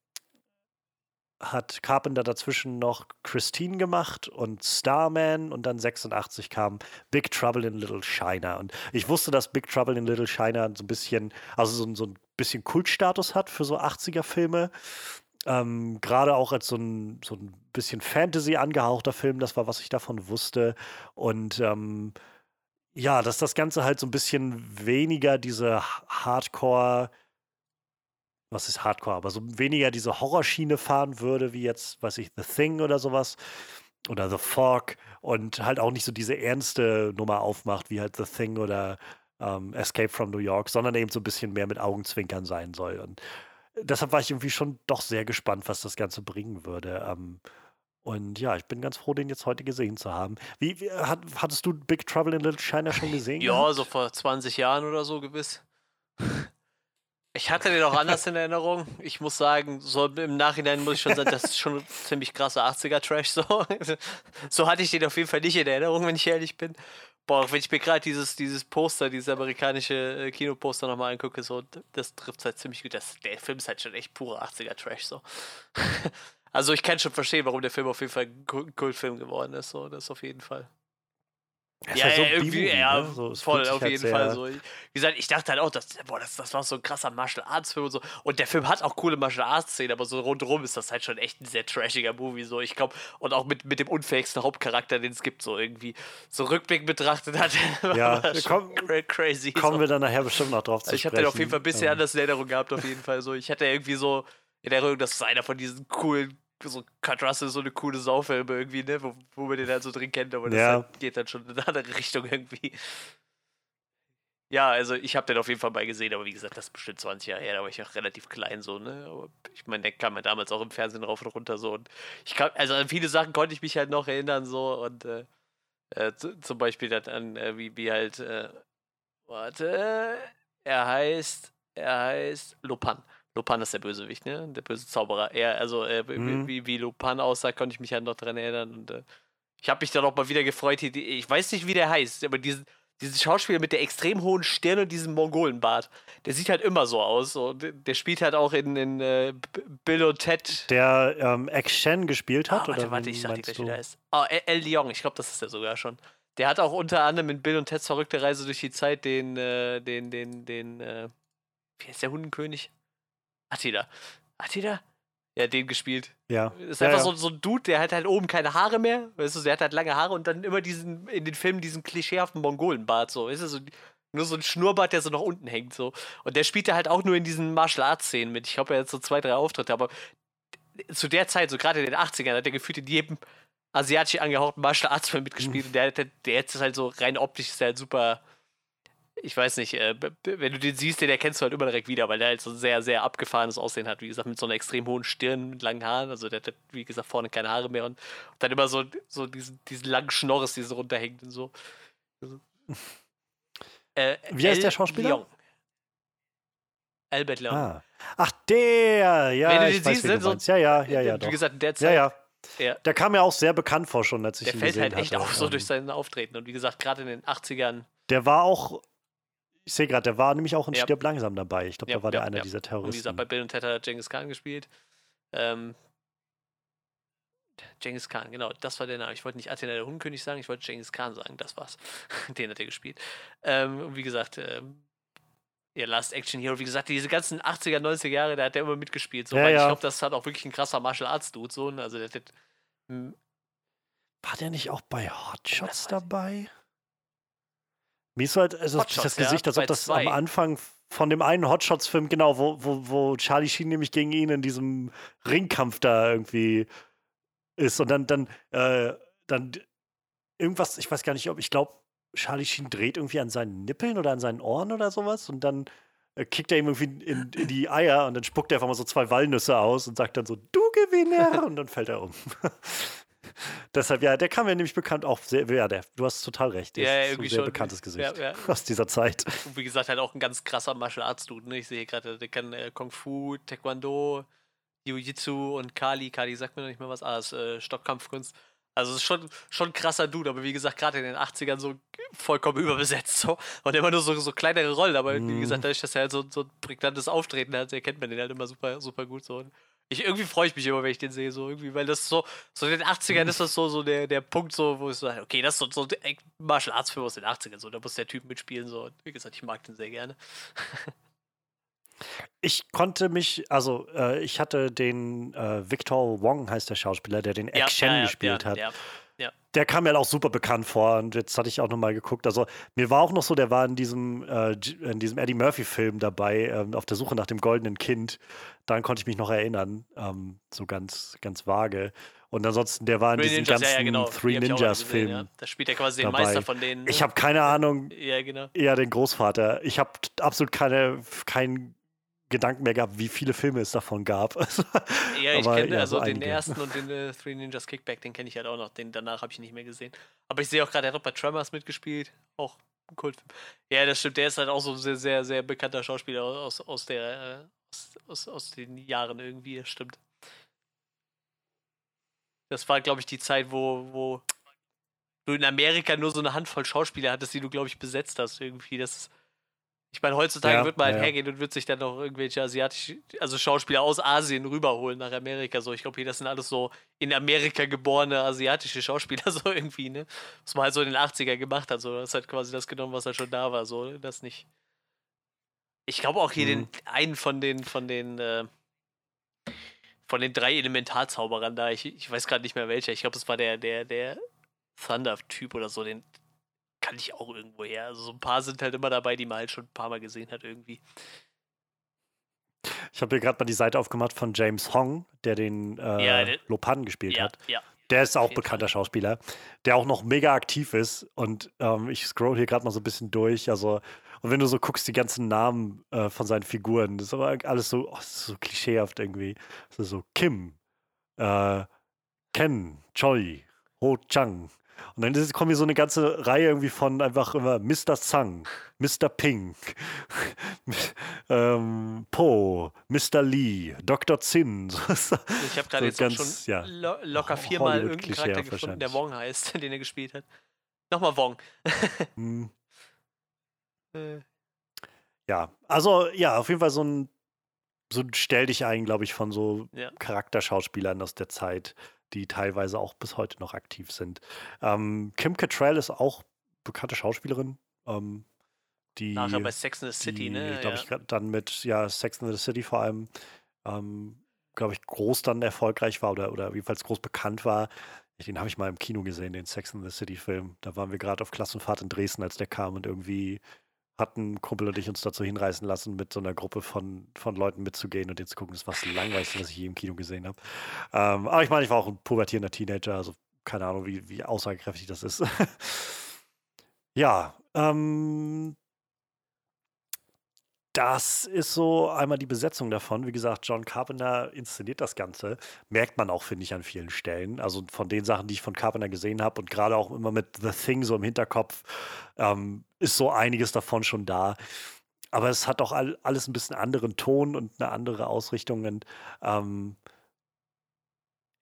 hat Carpenter dazwischen noch Christine gemacht und Starman und dann 86 kam Big Trouble in Little China. Und ich wusste, dass Big Trouble in Little China so ein bisschen, also so, so ein bisschen Kultstatus hat für so 80er-Filme. Ähm, Gerade auch als so ein, so ein bisschen Fantasy angehauchter Film, das war, was ich davon wusste. Und ähm, ja, dass das Ganze halt so ein bisschen weniger diese Hardcore, was ist Hardcore, aber so weniger diese Horrorschiene fahren würde, wie jetzt, weiß ich, The Thing oder sowas. Oder The Fog und halt auch nicht so diese ernste Nummer aufmacht, wie halt The Thing oder ähm, Escape from New York, sondern eben so ein bisschen mehr mit Augenzwinkern sein soll. Und deshalb war ich irgendwie schon doch sehr gespannt, was das Ganze bringen würde. Ähm, und ja, ich bin ganz froh, den jetzt heute gesehen zu haben. Wie, wie hat, hattest du Big Trouble in Little China schon gesehen? Ja, gehabt? so vor 20 Jahren oder so gewiss. [LAUGHS] Ich hatte den auch anders in Erinnerung. Ich muss sagen, so im Nachhinein muss ich schon sagen, das ist schon ziemlich krasser 80er-Trash. So. [LAUGHS] so hatte ich den auf jeden Fall nicht in Erinnerung, wenn ich ehrlich bin. Boah, wenn ich mir gerade dieses, dieses Poster, dieses amerikanische äh, Kinoposter nochmal angucke, so, das trifft halt ziemlich gut. Das, der Film ist halt schon echt pure 80er-Trash. So. [LAUGHS] also ich kann schon verstehen, warum der Film auf jeden Fall ein Kult- Kultfilm geworden ist. So, das auf jeden Fall. Ist Ja, halt so ja, irgendwie, B-Movie, ja, ne? So, voll, auf halt jeden Fall sehr- so. Ich- Wie gesagt, ich dachte halt auch, dass, boah, das, das war so ein krasser Martial Arts Film und so. Und der Film hat auch coole Martial Arts Szenen, aber so rundherum ist das halt schon echt ein sehr trashiger Movie, so. Ich glaube, und auch mit, mit dem unfähigsten Hauptcharakter, den es gibt, so irgendwie. So Rückblick betrachtet hat, [LAUGHS] Ja, das komm- crazy. Kommen so. wir dann nachher bestimmt noch drauf zu Also ich habe sprechen. den auf jeden Fall ein bisschen Ähm, anders in Erinnerung gehabt, auf jeden Fall. So, ich hatte irgendwie so in Erinnerung, dass es einer von diesen coolen, so Kurt Russell, so eine coole Saufilme irgendwie, ne, wo, wo man den halt so drin kennt, aber das Ja. halt, geht dann schon in eine andere Richtung irgendwie. Ja, also ich habe den auf jeden Fall mal gesehen, aber wie gesagt, das ist bestimmt 20 Jahre her, da war ich auch relativ klein so, ne? Aber ich meine, der kam ja damals auch im Fernsehen rauf und runter so und ich kann, also an viele Sachen konnte ich mich halt noch erinnern so und äh, äh, zu- zum Beispiel dann an, äh, wie, wie halt, äh, warte, er heißt, er heißt Lopan. Lopan ist der Bösewicht, ne? Der böse Zauberer. Er, also äh, wie- Mhm. wie, wie Lopan aussah, konnte ich mich halt noch dran erinnern und äh, ich habe mich dann auch mal wieder gefreut. Ich weiß nicht, wie der heißt, aber diesen, diesen Schauspieler mit der extrem hohen Stirn und diesem Mongolenbart, der sieht halt immer so aus. So. Der spielt halt auch in, in äh, Bill und Ted. Der ähm, Action gespielt hat? Ah, warte, oder warte, ich sag dir gleich, wie der heißt. Ah, El, El Leong, ich glaube, das ist der sogar schon. Der hat auch unter anderem in Bill und Teds verrückte Reise durch die Zeit den, äh, den, den, den, äh, wie heißt der Hundenkönig? Attila. Attila? Ja, den gespielt. Ja. Ist ja, einfach ja. So, so ein Dude, der hat halt oben keine Haare mehr. Weißt du, der hat halt lange Haare und dann immer diesen, in den Filmen diesen klischeehaften Mongolenbart, so. Ist so nur so ein Schnurrbart, der so nach unten hängt, so. Und der spielt da halt auch nur in diesen Martial Arts Szenen mit. Ich glaube, er hat so zwei, drei Auftritte, aber zu der Zeit, so gerade in den 80ern, hat er gefühlt in jedem asiatisch angehauchten Martial Arts Film mitgespielt. Und der, der, der jetzt ist halt so rein optisch ist halt super. Ich weiß nicht, äh, wenn du den siehst, den erkennst du halt immer direkt wieder, weil der halt so ein sehr, sehr abgefahrenes Aussehen hat. Wie gesagt, mit so einer extrem hohen Stirn, mit langen Haaren. Also der hat, wie gesagt, vorne keine Haare mehr und dann immer so, so diesen, diesen langen Schnorres, die so runterhängt und so. Also, [LAUGHS] Äh, Wie heißt der Schauspieler? Leong. Albert Leong. Ah. Ach, der! Ja, Wenn du den weiß, siehst, wen ne, so-. Ja, ja, ja, ja, Wie doch. gesagt, der Ja, Zeit, ja. Ja. Der kam mir auch sehr bekannt vor schon, als ich der ihn fällt gesehen halt echt hatte. auf, so Ähm, durch sein Auftreten. Und wie gesagt, gerade in den 80ern. Der war auch, ich sehe gerade, der war nämlich auch in Ja. Stirb langsam dabei. Ich glaube, Ja, da war der ja, einer ja. dieser Und wie Terroristen. gesagt, bei Bill und Ted hat Genghis Khan gespielt. Ähm, Genghis Khan, genau, das war der Name. Ich wollte nicht Athena der Hundkönig sagen, ich wollte Genghis Khan sagen, das war's. [LAUGHS] Den hat er gespielt. Ähm, und wie gesagt, ähm, ja, Last Action Hero, wie gesagt, diese ganzen 80er, 90er Jahre, da hat er immer mitgespielt. So, Ja, weil ich ja. glaube, das hat auch wirklich ein krasser Martial Arts Dude. So, ne? also der, der, m, war der nicht auch bei Hot das Shots weiß ich dabei? Mir ist halt also Hot das Shots, ja, Gesicht, als ob das zwei. am Anfang von dem einen Hot Shots-Film, genau, wo, wo, wo Charlie Sheen nämlich gegen ihn in diesem Ringkampf da irgendwie ist. Und dann, dann, äh, dann irgendwas, ich weiß gar nicht, ob, ich glaube, Charlie Sheen dreht irgendwie an seinen Nippeln oder an seinen Ohren oder sowas und dann äh, kickt er ihm irgendwie in, in die Eier und dann spuckt er einfach mal so zwei Walnüsse aus und sagt dann so, du Gewinner! Und dann fällt er um. [LAUGHS] [LAUGHS] Deshalb, ja, der kam mir nämlich bekannt auch sehr, ja, der, du hast total recht. Der Ja, ja, ist ein sehr schon. bekanntes Gesicht Ja, ja. [LAUGHS] aus dieser Zeit. Und wie gesagt, halt auch ein ganz krasser Martial Arts Dude. Ne? Ich sehe gerade, der kann äh, Kung Fu, Taekwondo, Jiu-Jitsu und Kali. Kali sagt mir noch nicht mal was. Ah, ist äh, Stockkampfkunst. Also es ist schon, schon ein krasser Dude, aber wie gesagt, gerade in den 80ern so vollkommen [LAUGHS] überbesetzt so. Und immer nur so, so kleinere Rollen, aber wie Mhm. gesagt, dadurch, dass er halt so, so ein prägnantes Auftreten hat, erkennt man den halt immer super, super gut so. Und ich, irgendwie freue ich mich immer, wenn ich den sehe, so irgendwie, weil das so, so in den 80ern ist das so, so der, der Punkt, so, wo ich so sage, okay, das ist so, so ein Martial Arts Film aus den 80ern, so, da muss der Typ mitspielen, so. Wie gesagt, ich mag den sehr gerne. [LAUGHS] Ich konnte mich, also äh, ich hatte den äh, Victor Wong, heißt der Schauspieler, der den Action gespielt hat. Ja, Der kam mir halt auch super bekannt vor und jetzt hatte ich auch nochmal geguckt. Also mir war auch noch so, der war in diesem, äh, in diesem Eddie Murphy-Film dabei, ähm, auf der Suche nach dem goldenen Kind. Daran konnte ich mich noch erinnern, ähm, so ganz, ganz vage. Und ansonsten, der war in Three diesen Ninjas, ganzen ja, ja, genau. Three Ninjas-Filmen. Ja. Da spielt er quasi den dabei. Meister von denen. Ich ne? habe keine [LAUGHS] Ahnung, Ja, genau. eher den Großvater. Ich habe absolut keine, keinen Gedanken mehr gehabt, wie viele Filme es davon gab. [LAUGHS] Ja, ich kenne ja, also so den einige. ersten und den äh, Three Ninjas Kickback, den kenne ich halt auch noch. Den danach habe ich nicht mehr gesehen. Aber ich sehe auch gerade, er hat auch bei Tremors mitgespielt. Auch ein Kultfilm. Ja, das stimmt. Der ist halt auch so ein sehr, sehr, sehr bekannter Schauspieler aus, aus, der, äh, aus, aus, aus den Jahren irgendwie. Das stimmt. Das war, glaube ich, die Zeit, wo, wo du in Amerika nur so eine Handvoll Schauspieler hattest, die du, glaube ich, besetzt hast irgendwie. Das ich meine, heutzutage Ja, wird man halt ja, hergehen und wird sich dann noch irgendwelche asiatische, also Schauspieler aus Asien rüberholen nach Amerika. So, ich glaube, hier das sind alles so in Amerika geborene asiatische Schauspieler, [LAUGHS] so irgendwie, ne? Was man halt so in den 80er gemacht hat. So, das halt quasi das genommen, was halt schon da war. So, das nicht. Ich glaube auch hier Mhm. den einen von den, von den, äh, von den drei Elementarzauberern da, ich, ich weiß gerade nicht mehr welcher. Ich glaube, es war der, der, der Thunder-Typ oder so, den kann ich auch irgendwo her. Also so ein paar sind halt immer dabei, die man halt schon ein paar Mal gesehen hat irgendwie. ich habe hier gerade mal die Seite aufgemacht von James Hong, der den äh, Ja, der- Lopan gespielt Ja, hat. ja. Der ist auch bekannter Schauspieler, der auch noch mega aktiv ist. Und ähm, ich scroll hier gerade mal so ein bisschen durch. Also, und wenn du so guckst, die ganzen Namen äh, von seinen Figuren, das ist aber alles so, oh, so klischeehaft irgendwie. Das ist so Kim, äh, Ken, Choi, Ho Chang. Und dann ist, kommen hier so eine ganze Reihe irgendwie von einfach immer Mr. Zhang, Mr. Pink, [LAUGHS] ähm, Po, Mr. Lee, Dr. Zin. [LAUGHS] So ist- Ich habe gerade So jetzt ganz, auch schon ja, lo locker viermal irgendeinen Charakter gefunden, der. Wong heißt, [LAUGHS] den er gespielt hat. Nochmal Wong. Hm. Äh, Ja, also ja, auf jeden Fall so ein, so ein Stell dich ein, glaube ich, von so Ja. Charakterschauspielern aus der Zeit, die teilweise auch bis heute noch aktiv sind. Ähm, Kim Cattrall ist auch bekannte Schauspielerin, ähm, die, Nachher bei Sex in the City, die ne? glaube ich, dann mit ja, Sex in the City vor allem, ähm, glaube ich, groß dann erfolgreich war oder, oder jedenfalls groß bekannt war. Den habe ich mal im Kino gesehen, den Sex in the City-Film. Da waren wir gerade auf Klassenfahrt in Dresden, als der kam und irgendwie hatten Kumpel und ich uns dazu hinreißen lassen, mit so einer Gruppe von, von Leuten mitzugehen und den zu gucken. Das war das Langweiligste, was ich je im Kino gesehen habe. Ähm, aber ich meine, ich war auch ein pubertierender Teenager, also keine Ahnung, wie, wie aussagekräftig das ist. [LAUGHS] ja, ähm, das ist so einmal die Besetzung davon. Wie gesagt, John Carpenter inszeniert das Ganze. Merkt man auch, finde ich, an vielen Stellen. Also von den Sachen, die ich von Carpenter gesehen habe und gerade auch immer mit The Thing so im Hinterkopf, ähm, ist so einiges davon schon da. Aber es hat auch all, alles ein bisschen anderen Ton und eine andere Ausrichtung. Und ähm,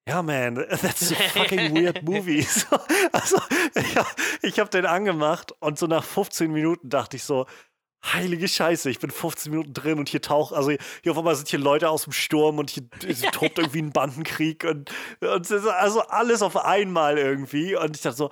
ja, man, [LAUGHS] that's a fucking weird movie. [LAUGHS] So, also, [LAUGHS] ich habe den angemacht und so nach 15 Minuten dachte ich so, heilige Scheiße, ich bin 15 Minuten drin und hier taucht, also hier auf einmal sind hier Leute aus dem Sturm und hier es [LAUGHS] tobt irgendwie ein Bandenkrieg und, und also alles auf einmal irgendwie. Und ich dachte so,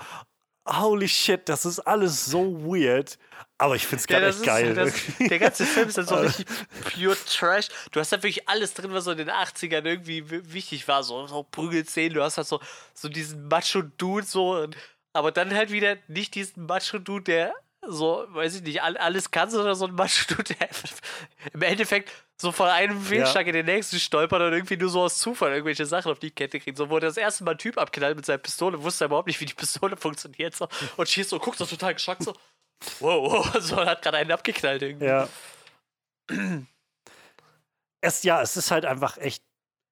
holy shit, das ist alles so weird. Aber ich finde es Ja, gerade das echt ist, geil. das, der ganze [LAUGHS] Film ist dann so richtig pure Trash. Du hast da wirklich alles drin, was so in den 80ern irgendwie wichtig war. So, so Prügelszenen, du hast halt so, so diesen Macho-Dude, so. Aber dann halt wieder nicht diesen Macho-Dude, der so, weiß ich nicht, all, alles kann, sondern so ein der [LAUGHS] im Endeffekt so von einem Fehlschlag in den nächsten stolpert und irgendwie nur so aus Zufall irgendwelche Sachen auf die Kette kriegt. So, er das erste Mal einen Typ abknallt mit seiner Pistole, wusste er überhaupt nicht, wie die Pistole [LAUGHS] funktioniert. So, und schießt so, guckt so total geschockt so. Wow, wow, [LAUGHS] so hat gerade einen abgeknallt irgendwie. Ja. [CLEARS THROAT] es, ja, es ist halt einfach echt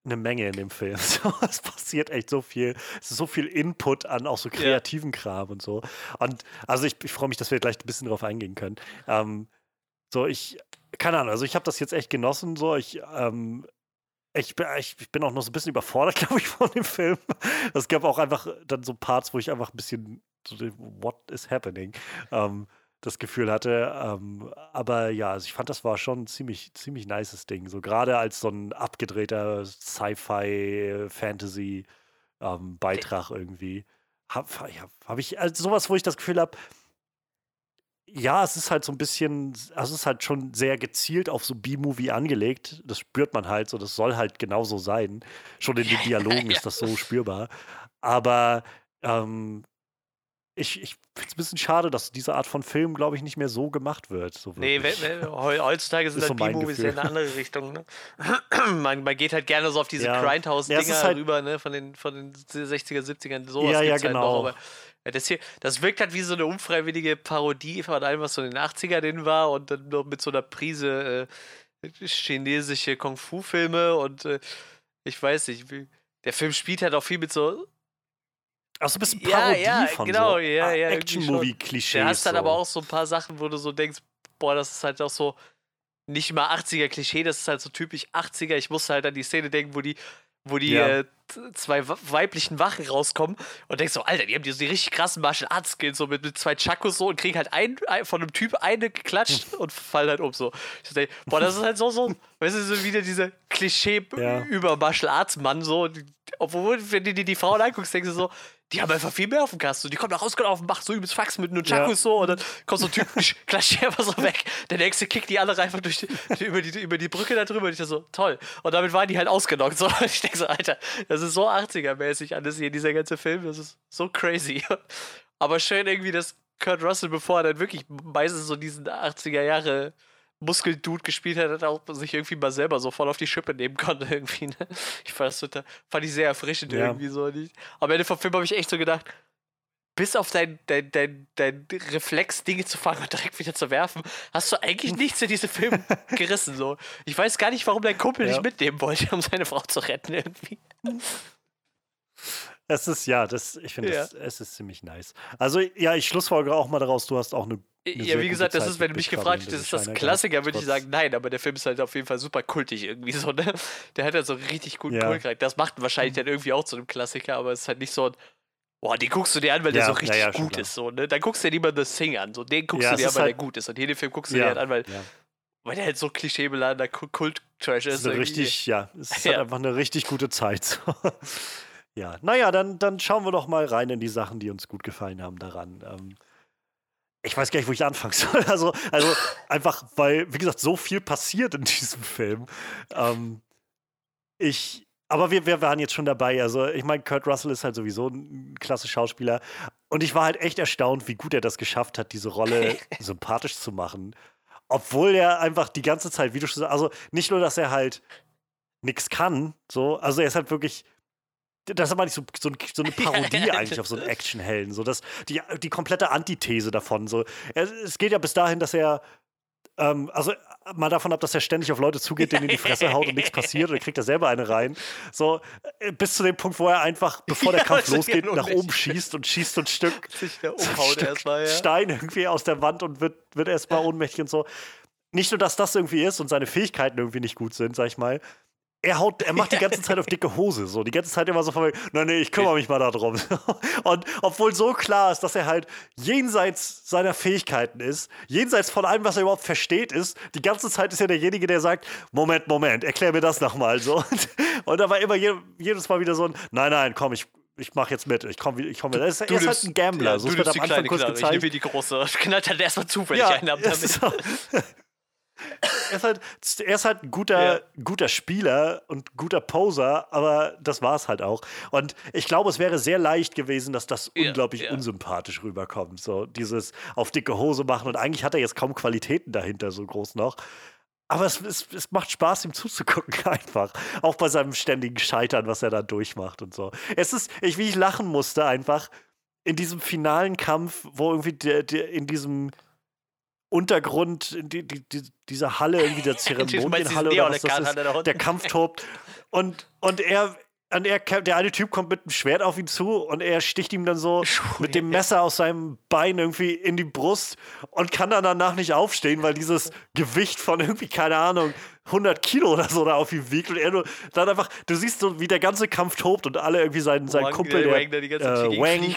eine Menge in dem Film. [LAUGHS] So, es passiert echt so viel. Es ist so viel Input an auch so kreativen Kram und so. Und also ich, ich freue mich, dass wir gleich ein bisschen drauf eingehen können. Ähm, so, ich, keine Ahnung, also ich habe das jetzt echt genossen. So, ich, ähm, ich, bin- ich bin auch noch so ein bisschen überfordert, [LAUGHS] glaube ich, von dem Film. Es gab auch einfach dann so Parts, wo ich einfach ein bisschen so, what is happening, ähm, das Gefühl hatte. Ähm, aber ja, also ich fand, das war schon ein ziemlich, ziemlich nices Ding. So gerade als so ein abgedrehter Sci-Fi-Fantasy-Beitrag irgendwie. Habe hab, ich, also sowas, wo ich das Gefühl habe, ja, es ist halt so ein bisschen, also es ist halt schon sehr gezielt auf so B-Movie angelegt. Das spürt man halt so, das soll halt genauso sein. Schon in den [LAUGHS] Dialogen ist das so spürbar. Aber ähm, ich, ich finde es ein bisschen schade, dass diese Art von Film, glaube ich, nicht mehr so gemacht wird. So Nee, wirklich. we- we- heu- heutzutage sind halt so B-Movies ja in eine andere Richtung. Ne? [CLEARS THROAT] man, man geht halt gerne so auf diese Ja. Ja, Grindhouse-Dinger ist halt- rüber, ne? Von den, von den 60er, 70ern. Sowas Ja, ja, gibt's halt genau. noch. Aber ja, das hier, das wirkt halt wie so eine unfreiwillige Parodie von allem, was so in den 80ern war und dann noch mit so einer Prise äh, chinesische Kung-Fu-Filme und äh, ich weiß nicht, der Film spielt halt auch viel mit so Auch so ein bisschen Ja, Parodie ja, von genau, so ja, ja, Action-Movie-Klischees. Du hast dann so. aber auch so ein paar Sachen, wo du so denkst, boah, das ist halt auch so nicht mal 80er-Klischee, das ist halt so typisch 80er. Ich musste halt an die Szene denken, wo die, wo die Ja. äh, zwei weiblichen Wachen rauskommen und denkst so, Alter, die haben die, die richtig krassen Martial Arts Skills, so mit, mit zwei Chakos so und kriegen halt ein, ein, von einem Typ eine geklatscht [LAUGHS] und fallen halt um so. Ich so denk, boah, das ist halt so, so, weißt du, so wieder dieser Klischee Ja. über Martial Arts Mann, so. Die- Obwohl, wenn du dir die Frauen anguckst, denkst du so, die haben einfach viel mehr auf dem Kasten. Die kommen da rausgelaufen, machen so übelst Fax mit einem Ja. So und dann kommt so ein Typ, [LAUGHS] klatscht die einfach so weg. Der nächste kickt die alle einfach durch die, über, die, über die Brücke da drüber und ich dachte so, toll. Und damit waren die halt ausgenockt. So. [LAUGHS] Und ich denke so, Alter, das ist so 80er-mäßig alles hier, dieser ganze Film. Das ist so crazy. [LAUGHS] Aber schön irgendwie, dass Kurt Russell, bevor er dann wirklich meistens so diesen 80er Jahre Muskeldude gespielt hat, hat auch sich irgendwie mal selber so voll auf die Schippe nehmen konnte [LAUGHS] irgendwie. Ne? Ich fand das total, fand ich sehr erfrischend Ja. irgendwie so. Am Ende vom Film habe ich echt so gedacht, bis auf dein, dein, dein, dein Reflex, Dinge zu fangen und direkt wieder zu werfen, hast du eigentlich nichts in diesem Film [LAUGHS] gerissen. So. Ich weiß gar nicht, warum dein Kumpel Ja. dich mitnehmen wollte, um seine Frau zu retten irgendwie. [LAUGHS] Es ist, ja, das, ich finde, Ja. es ist ziemlich nice. Also, ja, ich schlussfolgere auch mal daraus, du hast auch eine. eine Ja, wie gesagt, das Zeit ist, wenn du mich gefragt hättest, ist das Little China Klassiker, würde ich sagen, nein, aber der Film ist halt auf jeden Fall super kultig irgendwie so, ne? Der hat halt so einen richtig guten Ja. Kult gekriegt. Das macht ihn wahrscheinlich dann irgendwie auch zu einem Klassiker, aber es ist halt nicht so ein, boah, den guckst du dir an, weil der Ja, so ja, richtig ja, gut klar. ist, so, ne? Dann guckst du dir lieber The Thing an, so, den guckst Ja, du dir an, weil der halt- gut ist und jeden Film guckst du Ja, dir halt an, weil, ja. weil der halt so klischeebeladener Ku- Kult-Trash ist. ist richtig, ja, es ist [LAUGHS] Ja. halt einfach eine richtig gute Zeit. Ja, naja, dann, dann schauen wir doch mal rein in die Sachen, die uns gut gefallen haben daran. Ähm, ich weiß gar nicht, wo ich anfangen [LAUGHS] soll. Also, also einfach, weil, wie gesagt, so viel passiert in diesem Film. Ähm, ich, aber wir, wir waren jetzt schon dabei. Also, ich meine, Kurt Russell ist halt sowieso ein klasse Schauspieler. Und ich war halt echt erstaunt, wie gut er das geschafft hat, diese Rolle [LAUGHS] sympathisch zu machen. Obwohl er einfach die ganze Zeit, wie du schon sagst, also nicht nur, dass er halt nichts kann, so, also er ist halt wirklich. Das ist aber nicht so, so, so eine [LAUGHS] Parodie Ja. eigentlich auf so einen Actionhelden. So, das, die, die komplette Antithese davon. So. Es geht ja bis dahin, dass er ähm, also mal davon ab, dass er ständig auf Leute zugeht, denen in die Fresse haut und nichts passiert, und dann kriegt er selber eine rein. So, äh, bis zu dem Punkt, wo er einfach, bevor der Ja, Kampf ist losgeht, ja nach oben schießt und schießt [LAUGHS] so ein Stück, so ein Stück erstmal, ja. Stein irgendwie aus der Wand und wird, wird erstmal ohnmächtig und so. Nicht nur, dass das irgendwie ist und seine Fähigkeiten irgendwie nicht gut sind, sag ich mal. Er haut, er macht die ganze Zeit auf dicke Hose, so die ganze Zeit immer so von, mir, nein, nee, ich kümmere mich mal darum. [LAUGHS] Und obwohl so klar ist, dass er halt jenseits seiner Fähigkeiten ist, jenseits von allem, was er überhaupt versteht, ist, die ganze Zeit ist er derjenige, der sagt, Moment, Moment, erklär mir das nochmal [LAUGHS] so. Und, und da war immer je, jedes Mal wieder so ein, nein, nein, komm, ich, ich mach jetzt mit, ich komme ich komm mit. Er ist, er ist halt ein Gambler, ja, so du nimmst am die Anfang kleine kurz ich gezeigt. nehme die große. [LAUGHS] Knallt halt erstmal zufällig einen ab damit. so. Er, ist halt, er ist halt ein guter, Ja. guter Spieler und guter Poser, aber das war es halt auch. Und ich glaube, es wäre sehr leicht gewesen, dass das Ja, unglaublich ja. unsympathisch rüberkommt. So dieses auf dicke Hose machen. Und eigentlich hat er jetzt kaum Qualitäten dahinter so groß noch. Aber es, es, es macht Spaß, ihm zuzugucken, [LAUGHS] einfach. Auch bei seinem ständigen Scheitern, was er da durchmacht und so. Es ist, ich, wie ich lachen musste, einfach in diesem finalen Kampf, wo irgendwie der, der in diesem Untergrund, die, die, die, dieser Halle, irgendwie der [LAUGHS] Zeremonienhalle oder was das ist, er da der Kampf tobt. Und, und er, und er, der eine Typ kommt mit einem Schwert auf ihn zu und er sticht ihm dann so [LAUGHS] mit dem Messer aus seinem Bein irgendwie in die Brust und kann dann danach nicht aufstehen, weil dieses Gewicht von irgendwie, keine Ahnung, 100 Kilo oder so da auf ihm wiegt und er nur dann einfach, du siehst so, wie der ganze Kampf tobt und alle irgendwie seinen, sein Wang, Kumpel, der der, Wang, der äh, Wang,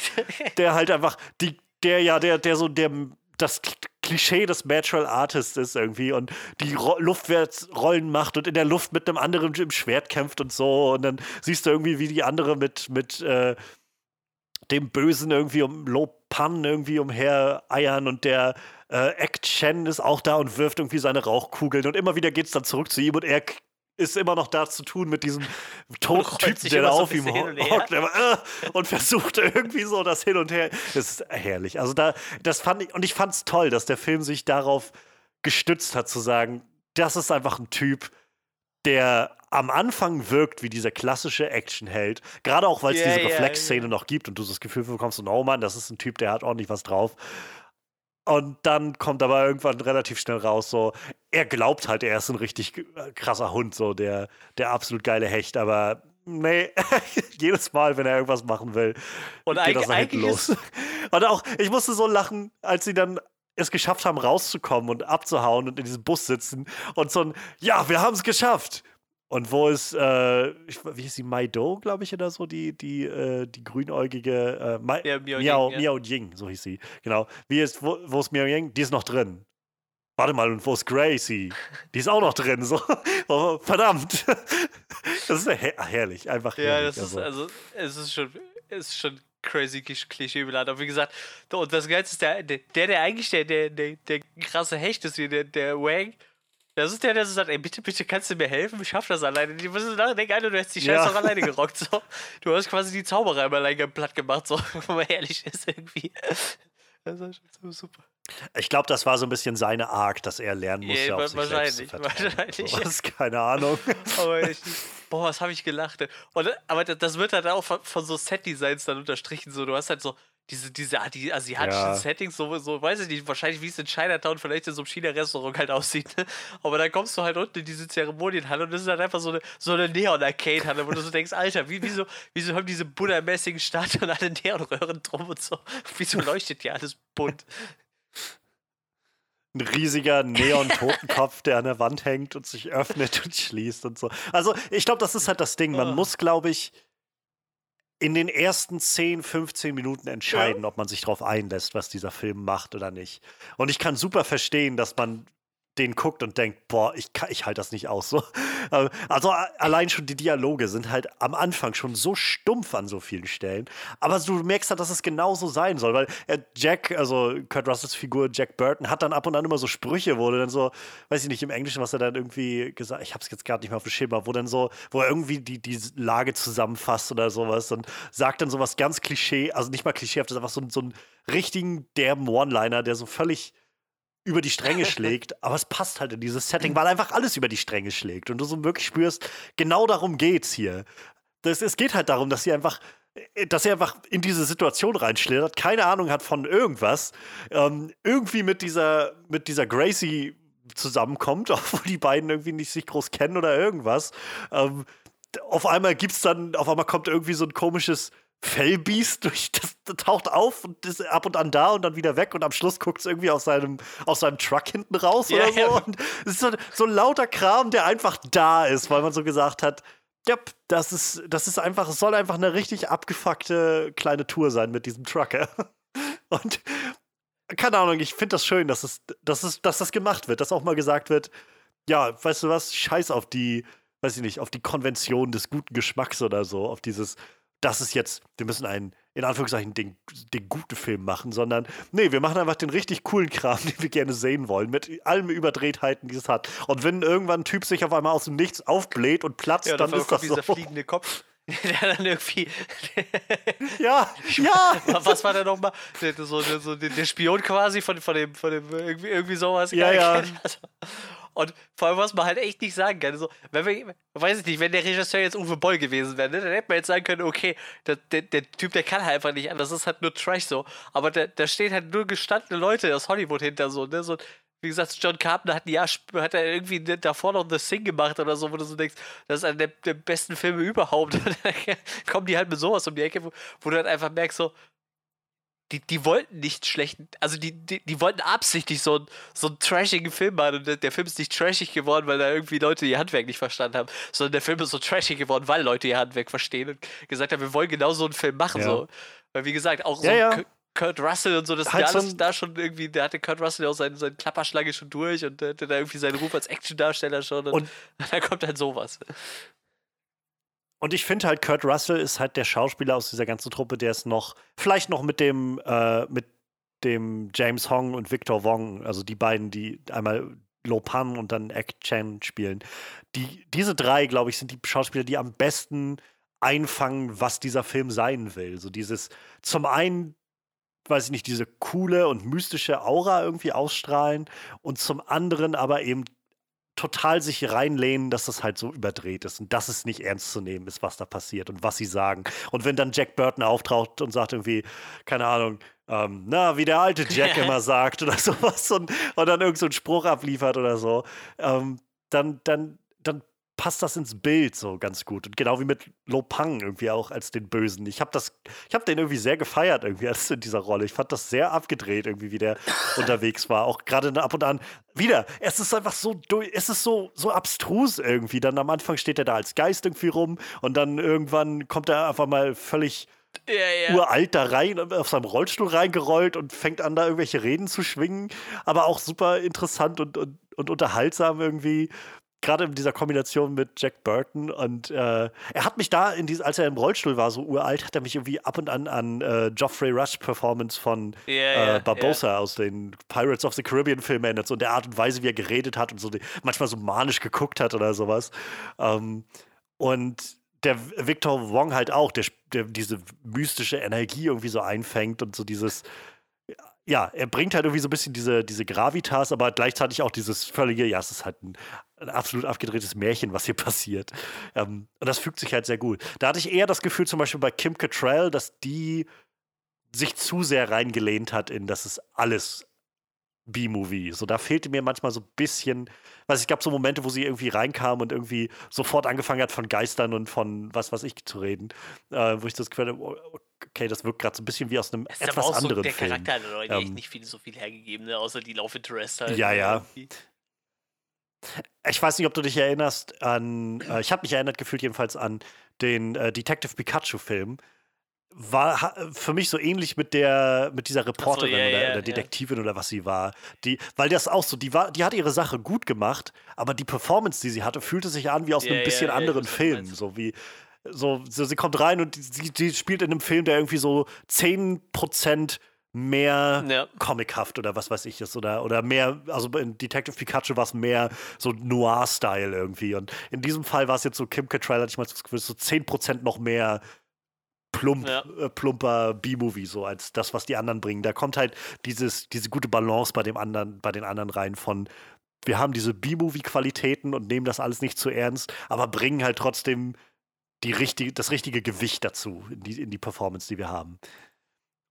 der halt einfach, die, der ja, der, der so, der, das Klischee des Natural Artists ist irgendwie und die Ro Luftwärtsrollen macht und in der Luft mit einem anderen im Schwert kämpft und so und dann siehst du irgendwie, wie die andere mit, mit äh, dem Bösen irgendwie um Lo Pan irgendwie umher eiern und der äh, Ek Chen ist auch da und wirft irgendwie seine Rauchkugeln und immer wieder geht es dann zurück zu ihm und er ist immer noch da zu tun mit diesem [LAUGHS] toten Typen, der da so auf ein ihm und hockt aber, äh, und versucht irgendwie so das hin und her. Das ist herrlich. Also da, das fand ich, und ich fand es toll, dass der Film sich darauf gestützt hat, zu sagen, das ist einfach ein Typ, der am Anfang wirkt wie dieser klassische Actionheld. Gerade auch, weil es Ja, diese ja, Reflexszene ja. noch gibt und du das Gefühl bekommst, oh Mann, das ist ein Typ, der hat ordentlich was drauf. Und dann kommt aber irgendwann relativ schnell raus, so, er glaubt halt, er ist ein richtig äh, krasser Hund, so der, der absolut geile Hecht, aber nee, [LAUGHS] jedes Mal, wenn er irgendwas machen will, Und geht das nach hinten los. [LAUGHS] Und auch, ich musste so lachen, als sie dann es geschafft haben, rauszukommen und abzuhauen und in diesem Bus sitzen und so ein, ja, wir haben es geschafft. Und wo ist, äh, wie hieß sie, Maido, glaube ich, oder so, die, die, äh, die grünäugige, äh, Mai, Ja, Miao Miao, Ying, ja. Miao Ying, so hieß sie, genau. Wie ist, wo, wo ist Miao Ying? Die ist noch drin. Warte mal, und wo ist Gracie? Die ist auch noch drin, so. [LAUGHS] Oh, verdammt. [LAUGHS] Das ist her herrlich, einfach Ja, herrlich. das ist, also. also, es ist schon, es ist schon crazy Klisch- klischeebeladen. Aber wie gesagt, und das Geilste ist, der, der, der, eigentlich der, der, der, der krasse Hecht ist, wie der, der Wang, das ist der, der so sagt, ey, bitte, bitte, kannst du mir helfen? Ich schaff das alleine. Die müssen nachdenken, Alter, du hast die Scheiße Ja. auch alleine [LAUGHS] gerockt. So. Du hast quasi die Zauberer immer alleine platt gemacht, so, [LAUGHS] wenn man ehrlich ist, irgendwie. Das ist schon so super. Ich glaube, das war so ein bisschen seine Arc, dass er lernen musste, Ja, auf sich selbst zu wahrscheinlich, vertrauen. wahrscheinlich. Sowas, keine Ahnung. [LAUGHS] Aber ich, boah, was habe ich gelacht. Und, aber das- das wird halt auch von, von so Set-Designs dann unterstrichen. So, du hast halt so diese, diese die asiatischen Ja. Settings, so, so, weiß ich nicht, wahrscheinlich wie es in Chinatown vielleicht in so einem China-Restaurant halt aussieht. Ne? Aber dann kommst du halt unten in diese Zeremonienhalle und das ist halt einfach so eine, so eine Neon-Arcade-Halle, wo du so denkst, Alter, wie, wieso, wieso haben diese Buddha-mäßigen Statuen alle Neonröhren drum und so? [LAUGHS] Wieso leuchtet hier alles bunt? Ein riesiger Neon-Totenkopf, der an der Wand hängt und sich öffnet und schließt und so. Also, ich glaube, das ist halt das Ding. Man Ah. muss, glaube ich, in den ersten 10, 15 Minuten entscheiden, ob man sich darauf einlässt, was dieser Film macht oder nicht. Und ich kann super verstehen, dass man den guckt und denkt, boah, ich, ich halte das nicht aus. So. [LAUGHS] Ähm, Also allein schon die Dialoge sind halt am Anfang schon so stumpf an so vielen Stellen. Aber du merkst halt, dass es genauso sein soll, weil äh, Jack, also Kurt Russells Figur Jack Burton, hat dann ab und an immer so Sprüche, wo dann so, weiß ich nicht, im Englischen, was er dann irgendwie gesagt ich hab's jetzt gerade nicht mehr auf dem Schema, wo dann so, wo er irgendwie die, die Lage zusammenfasst oder sowas und sagt dann sowas ganz Klischee, also nicht mal klischeehaft, das einfach so, so einen richtigen derben One-Liner, der so völlig über die Stränge [LAUGHS] schlägt, aber es passt halt in dieses Setting, weil einfach alles über die Stränge schlägt und du so wirklich spürst, genau darum geht's hier. Das, es geht halt darum, dass sie einfach, äh, dass er einfach in diese Situation reinschlittert, keine Ahnung hat von irgendwas, ähm, irgendwie mit dieser, mit dieser Gracie zusammenkommt, [LAUGHS] obwohl die beiden irgendwie nicht sich groß kennen oder irgendwas. Ähm, auf einmal gibt's dann, auf einmal kommt irgendwie so ein komisches Fellbiest durch, das, das taucht auf und ist ab und an da und dann wieder weg und am Schluss guckt es irgendwie aus seinem, aus seinem Truck hinten raus Ja, oder so. ja. Und es ist so, so lauter Kram, der einfach da ist, weil man so gesagt hat, ja, das ist, das ist einfach, es soll einfach eine richtig abgefuckte kleine Tour sein mit diesem Trucker. [LAUGHS] Und keine Ahnung, ich finde das schön, dass, es, dass, es, dass das gemacht wird, dass auch mal gesagt wird, ja, weißt du was, scheiß auf die, weiß ich nicht, auf die Konvention des guten Geschmacks oder so, auf dieses, das ist jetzt, wir müssen einen, in Anführungszeichen, den, den guten Film machen, sondern nee, wir machen einfach den richtig coolen Kram, [LAUGHS] den wir gerne sehen wollen, mit allen Überdrehtheiten, die es hat. Und wenn irgendwann ein Typ sich auf einmal aus dem Nichts aufbläht und platzt, Ja, dann ist das dieser so. fliegende Kopf. [LAUGHS] Der dann irgendwie. [LAUGHS] Ja, ja. Was war der nochmal? Der, so, der, so, der Spion quasi von, von dem, von dem irgendwie, irgendwie sowas. Ja, ja. Also, und vor allem, was man halt echt nicht sagen kann. So, wenn wir, weiß ich nicht, wenn der Regisseur jetzt Uwe Boll gewesen wäre, ne, dann hätte man jetzt sagen können, okay, der, der, der Typ, der kann halt einfach nicht anders, das ist halt nur Trash so. Aber da, stehen halt nur gestandene Leute aus Hollywood hinter so, ne? So, wie gesagt, John Carpenter hat ein Jahr hat er irgendwie davor noch The Sing gemacht oder so, wo du so denkst, das ist einer der, der besten Filme überhaupt. Und [LAUGHS] dann kommen die halt mit sowas um die Ecke, wo, wo du halt einfach merkst, so, die, die wollten nicht schlechten, also die, die, die wollten absichtlich so, einen- so einen trashigen Film machen und der, Film ist nicht trashig geworden, weil da irgendwie Leute ihr Handwerk nicht verstanden haben, sondern der Film ist so trashig geworden, weil Leute ihr Handwerk verstehen und gesagt haben, wir wollen genau so einen Film machen. Ja. So. Weil wie gesagt, auch so Ja, Kurt Russell und so, das Halt ist so alles ein- da schon irgendwie, da hatte Kurt Russell auch seine, seine Klapperschlange schon durch und hatte da irgendwie seinen Ruf als Actiondarsteller schon und, Und- [LAUGHS] da kommt halt sowas. Und ich finde halt, Kurt Russell ist halt der Schauspieler aus dieser ganzen Truppe, der ist noch, vielleicht noch mit dem, äh, mit dem James Hong und Victor Wong, also die beiden, die einmal Lo Pan und dann Ek Chen spielen. Die, diese drei, glaube ich, sind die Schauspieler, die am besten einfangen, was dieser Film sein will. So dieses, zum einen, weiß ich nicht, diese coole und mystische Aura irgendwie ausstrahlen und zum anderen aber eben total sich reinlehnen, dass das halt so überdreht ist und dass es nicht ernst zu nehmen ist, was da passiert und was sie sagen. Und wenn dann Jack Burton auftaucht und sagt irgendwie, keine Ahnung, ähm, na, wie der alte Jack [LAUGHS] immer sagt oder sowas und, und dann irgend so einen Spruch abliefert oder so, ähm, dann, dann, dann passt das ins Bild so ganz gut. Und genau wie mit Lo Pang irgendwie auch als den Bösen. Ich habe das, ich habe den irgendwie sehr gefeiert irgendwie als in dieser Rolle. Ich fand das sehr abgedreht irgendwie, wie der [LAUGHS] unterwegs war. Auch gerade ab und an wieder. Es ist einfach so, durch- es ist so, so abstrus irgendwie. Dann am Anfang steht er da als Geist irgendwie rum und dann irgendwann kommt er einfach mal völlig Ja, ja. uralt da rein, auf seinem Rollstuhl reingerollt und fängt an, da irgendwelche Reden zu schwingen. Aber auch super interessant und, und, und unterhaltsam irgendwie. Gerade in dieser Kombination mit Jack Burton. Und äh, er hat mich da, in dies, als er im Rollstuhl war, so uralt, hat er mich irgendwie ab und an an äh, Geoffrey Rush Performance von ja, äh, Barbosa aus den Pirates of the Caribbean Filmen erinnert. So in der Art und Weise, wie er geredet hat und so die, manchmal so manisch geguckt hat oder sowas. Ähm, und der Victor Wong halt auch, der, der diese mystische Energie irgendwie so einfängt und so dieses, ja, er bringt halt irgendwie so ein bisschen diese, diese Gravitas, aber gleichzeitig auch dieses völlige, ja, es ist halt ein, ein absolut abgedrehtes Märchen, was hier [LAUGHS] passiert. Ähm, und das fügt sich halt sehr gut. Da hatte ich eher das Gefühl, zum Beispiel bei Kim Cattrall, dass die sich zu sehr reingelehnt hat in, das ist alles B-Movie. So, da fehlte mir manchmal so ein bisschen, weiß ich, es gab so Momente, wo sie irgendwie reinkam und irgendwie sofort angefangen hat, von Geistern und von was weiß ich zu reden, äh, wo ich das Gefühl oh, okay, das wirkt gerade so ein bisschen wie aus einem Es etwas auch so, anderen der Film. Charakter hat echt Ähm, nicht viel, so viel hergegeben, ne? außer die Love Interest halt. Ja, ja. irgendwie. Ich weiß nicht, ob du dich erinnerst an, äh, ich habe mich erinnert gefühlt jedenfalls an den äh, Detective Pikachu-Film. War ha, für mich so ähnlich mit der, mit dieser Reporterin ja, oder, ja, oder. Detektivin oder was sie war. Die, weil das auch so, die war, die hat ihre Sache gut gemacht, aber die Performance, die sie hatte, fühlte sich an wie aus einem bisschen anderen Film. So wie, so, so, sie kommt rein und sie, sie spielt in einem Film, der irgendwie so 10% mehr Ja. comichaft oder was weiß ich ist oder, oder mehr, also in Detective Pikachu war es mehr so Noir-Style irgendwie und in diesem Fall war es jetzt so, Kim Cattrall hatte ich mal das Gefühl, so 10% noch mehr plump, Ja. äh, plumper B-Movie so als das, was die anderen bringen. Da kommt halt dieses, diese gute Balance bei dem anderen, bei den anderen rein von wir haben diese B-Movie-Qualitäten und nehmen das alles nicht zu ernst, aber bringen halt trotzdem die richtige, das richtige Gewicht dazu, in die, in die Performance, die wir haben.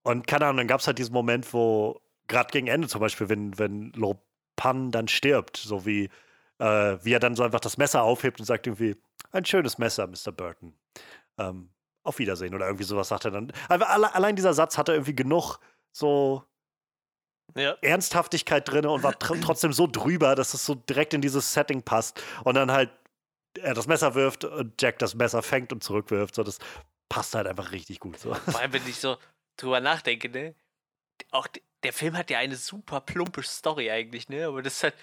Und keine Ahnung, dann gab es halt diesen Moment, wo gerade gegen Ende zum Beispiel, wenn, wenn Lo Pan dann stirbt, so wie, äh, wie er dann so einfach das Messer aufhebt und sagt irgendwie, ein schönes Messer, Mr. Burton. Ähm, auf Wiedersehen oder irgendwie sowas sagt er dann. Aber alle, allein dieser Satz hatte irgendwie genug so Ja. Ernsthaftigkeit drin und war tr trotzdem so drüber, dass es so direkt in dieses Setting passt. Und dann halt er das Messer wirft und Jack das Messer fängt und zurückwirft. So, das passt halt einfach richtig gut. So. Vor allem, wenn ich so drüber nachdenke, ne? Auch der Film hat ja eine super plumpe Story eigentlich, ne? Aber das ist halt,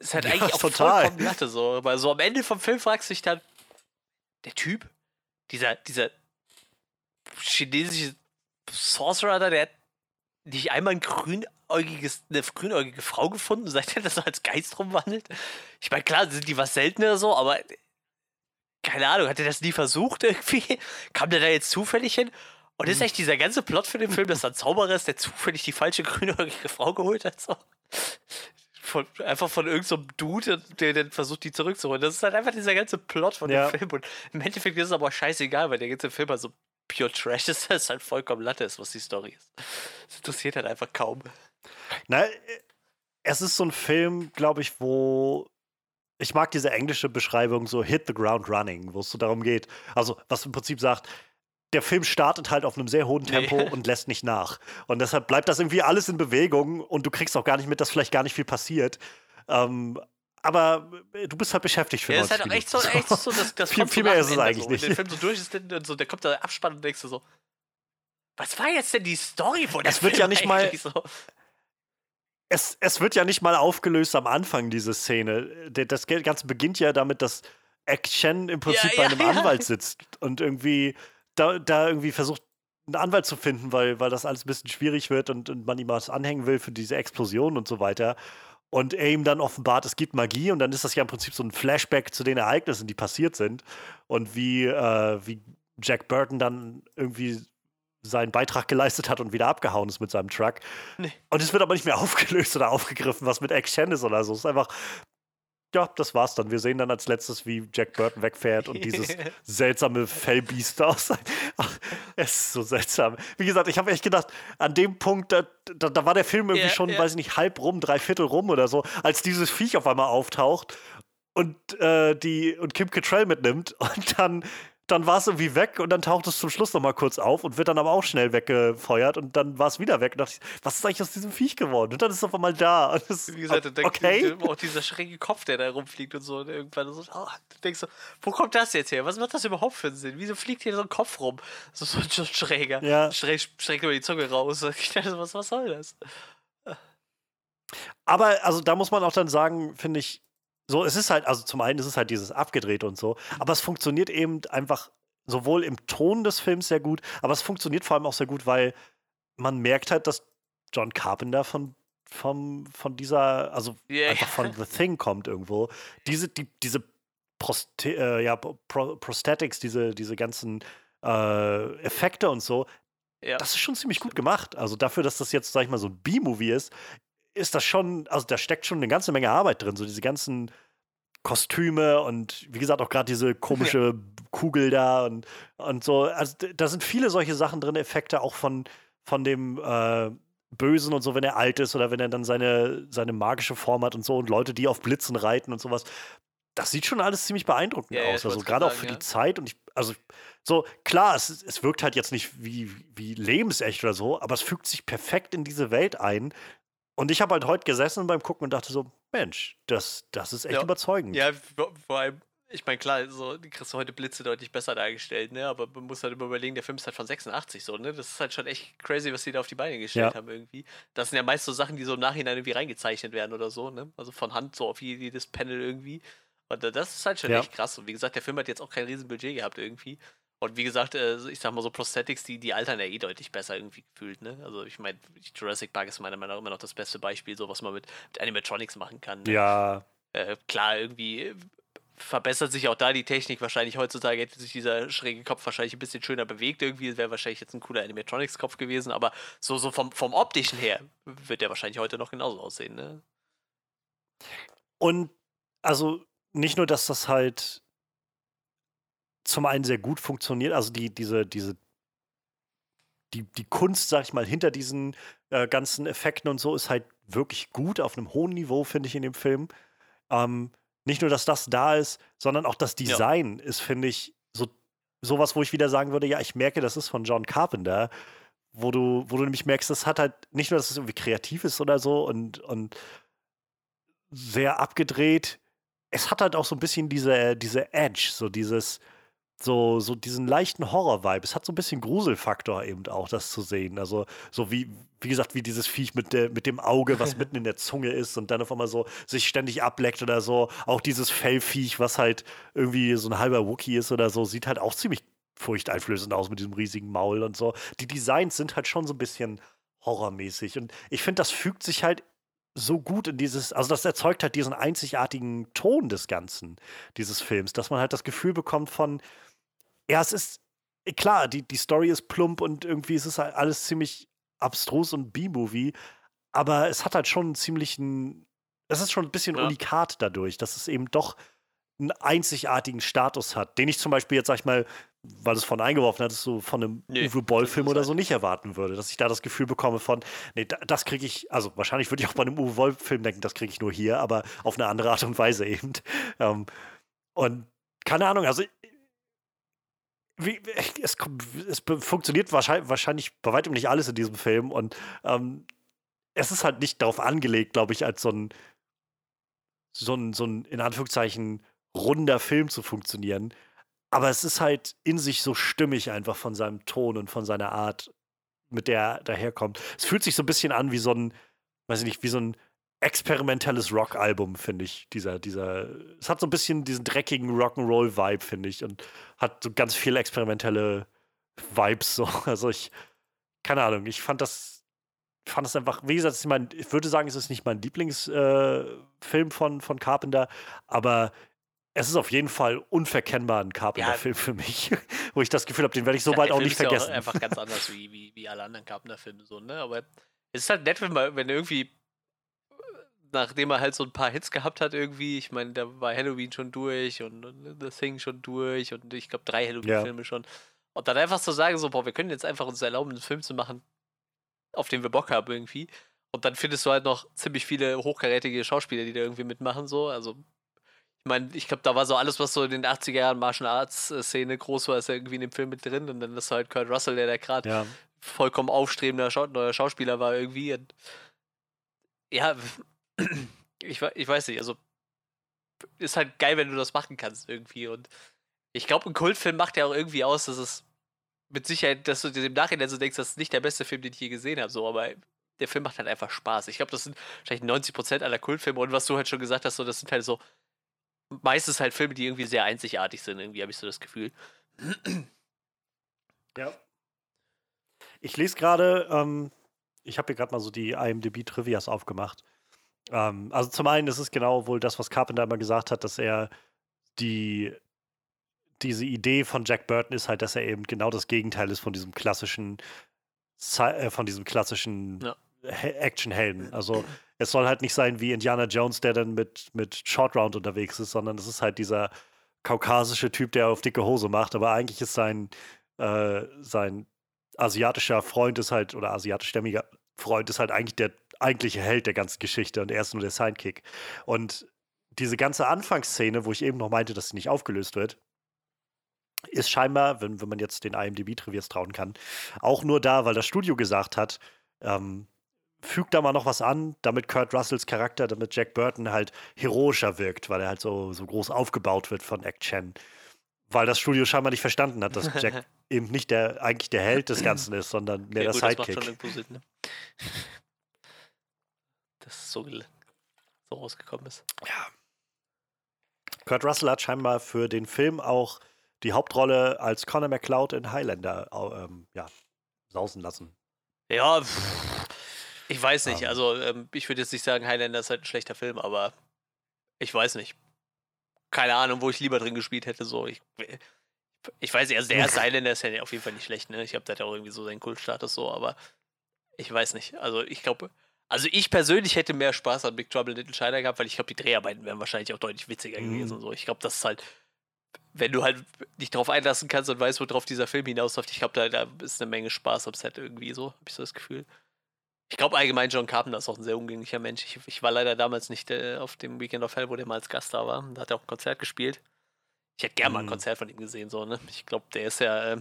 ist halt Ja, eigentlich auch total. vollkommen Latte so. Aber so am Ende vom Film fragst du dich dann, der Typ, dieser, dieser chinesische Sorcerer da, der hat nicht einmal ein grünäugiges, eine grünäugige Frau gefunden, [LAUGHS] seitdem er so als Geist rumwandelt. Ich meine, klar, sind die was seltener so, aber keine Ahnung, hat er das nie versucht irgendwie? [LAUGHS] Kam der da jetzt zufällig hin? Und ist echt dieser ganze Plot für den Film, dass da ein Zauberer ist, der zufällig die falsche grünäugige Frau geholt hat? So? Von, einfach von irgendeinem so Dude, der dann versucht, die zurückzuholen. Das ist halt einfach dieser ganze Plot von Ja. dem Film. Und im Endeffekt ist es aber scheißegal, weil der ganze Film halt so pure Trash ist, dass es halt vollkommen Latte ist, was die Story ist. Das interessiert halt einfach kaum. Na, äh, es ist so ein Film, glaube ich, wo ich mag diese englische Beschreibung so Hit the Ground Running, wo es so darum geht. Also, was im Prinzip sagt, der Film startet halt auf einem sehr hohen Tempo nee. und lässt nicht nach. Und deshalb bleibt das irgendwie alles in Bewegung und du kriegst auch gar nicht mit, dass vielleicht gar nicht viel passiert. Ähm, aber äh, du bist halt beschäftigt für ja, 90 Minuten. ist halt echt so, echt [LAUGHS] so das, das viel, viel mehr ist es eigentlich so. nicht. Wenn der Film so durch ist und so, der kommt der Abspann und denkst du so, was war jetzt denn die Story von der Es wird Film ja nicht mal. So? Es, es wird ja nicht mal aufgelöst am Anfang, diese Szene. Das Ganze beginnt ja damit, dass Action im Prinzip ja, ja, bei einem. Anwalt sitzt und irgendwie da, da irgendwie versucht, einen Anwalt zu finden, weil, weil das alles ein bisschen schwierig wird und, und man ihm was anhängen will für diese Explosion und so weiter. Und er ihm dann offenbart, es gibt Magie und dann ist das ja im Prinzip so ein Flashback zu den Ereignissen, die passiert sind. Und wie, äh, wie Jack Burton dann irgendwie seinen Beitrag geleistet hat und wieder abgehauen ist mit seinem Truck. Nee. Und es wird aber nicht mehr [LAUGHS] aufgelöst oder aufgegriffen, was mit Action ist oder so. Es ist einfach, ja, das war's dann. Wir sehen dann als letztes, wie Jack Burton wegfährt und dieses [LAUGHS] seltsame Fellbiest [LAUGHS] aus. es ist so seltsam. Wie gesagt, ich habe echt gedacht, an dem Punkt, da, da, da war der Film irgendwie yeah, schon, yeah. weiß ich nicht, halb rum, dreiviertel rum oder so, als dieses Viech auf einmal auftaucht und, äh, die, und Kim Cattrall mitnimmt und dann dann war es irgendwie weg und dann taucht es zum Schluss nochmal kurz auf und wird dann aber auch schnell weggefeuert und dann war es wieder weg. Und dachte ich, was ist eigentlich aus diesem Viech geworden? Und dann ist es auf einmal da. [LAUGHS] Das, Wie gesagt, dann okay. auch dieser schräge Kopf, der da rumfliegt und so. Und irgendwann so, oh, du denkst so, wo kommt das jetzt her? Was macht das überhaupt für einen Sinn? Wieso fliegt hier so ein Kopf rum? So, so, so schräger. Ja. Schräg, schräg über die Zunge raus. [LAUGHS] Ich dachte, was, was soll das? Aber also da muss man auch dann sagen, finde ich, so, es ist halt, also zum einen ist es halt dieses abgedreht und so, aber es funktioniert eben einfach sowohl im Ton des Films sehr gut, aber es funktioniert vor allem auch sehr gut, weil man merkt halt, dass John Carpenter von, von, von dieser, also yeah. einfach von The Thing kommt irgendwo. Diese, die, diese Proste äh, ja, Pro Prosthetics, diese, diese ganzen äh, Effekte und so, ja. das ist schon ziemlich gut gemacht. Also dafür, dass das jetzt, sag ich mal, so ein B-Movie ist, ist das schon, also da steckt schon eine ganze Menge Arbeit drin. So diese ganzen Kostüme und wie gesagt auch gerade diese komische ja. [LAUGHS] Kugel da und, und so. Also da sind viele solche Sachen drin, Effekte auch von, von dem äh, Bösen und so, wenn er alt ist oder wenn er dann seine, seine magische Form hat und so und Leute, die auf Blitzen reiten und sowas. Das sieht schon alles ziemlich beeindruckend ja, aus. also gerade auch für die Zeit und ich, also so, klar, es, es wirkt halt jetzt nicht wie, wie lebensecht oder so, aber es fügt sich perfekt in diese Welt ein. Und ich habe halt heute gesessen beim Gucken und dachte so, Mensch, das, das ist echt ja. überzeugend. Ja, vor allem, ich meine, klar, so, die kriegst du heute Blitze deutlich besser dargestellt, ne? Aber man muss halt immer überlegen, der Film ist halt von 86 so, ne? Das ist halt schon echt crazy, was die da auf die Beine gestellt ja. haben irgendwie. Das sind ja meist so Sachen, die so im Nachhinein irgendwie reingezeichnet werden oder so, ne? Also von Hand so auf jedes Panel irgendwie. Und äh, das ist halt schon ja. echt krass. Und wie gesagt, der Film hat jetzt auch kein Riesenbudget gehabt irgendwie. Und wie gesagt, äh, ich sag mal so Prosthetics, die, die altern ja eh deutlich besser irgendwie gefühlt, ne? Also ich meine, Jurassic Park ist meiner Meinung nach immer noch das beste Beispiel, so was man mit, mit Animatronics machen kann. Ne? Ja. Äh, klar, irgendwie verbessert sich auch da die Technik wahrscheinlich. Heutzutage hätte sich dieser schräge Kopf wahrscheinlich ein bisschen schöner bewegt. Irgendwie wäre wahrscheinlich jetzt ein cooler Animatronics-Kopf gewesen, aber so, so vom, vom optischen her wird der wahrscheinlich heute noch genauso aussehen, ne? Und also nicht nur, dass das halt zum einen sehr gut funktioniert, also die, diese, diese, die, die Kunst, sag ich mal, hinter diesen äh, ganzen Effekten und so ist halt wirklich gut auf einem hohen Niveau, finde ich, in dem Film. Ähm, nicht nur, dass das da ist, sondern auch das Design ja. ist, finde ich, so sowas, wo ich wieder sagen würde, ja, ich merke, das ist von John Carpenter, wo du, wo du nämlich merkst, das hat halt nicht nur, dass es irgendwie kreativ ist oder so und, und sehr abgedreht, es hat halt auch so ein bisschen diese, diese Edge, so dieses, so, so diesen leichten Horror-Vibe. Es hat so ein bisschen Gruselfaktor eben auch, das zu sehen. Also, so wie, wie gesagt, wie dieses Viech mit, der, mit dem Auge, was mitten in der Zunge ist und dann auf einmal so sich ständig ableckt oder so. Auch dieses Fellviech, was halt irgendwie so ein halber Wookie ist oder so, sieht halt auch ziemlich furchteinflößend aus mit diesem riesigen Maul und so. Die Designs sind halt schon so ein bisschen horrormäßig. Und ich finde, das fügt sich halt so gut in dieses, also das erzeugt halt diesen einzigartigen Ton des Ganzen, dieses Films, dass man halt das Gefühl bekommt von, ja, es ist äh, klar, die, die Story ist plump und irgendwie ist es halt alles ziemlich abstrus und B-Movie, aber es hat halt schon einen ziemlichen, es ist schon ein bisschen ja. unikat dadurch, dass es eben doch einen einzigartigen Status hat, den ich zum Beispiel jetzt, sag ich mal, weil es von eingeworfen hattest, so von einem Nee, Uwe Boll-Film oder so nicht erwarten würde. Dass ich da das Gefühl bekomme von, nee, da, das kriege ich, also wahrscheinlich würde ich auch bei einem Uwe Boll-Film denken, das kriege ich nur hier, aber auf eine andere Art und Weise eben. Ähm, und keine Ahnung, also wie, es, es funktioniert wahrscheinlich, wahrscheinlich bei weitem nicht alles in diesem Film und ähm, es ist halt nicht darauf angelegt, glaube ich, als so ein, so ein, so ein, in Anführungszeichen, runder Film zu funktionieren. Aber es ist halt in sich so stimmig einfach von seinem Ton und von seiner Art, mit der er daherkommt. Es fühlt sich so ein bisschen an wie so ein, weiß ich nicht, wie so ein experimentelles Rock-Album, finde ich. Dieser, dieser, es hat so ein bisschen diesen dreckigen Rock'n'Roll-Vibe, finde ich, und hat so ganz viele experimentelle Vibes. So. [LAUGHS] Also ich, keine Ahnung, ich fand das, fand das einfach, wie gesagt, mein, ich würde sagen, es ist nicht mein Lieblingsfilm äh, von, von Carpenter, aber es ist auf jeden Fall unverkennbar ein Carpenter-Film für mich, [LAUGHS] wo ich das Gefühl habe, den werde ich so Ja, bald auch Film nicht ist ja vergessen. einfach ganz anders wie, wie, wie alle anderen Carpenter-Filme so, ne? Aber es ist halt nett, wenn man, wenn irgendwie, nachdem er halt so ein paar Hits gehabt hat, irgendwie, ich meine, da war Halloween schon durch und, und The Thing schon durch und ich glaube drei Halloween-Filme schon. Und dann einfach zu sagen, so, boah, wir können jetzt einfach uns erlauben, einen Film zu machen, auf den wir Bock haben irgendwie. Und dann findest du halt noch ziemlich viele hochkarätige Schauspieler, die da irgendwie mitmachen, so. Also, ich meine, ich glaube, da war so alles, was so in den 80er Jahren Martial Arts äh, groß war, ist ja irgendwie in dem Film mit drin. Und dann ist halt Kurt Russell, der da gerade ja. vollkommen aufstrebender neuer Schauspieler war irgendwie. Und ja, ich, ich weiß nicht, also ist halt geil, wenn du das machen kannst irgendwie. Und ich glaube, ein Kultfilm macht ja auch irgendwie aus, dass es mit Sicherheit, dass du dir im Nachhinein so denkst, das ist nicht der beste Film, den ich je gesehen habe, so, aber der Film macht halt einfach Spaß. Ich glaube, das sind wahrscheinlich 90% aller Kultfilme und was du halt schon gesagt hast, so, das sind halt so meistens halt Filme, die irgendwie sehr einzigartig sind, irgendwie habe ich so das Gefühl. Ja. Ich lese gerade, ähm, ich habe hier gerade mal so die IMDb-Trivias aufgemacht. Ähm, also zum einen ist es genau wohl das, was Carpenter immer gesagt hat, dass er die diese Idee von Jack Burton ist halt, dass er eben genau das Gegenteil ist von diesem klassischen äh, von diesem klassischen Ja. He- Actionhelden. Also es soll halt nicht sein wie Indiana Jones, der dann mit, mit Short Round unterwegs ist, sondern es ist halt dieser kaukasische Typ, der auf dicke Hose macht, aber eigentlich ist sein, äh, sein asiatischer Freund ist halt, oder asiatischstämmiger Freund ist halt eigentlich der eigentliche Held der ganzen Geschichte und er ist nur der Sidekick. Und diese ganze Anfangsszene, wo ich eben noch meinte, dass sie nicht aufgelöst wird, ist scheinbar, wenn, wenn man jetzt den IMDb-Trivias trauen kann, auch nur da, weil das Studio gesagt hat, ähm, fügt da mal noch was an, damit Kurt Russells Charakter, damit Jack Burton halt heroischer wirkt, weil er halt so, so groß aufgebaut wird von Act Chen. Weil das Studio scheinbar nicht verstanden hat, dass Jack [LAUGHS] eben nicht der, eigentlich der Held des Ganzen ist, sondern mehr Ja, der gut, das macht Sidekick. schon Sinn, ne? Dass es so, so rausgekommen ist. Kurt Russell hat scheinbar für den Film auch die Hauptrolle als Connor McCloud in Highlander ähm, ja, sausen lassen. Ja, ich weiß nicht. Ähm. Also, ähm, ich würde jetzt nicht sagen, Highlander ist halt ein schlechter Film, aber ich weiß nicht. Keine Ahnung, wo ich lieber drin gespielt hätte. So, ich, ich weiß nicht, also der erste [LAUGHS] Highlander ist ja auf jeden Fall nicht schlecht, ne? Ich habe da ja auch irgendwie so seinen Kultstatus so, aber ich weiß nicht. Also, ich glaube, also ich persönlich hätte mehr Spaß an Big Trouble in Little China gehabt, weil ich glaube, die Dreharbeiten wären wahrscheinlich auch deutlich witziger Mhm. gewesen und so. Ich glaube, das ist halt, wenn du halt dich drauf einlassen kannst und weißt, worauf dieser Film hinausläuft, ich glaube, da, da ist eine Menge Spaß am Set irgendwie so, habe ich so das Gefühl. Ich glaube allgemein, John Carpenter ist auch ein sehr umgänglicher Mensch. Ich, ich war leider damals nicht äh, auf dem Weekend of Hell, wo der mal als Gast da war. Da hat er auch ein Konzert gespielt. Ich hätte gerne mal ein Mhm. Konzert von ihm gesehen, so, ne? Ich glaube, der ist ja, äh,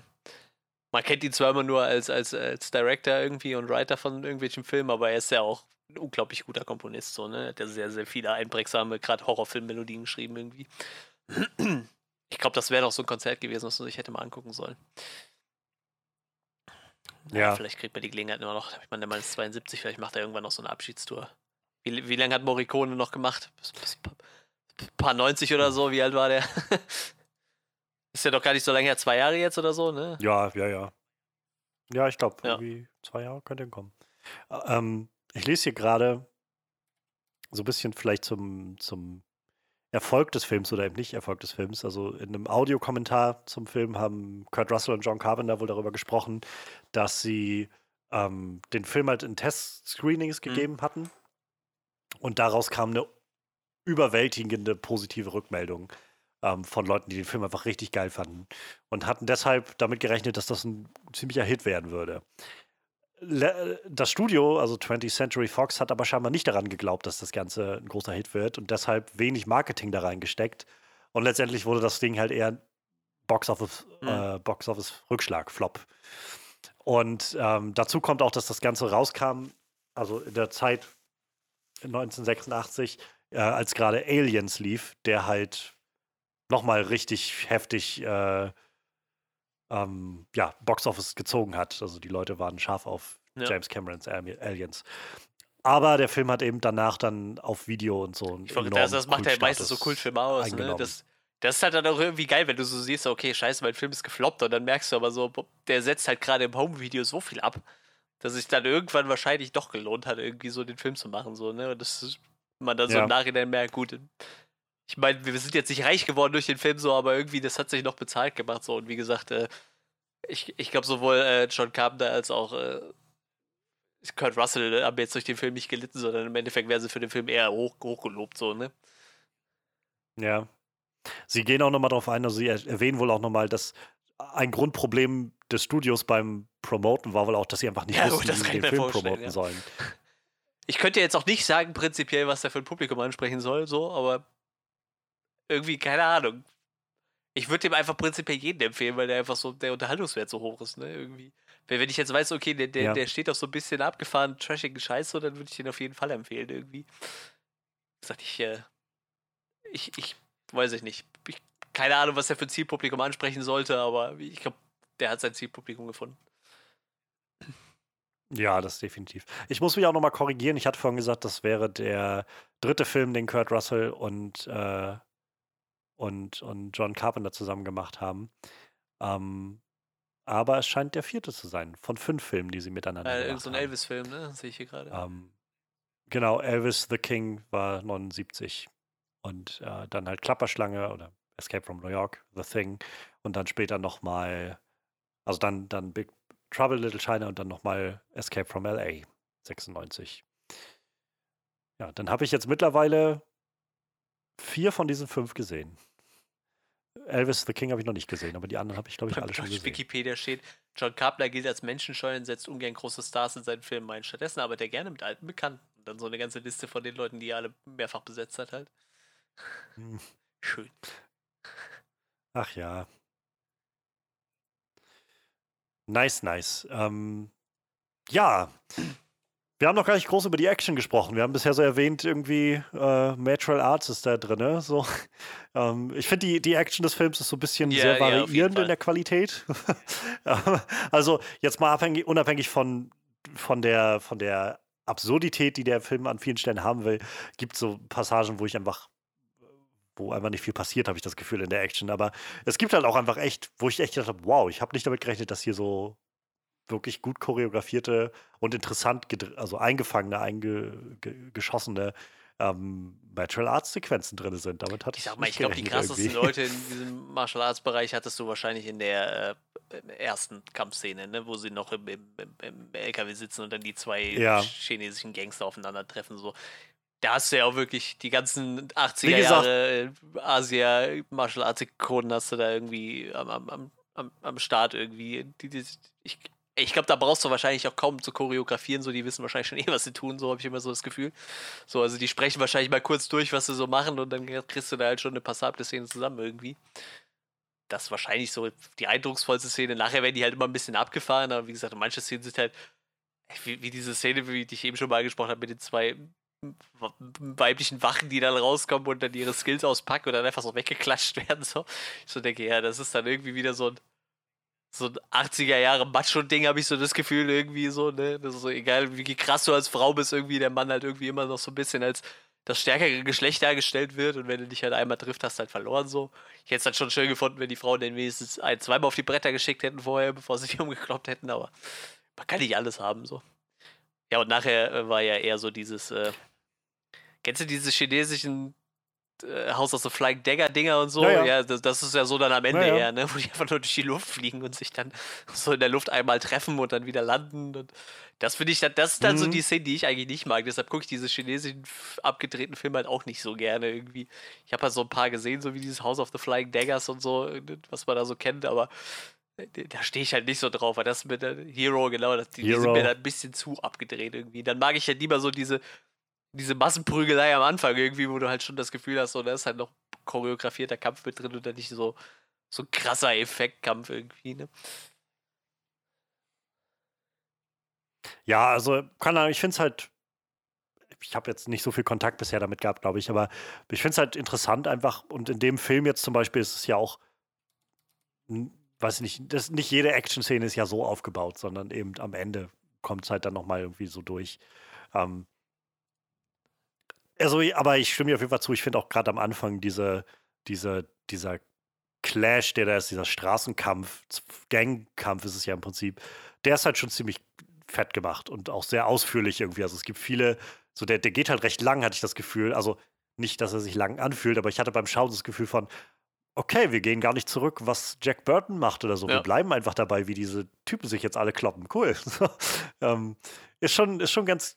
man kennt ihn zwar immer nur als, als, als Director irgendwie und Writer von irgendwelchen Filmen, aber er ist ja auch ein unglaublich guter Komponist, so, ne? Er hat ja sehr, sehr viele einprägsame, gerade Horrorfilmmelodien geschrieben irgendwie. [CLEARS THROAT] Ich glaube, das wäre doch so ein Konzert gewesen, was man sich hätte mal angucken sollen. Ja. Vielleicht kriegt man die Gelegenheit immer noch. Ich meine, der Mann ist 72, vielleicht macht er irgendwann noch so eine Abschiedstour. Wie, wie lange hat Morricone noch gemacht? Bis, paar 90 oder so, wie alt war der? [LAUGHS] ist ja doch gar nicht so lange her, zwei Jahre jetzt oder so, ne? Ja, ja, ja. Ja, ich glaube, Ja. irgendwie zwei Jahre könnte hinkommen. Ä- Ähm, ich lese hier gerade so ein bisschen vielleicht zum, zum Erfolg des Films oder eben nicht Erfolg des Films. Also in einem Audiokommentar zum Film haben Kurt Russell und John Carpenter wohl darüber gesprochen, dass sie ähm, den Film halt in Test-Screenings gegeben hatten. Und daraus kam eine überwältigende positive Rückmeldung. Ähm, von Leuten, die den Film einfach richtig geil fanden. Und hatten deshalb damit gerechnet, dass das ein ziemlicher Hit werden würde. Le das Studio, also 20th Century Fox, hat aber scheinbar nicht daran geglaubt, dass das Ganze ein großer Hit wird und deshalb wenig Marketing da reingesteckt. Und letztendlich wurde das Ding halt eher Box Office, Mhm. äh, Box Office Rückschlag, Flop. Und ähm, dazu kommt auch, dass das Ganze rauskam, also in der Zeit 1986, äh, als gerade Aliens lief, der halt nochmal richtig heftig äh, ähm, ja, Box Office gezogen hat. Also die Leute waren scharf auf Ja. James Camerons Ali- Aliens. Aber der Film hat eben danach dann auf Video und so Ich wollte, das, das macht ja meistens so Kultfilme aus. Ne? Das, das ist halt dann auch irgendwie geil, wenn du so siehst, okay, scheiße, mein Film ist gefloppt und dann merkst du aber so, der setzt halt gerade im Home-Video so viel ab, dass sich dann irgendwann wahrscheinlich doch gelohnt hat, irgendwie so den Film zu machen. So, ne? Und das ist, man dann so Ja. im Nachhinein merkt, gut, ich meine, wir sind jetzt nicht reich geworden durch den Film so, aber irgendwie, das hat sich noch bezahlt gemacht. So, und wie gesagt, äh, ich, ich glaube, sowohl äh, John Carpenter als auch äh, Kurt Russell äh, haben jetzt durch den Film nicht gelitten, sondern im Endeffekt wären sie für den Film eher hoch, hochgelobt, so, ne? Ja. Sie gehen auch nochmal darauf ein, also sie er- erwähnen wohl auch nochmal, dass ein Grundproblem des Studios beim Promoten war wohl auch, dass sie einfach nicht Ja, wussten, wie sie den Film promoten ja. sollen. Ich könnte jetzt auch nicht sagen, prinzipiell, was der für ein Publikum ansprechen soll, so, aber irgendwie, keine Ahnung. Ich würde dem einfach prinzipiell jeden empfehlen, weil der einfach so, der Unterhaltungswert so hoch ist, ne? Irgendwie. Wenn wenn ich jetzt weiß, okay, der, der, Ja. der steht auf so ein bisschen abgefahren, trashigen Scheiß, so, dann würde ich den auf jeden Fall empfehlen, irgendwie. Wie gesagt, ich, äh, ich, ich weiß ich nicht. Ich, keine Ahnung, was der für ein Zielpublikum ansprechen sollte, aber ich glaube, der hat sein Zielpublikum gefunden. Ja, das definitiv. Ich muss mich auch nochmal korrigieren. Ich hatte vorhin gesagt, das wäre der dritte Film, den Kurt Russell und, äh, und, und John Carpenter zusammen gemacht haben. Ähm, aber es scheint der vierte zu sein, von fünf Filmen, die sie miteinander Äh, gemacht irgend so ein haben. Elvis-Film, ne? Sehe ich hier gerade. Ähm, genau, Elvis the King war 79. Und äh, dann halt Klapperschlange oder Escape from New York, The Thing. Und dann später nochmal, also dann, dann Big Trouble Little China und dann nochmal Escape from LA, 96. Ja, dann habe ich jetzt mittlerweile vier von diesen fünf gesehen. Elvis the King habe ich noch nicht gesehen, aber die anderen habe ich, glaube ich, alle schon gesehen. Wikipedia steht, John Carpenter gilt als menschenscheu und setzt ungern große Stars in seinen Filmen ein. Stattdessen arbeitet er gerne mit alten Bekannten. Und dann so eine ganze Liste von den Leuten, die er alle mehrfach besetzt hat halt. Hm. [LAUGHS] Schön. Ach ja. Nice, nice. Ähm, ja. Wir haben noch gar nicht groß über die Action gesprochen. Wir haben bisher so erwähnt, irgendwie äh, Natural Arts ist da drin. So. [LAUGHS] Ähm, ich finde, die, die Action des Films ist so ein bisschen Ja, sehr variierend Fall. in der Qualität. [LAUGHS] also jetzt mal abhängig, unabhängig von, von, der, von der Absurdität, die der Film an vielen Stellen haben will, gibt es so Passagen, wo ich einfach wo einfach nicht viel passiert, habe ich das Gefühl in der Action. Aber es gibt halt auch einfach echt, wo ich echt gedacht habe, wow, ich habe nicht damit gerechnet, dass hier so wirklich gut choreografierte und interessant, also eingefangene, einge, ge, geschossene ähm, Martial Arts Sequenzen drin sind. Damit hatte Ich ich sag mal, ich glaube, die krassesten irgendwie. Leute in [LAUGHS] diesem Martial Arts Bereich hattest du wahrscheinlich in der äh, ersten Kampfszene, ne? wo sie noch im, im, im, LKW sitzen und dann die zwei Ja. chinesischen Gangster aufeinandertreffen. So. Da hast du ja auch wirklich die ganzen 80er Wie gesagt- Jahre äh, Asia Martial Arts Ikonen hast du da irgendwie am, am, am, am, am Start irgendwie. Die, die, ich ich glaube, da brauchst du wahrscheinlich auch kaum zu choreografieren, so die wissen wahrscheinlich schon eh, was sie tun, so habe ich immer so das Gefühl. So, also die sprechen wahrscheinlich mal kurz durch, was sie so machen und dann kriegst du da halt schon eine passable Szene zusammen irgendwie. Das ist wahrscheinlich so die eindrucksvollste Szene. Nachher werden die halt immer ein bisschen abgefahren, aber wie gesagt, manche Szenen sind halt, wie, wie diese Szene, wie ich eben schon mal angesprochen habe, mit den zwei weiblichen Wachen, die dann rauskommen und dann ihre Skills auspacken und dann einfach so weggeklatscht [LAUGHS] werden. So. Ich so denke, ja, das ist dann irgendwie wieder so ein so ein 80er Jahre Macho-Ding, habe ich so das Gefühl, irgendwie so, ne? Das ist so egal, wie krass du als Frau bist, irgendwie der Mann halt irgendwie immer noch so ein bisschen als das stärkere Geschlecht dargestellt wird und wenn du dich halt einmal trifft, hast du halt verloren so. Ich hätte es halt schon schön gefunden, wenn die Frauen den wenigstens ein, zweimal auf die Bretter geschickt hätten vorher, bevor sie die [LAUGHS] umgekloppt hätten, aber man kann nicht alles haben so. Ja, und nachher äh, war ja eher so dieses, äh, kennst du diese chinesischen äh, House of the Flying Dagger Dinger und so. Ja, ja. Ja, das, das ist ja so dann am Ende Ja, eher, ne? wo die [LAUGHS] einfach nur durch die Luft fliegen und sich dann so in der Luft einmal treffen und dann wieder landen. Und das finde ich dann, das ist dann so Mhm. die Szene, die ich eigentlich nicht mag. Deshalb gucke ich diese chinesischen abgedrehten Filme halt auch nicht so gerne irgendwie. Ich habe halt so ein paar gesehen, so wie dieses House of the Flying Daggers und so, äh, was man da so kennt, aber äh, da stehe ich halt nicht so drauf, weil das mit der Hero, genau, das, die, die sind Hero. mir da ein bisschen zu abgedreht irgendwie. Dann mag ich ja lieber so diese, diese Massenprügelei am Anfang irgendwie, wo du halt schon das Gefühl hast, so, da ist halt noch choreografierter Kampf mit drin und dann nicht so, so ein krasser Effektkampf irgendwie, ne? Ja, also, keine Ahnung, ich finde es halt. Ich habe jetzt nicht so viel Kontakt bisher damit gehabt, glaube ich, aber ich finde es halt interessant einfach. Und in dem Film jetzt zum Beispiel ist es ja auch, weiß ich nicht, das, nicht jede Action-Szene ist ja so aufgebaut, sondern eben am Ende kommt es halt dann nochmal irgendwie so durch. Ähm, also, aber ich stimme dir auf jeden Fall zu, ich finde auch gerade am Anfang diese, diese, dieser Clash, der da ist, dieser Straßenkampf, Gangkampf ist es ja im Prinzip, der ist halt schon ziemlich fett gemacht und auch sehr ausführlich irgendwie. Also es gibt viele, so der, der geht halt recht lang, hatte ich das Gefühl. Also nicht, dass er sich lang anfühlt, aber ich hatte beim Schauen das Gefühl von, okay, wir gehen gar nicht zurück, was Jack Burton macht oder so. Ja. Wir bleiben einfach dabei, wie diese Typen sich jetzt alle kloppen. Cool. [LAUGHS] Ähm, ist schon, ist schon ganz,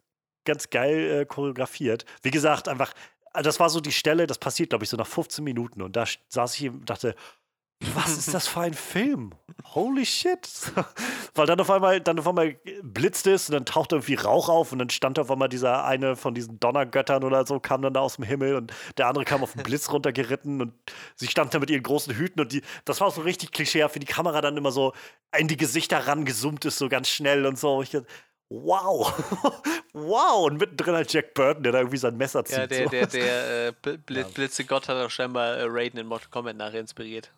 ganz geil äh, choreografiert. Wie gesagt, einfach, äh, das war so die Stelle, das passiert, glaube ich, so nach 15 Minuten. Und da saß ich und dachte, was ist das für ein Film? Holy shit. [LAUGHS] Weil dann auf einmal, dann auf einmal blitzt es und dann taucht irgendwie Rauch auf und dann stand auf einmal dieser eine von diesen Donnergöttern oder so, kam dann da aus dem Himmel und der andere kam auf den Blitz [LAUGHS] runtergeritten und sie stand da mit ihren großen Hüten und die, das war so richtig klischeehaft, wie die Kamera dann immer so in die Gesichter rangezoomt ist, so ganz schnell und so. Ich dachte, wow, [LAUGHS] wow. Und mittendrin halt Jack Burton, der da irgendwie sein Messer zieht. Ja, der, so. der, der [LAUGHS] äh, Bl. Blitzegott hat auch scheinbar äh, Raiden in Mortal Kombat nachher inspiriert.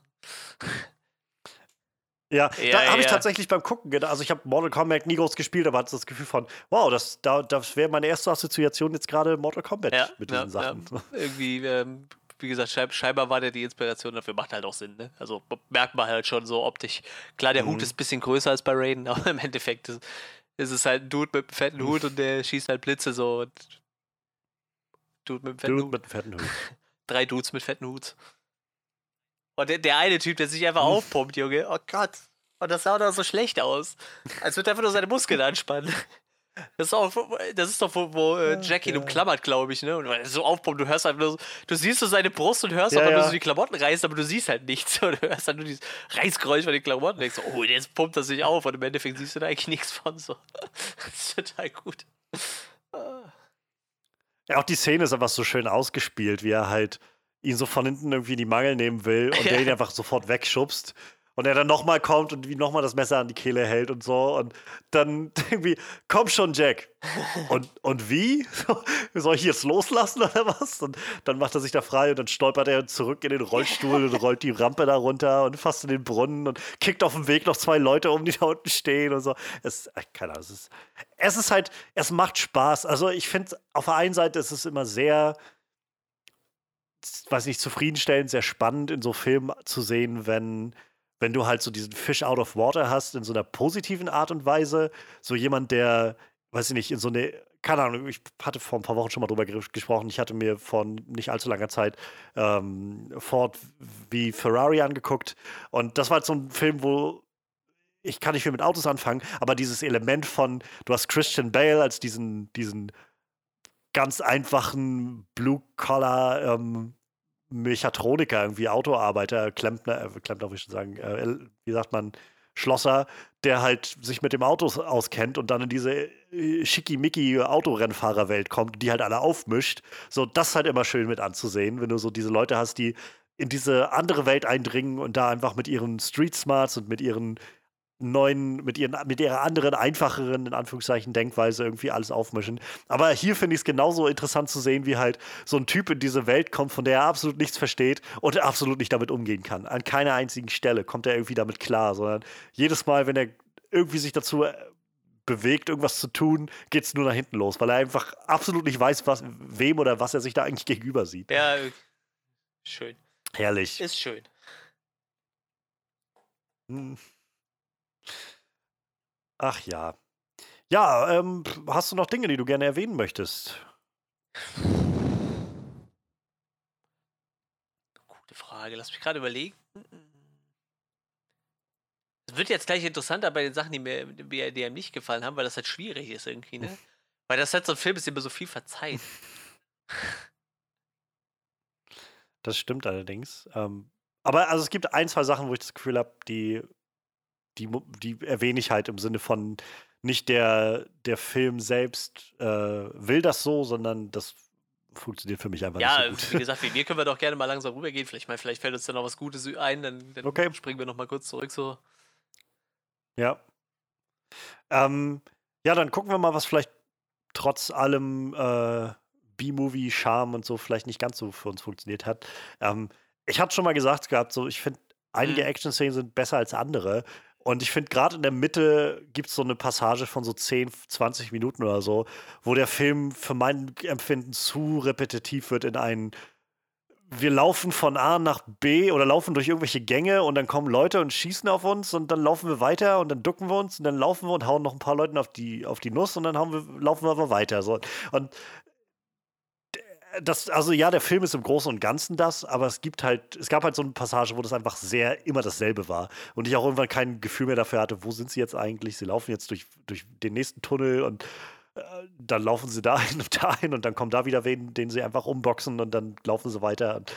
Ja, Ja, da habe ich ja. tatsächlich beim Gucken gedacht, also ich habe Mortal Kombat nie groß gespielt, aber hatte das Gefühl von, wow, das, da, das wäre meine erste Assoziation jetzt gerade Mortal Kombat Ja, mit diesen Sachen. Ja. Irgendwie, ähm, wie gesagt, scheinbar war der die Inspiration dafür, macht halt auch Sinn, ne? Also merkt man halt schon so optisch. Klar, der Mhm. Hut ist ein bisschen größer als bei Raiden, [LAUGHS] aber im Endeffekt ist, ist es halt ein Dude mit einem fetten Hut und der schießt halt Blitze so und Dude mit einem fetten Dude Hut. mit einem fetten Hut. [LAUGHS] Drei Dudes mit fetten Huts. Und der, der eine Typ, der sich einfach aufpumpt, Junge. Oh Gott. Und das sah doch so schlecht aus. Als würde er einfach nur seine Muskeln anspannen. Das ist, auch, das ist doch, wo, wo äh, Jackie ihn ja. umklammert, glaube ich, ne? Und so aufpumpt, du hörst einfach nur so, du siehst so seine Brust und hörst Ja, aber nur ja. so die Klamotten reißen, aber du siehst halt nichts. [LAUGHS] Und du hörst halt nur dieses Reißgeräusch von den Klamotten und denkst so, oh, jetzt pumpt er sich auf. Und im Endeffekt siehst du da eigentlich nichts von so. [LAUGHS] Das ist total gut. Ja, auch die Szene ist einfach so schön ausgespielt, wie er halt ihn so von hinten irgendwie in die Mangel nehmen will und [LAUGHS] der ihn einfach sofort wegschubst. Und er dann nochmal kommt und wie nochmal das Messer an die Kehle hält und so. Und dann [LAUGHS] irgendwie, komm schon, Jack. Und, und wie? [LAUGHS] Soll ich jetzt loslassen oder was? Und dann macht er sich da frei und dann stolpert er zurück in den Rollstuhl und rollt die Rampe da runter und fasst in den Brunnen und kickt auf dem Weg noch zwei Leute um, die da unten stehen und so. Es, äh, keine Ahnung, es ist, es ist halt, es macht Spaß. Also ich finde, auf der einen Seite ist es immer sehr, weiß nicht, zufriedenstellend, sehr spannend in so Filmen zu sehen, wenn, wenn du halt so diesen Fish out of water hast, in so einer positiven Art und Weise. So jemand, der, weiß ich nicht, in so eine, keine Ahnung, ich hatte vor ein paar Wochen schon mal drüber ges- gesprochen. Ich hatte mir vor nicht allzu langer Zeit ähm, Ford wie Ferrari angeguckt. Und das war halt so ein Film, wo ich kann nicht viel mit Autos anfangen, aber dieses Element von, du hast Christian Bale als diesen, diesen ganz einfachen Blue-Collar ähm, Mechatroniker, irgendwie Autoarbeiter, Klempner, äh, Klempner würde ich schon sagen, äh, wie sagt man, Schlosser, der halt sich mit dem Auto auskennt und dann in diese äh, schickimicki Autorennfahrerwelt kommt, die halt alle aufmischt. So, das ist halt immer schön mit anzusehen, wenn du so diese Leute hast, die in diese andere Welt eindringen und da einfach mit ihren Street Smarts und mit ihren neuen, mit, ihren, mit ihrer anderen, einfacheren, in Anführungszeichen, Denkweise irgendwie alles aufmischen. Aber hier finde ich es genauso interessant zu sehen, wie halt so ein Typ in diese Welt kommt, von der er absolut nichts versteht und absolut nicht damit umgehen kann. An keiner einzigen Stelle kommt er irgendwie damit klar, sondern jedes Mal, wenn er irgendwie sich dazu äh, bewegt, irgendwas zu tun, geht es nur nach hinten los, weil er einfach absolut nicht weiß, was, wem oder was er sich da eigentlich [LAUGHS] gegenüber sieht. Ja, schön. Herrlich. Ist schön. Hm. Ach ja. Ja, ähm, hast du noch Dinge, die du gerne erwähnen möchtest? Frage. Lass mich gerade überlegen. Es wird jetzt gleich interessanter bei den Sachen, die mir, die, einem nicht gefallen haben, weil das halt schwierig ist irgendwie, ne? Weil das halt so ein Film ist, dem mir so viel verzeiht. [LAUGHS] Das stimmt allerdings. Ähm, aber also es gibt ein, zwei Sachen, wo ich das Gefühl habe, die, die, die erwähne ich halt im Sinne von nicht der, der Film selbst äh, will das so, sondern das funktioniert für mich einfach Ja, nicht so wie [LAUGHS] gesagt, wegen mir können wir doch gerne mal langsam rübergehen. Vielleicht, mal, vielleicht fällt uns dann noch was Gutes ein, dann, dann Okay. springen wir noch mal kurz zurück. So. Ja. Ähm, ja, dann gucken wir mal, was vielleicht trotz allem äh, B-Movie-Charme und so vielleicht nicht ganz so für uns funktioniert hat. Ähm, ich hatte schon mal gesagt gehabt, so ich finde, einige Mhm. Action-Szenen sind besser als andere. Und ich finde, gerade in der Mitte gibt es so eine Passage von so 10, 20 Minuten oder so, wo der Film für mein Empfinden zu repetitiv wird in einen wir laufen von A nach B oder laufen durch irgendwelche Gänge und dann kommen Leute und schießen auf uns und dann laufen wir weiter und dann ducken wir uns und dann laufen wir und hauen noch ein paar Leuten auf die, auf die Nuss und dann wir, laufen wir aber weiter. So. Und das, also ja, der Film ist im Großen und Ganzen das, aber es gibt halt, es gab halt so eine Passage, wo das einfach sehr immer dasselbe war. Und ich auch irgendwann kein Gefühl mehr dafür hatte, wo sind sie jetzt eigentlich? Sie laufen jetzt durch, durch den nächsten Tunnel und äh, dann laufen sie da [LAUGHS] hin und da hin und dann kommt da wieder wen, den sie einfach umboxen und dann laufen sie weiter. Und,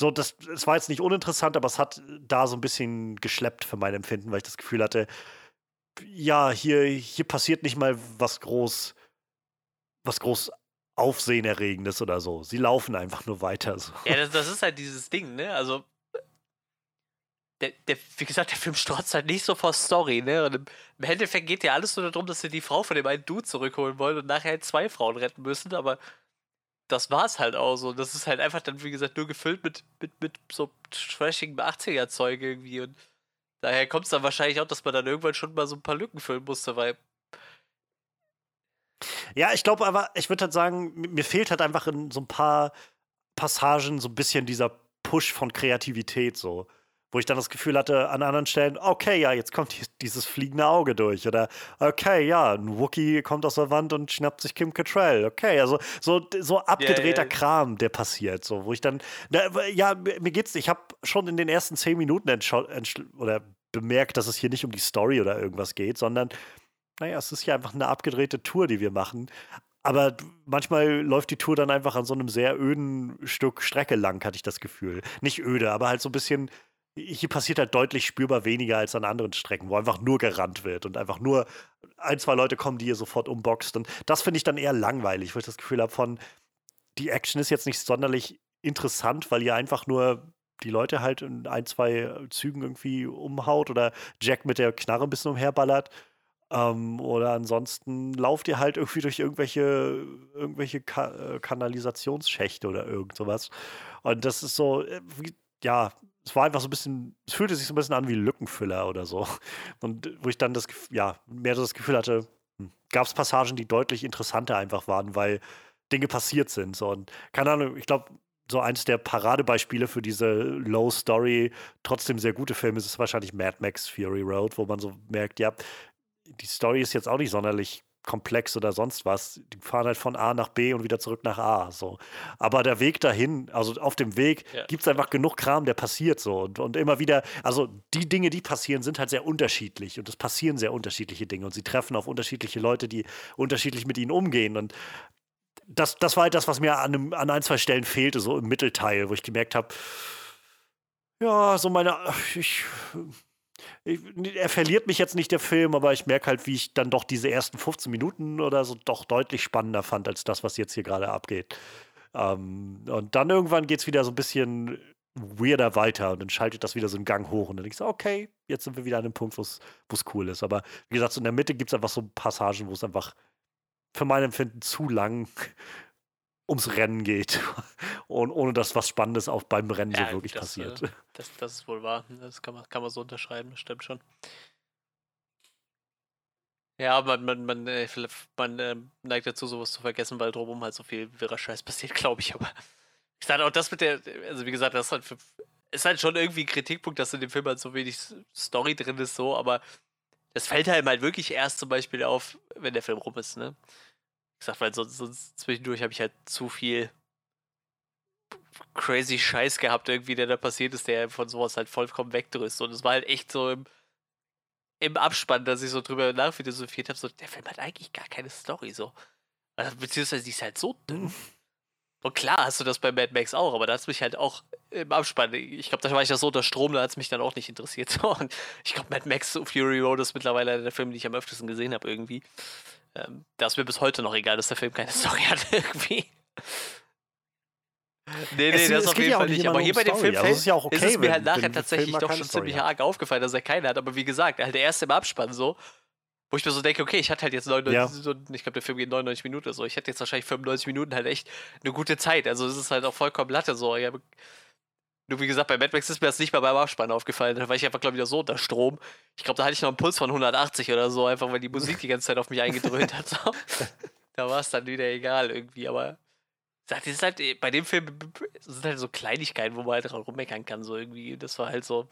so, das, es war jetzt nicht uninteressant, aber es hat da so ein bisschen geschleppt für mein Empfinden, weil ich das Gefühl hatte, ja, hier, hier passiert nicht mal was groß, was groß Aufsehenerregendes oder so. Sie laufen einfach nur weiter. So. Ja, das, [LAUGHS] das ist halt dieses Ding, ne? Also, der, der, wie gesagt, der Film strotzt halt nicht so vor Story, ne? Und im, im Endeffekt geht ja alles nur darum, dass sie die Frau von dem einen Dude zurückholen wollen und nachher halt zwei Frauen retten müssen, aber das war's halt auch so. Das ist halt einfach dann, wie gesagt, nur gefüllt mit, mit, mit so trashigem 80er-Zeug irgendwie und daher kommt es dann wahrscheinlich auch, dass man dann irgendwann schon mal so ein paar Lücken füllen musste, weil Ja, ich glaube aber, ich würde halt sagen, mi- mir fehlt halt einfach in so ein paar Passagen so ein bisschen dieser Push von Kreativität so. Wo ich dann das Gefühl hatte, an anderen Stellen, okay, ja, jetzt kommt dies- dieses fliegende Auge durch. Oder, okay, ja, ein Wookie kommt aus der Wand und schnappt sich Kim Cattrall. Okay, also so, so abgedrehter ja. Kram, der passiert. So, wo ich dann, na, ja, mir geht's, ich habe schon in den ersten zehn Minuten oder bemerkt, dass es hier nicht um die Story oder irgendwas geht, sondern naja, es ist ja einfach eine abgedrehte Tour, die wir machen. Aber manchmal läuft die Tour dann einfach an so einem sehr öden Stück Strecke lang, hatte ich das Gefühl. Nicht öde, aber halt so ein bisschen. Hier passiert halt deutlich spürbar weniger als an anderen Strecken, wo einfach nur gerannt wird und einfach nur ein, zwei Leute kommen, die ihr sofort umboxt. Und das finde ich dann eher langweilig, wo ich das Gefühl habe von, die Action ist jetzt nicht sonderlich interessant, weil ihr einfach nur die Leute halt in ein, zwei Zügen irgendwie umhaut oder Jack mit der Knarre ein bisschen umherballert. Ähm, oder ansonsten lauft ihr halt irgendwie durch irgendwelche, irgendwelche Ka äh, Kanalisationsschächte oder irgend sowas. Und das ist so, äh, ja, es war einfach so ein bisschen, es fühlte sich so ein bisschen an wie Lückenfüller oder so. Und wo ich dann das, ja, mehr so das Gefühl hatte, gab es Passagen, die deutlich interessanter einfach waren, weil Dinge passiert sind. So. Und keine Ahnung, ich glaube, so eins der Paradebeispiele für diese Low Story, trotzdem sehr gute Filme ist wahrscheinlich Mad Max Fury Road, wo man so merkt, ja, die Story ist jetzt auch nicht sonderlich komplex oder sonst was. Die fahren halt von A nach B und wieder zurück nach A. So. Aber der Weg dahin, also auf dem Weg, Ja. gibt es einfach genug Kram, der passiert so. Und, und immer wieder, also die Dinge, die passieren, sind halt sehr unterschiedlich. Und es passieren sehr unterschiedliche Dinge. Und sie treffen auf unterschiedliche Leute, die unterschiedlich mit ihnen umgehen. Und das, das war halt das, was mir an, einem, an ein, zwei Stellen fehlte, so im Mittelteil, wo ich gemerkt habe, ja, so meine, ich, er verliert mich jetzt nicht, der Film, aber ich merke halt, wie ich dann doch diese ersten 15 Minuten oder so doch deutlich spannender fand, als das, was jetzt hier gerade abgeht. Ähm, und dann irgendwann geht es wieder so ein bisschen weirder weiter und dann schaltet das wieder so einen Gang hoch und dann denkst du, okay, jetzt sind wir wieder an dem Punkt, wo es cool ist. Aber wie gesagt, so in der Mitte gibt es einfach so Passagen, wo es einfach für mein Empfinden zu lang ums Rennen geht. [LAUGHS] Und ohne dass was Spannendes auch beim Rennen Ja, so wirklich das, passiert. äh, Das, das ist wohl wahr. Das kann man, kann man so unterschreiben, das stimmt schon. Ja, man, man, man, äh, man äh, neigt dazu, sowas zu vergessen, weil drumherum halt so viel wirrer Scheiß passiert, [LAUGHS] glaube ich. Aber ich sage auch das mit der, also wie gesagt, das ist halt, für, ist halt schon irgendwie ein Kritikpunkt, dass in dem Film halt so wenig Story drin ist, so, aber das fällt halt halt wirklich erst zum Beispiel auf, wenn der Film rum ist, ne? Ich sag, weil sonst, sonst zwischendurch habe ich halt zu viel crazy Scheiß gehabt, irgendwie, der da passiert ist, der von sowas halt vollkommen wegdrückt. Und es war halt echt so im, im Abspann, dass ich so drüber nachphilosophiert habe, so, der Film hat eigentlich gar keine Story, so. Also, beziehungsweise die ist halt so dünn. Und klar hast du das bei Mad Max auch, aber da hat es mich halt auch im Abspann, ich glaube, da war ich ja so unter Strom, da hat es mich dann auch nicht interessiert. So, [LAUGHS] und ich glaube, Mad Max Fury Road ist mittlerweile der Filme, die ich am öftesten gesehen habe, irgendwie. Ähm, da ist mir bis heute noch egal, dass der Film keine [LAUGHS] Story hat, irgendwie. Nee, nee, Es- das es auf geht jeden ja auch Fall nicht Aber hier um bei dem Story. Film Also es ist ja auch okay, ist es mir wenn- halt nachher tatsächlich doch schon Story ziemlich hat. arg aufgefallen, dass er keine hat. Aber wie gesagt, halt der erste im Abspann so, wo ich mir so denke, okay, ich hatte halt jetzt 99, Ja. ich glaube, der Film geht 99 Minuten oder so. Ich hatte jetzt wahrscheinlich 95 Minuten halt echt eine gute Zeit. Also es ist halt auch vollkommen Latte so. Ja, nur wie gesagt, bei Mad Max ist mir das nicht mal beim Abspann aufgefallen. Da war ich einfach, glaube ich, wieder so unter Strom. Ich glaube, da hatte ich noch einen Puls von 180 oder so, einfach weil die Musik die ganze Zeit auf mich eingedröhnt hat. [LAUGHS] Da war es dann wieder egal irgendwie, aber das ist halt, bei dem Film sind halt so Kleinigkeiten, wo man halt dran rummeckern kann, so irgendwie. Das war halt so.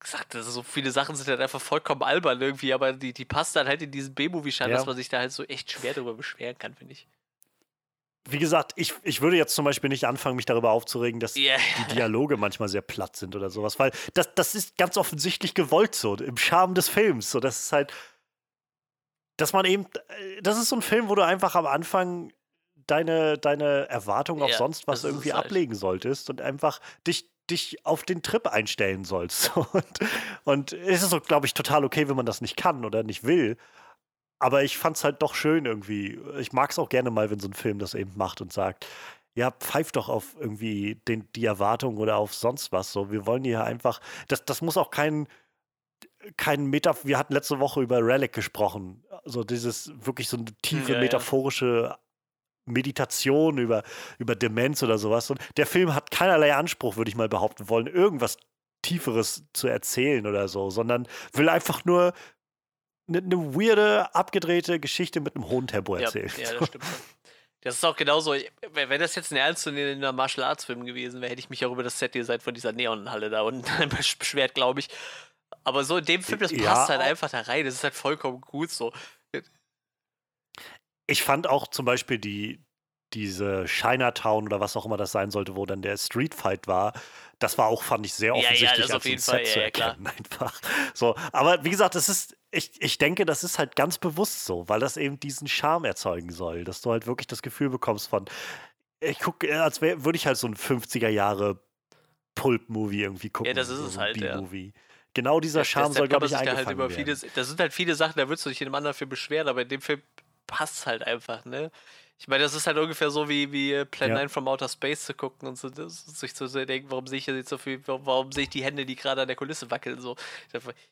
Gesagt, so viele Sachen sind halt einfach vollkommen albern irgendwie, aber die, die passt dann halt in diesen B-Movie-Schein, Ja. dass man sich da halt so echt schwer darüber beschweren kann, finde ich. Wie gesagt, ich, ich würde jetzt zum Beispiel nicht anfangen, mich darüber aufzuregen, dass Ja, die Dialoge manchmal sehr platt sind oder sowas, weil das, das ist ganz offensichtlich gewollt so, im Charme des Films. So, das ist halt, dass man eben, äh, das ist so ein Film, wo du einfach am Anfang deine, deine Erwartungen auf Ja, sonst was irgendwie halt. ablegen solltest und einfach dich, dich auf den Trip einstellen sollst. So, [LAUGHS] Und, und es ist so, glaube ich, total okay, wenn man das nicht kann oder nicht will. Aber ich fand es halt doch schön irgendwie. Ich mag es auch gerne mal, wenn so ein Film das eben macht und sagt, ja, pfeift doch auf irgendwie den, die Erwartung oder auf sonst was. So, wir wollen hier einfach, das, das muss auch kein, kein Meta, wir hatten letzte Woche über Relic gesprochen. So dieses wirklich so eine tiefe ja, ja. metaphorische Meditation über, über Demenz oder sowas. Und der Film hat keinerlei Anspruch, würde ich mal behaupten wollen, irgendwas Tieferes zu erzählen oder so, sondern will einfach nur eine, eine weirde, abgedrehte Geschichte mit einem hohen Tempo ja, erzählen. ja, das stimmt. Das ist auch genauso, wenn das jetzt ein ernstzunehmender Martial Arts Film gewesen wäre, hätte ich mich auch über das Set-Design von dieser Neonhalle da unten besch- [LAUGHS] beschwert, glaube ich. Aber so in dem Film, das Ja. passt halt einfach da rein. Das ist halt vollkommen gut so. Ich fand auch zum Beispiel die, diese Chinatown oder was auch immer das sein sollte, wo dann der Street Fight war, das war auch, fand ich, sehr Ja, ja, offensichtlich das als auf ein jeden Set Fall, zu ja, ja, erkennen, [LAUGHS] einfach. So, aber wie gesagt, das ist, ich, ich denke, das ist halt ganz bewusst so, weil das eben diesen Charme erzeugen soll, dass du halt wirklich das Gefühl bekommst von, ich gucke, als wär- würde ich halt so ein 50er Jahre Pulp-Movie irgendwie gucken. das ist so es halt, ja. Genau dieser Charme soll, glaube ich, halt eingefangen über werden. das sind halt viele Sachen, da würdest du dich in einem anderen Film beschweren, aber in dem Film passt es halt einfach, ne? Ich meine, das ist halt ungefähr so wie, wie äh, Plan Ja. 9 from Outer Space zu gucken und so, das, sich zu denken, warum sehe ich jetzt so viel, warum, sehe ich die Hände, die gerade an der Kulisse wackeln, so.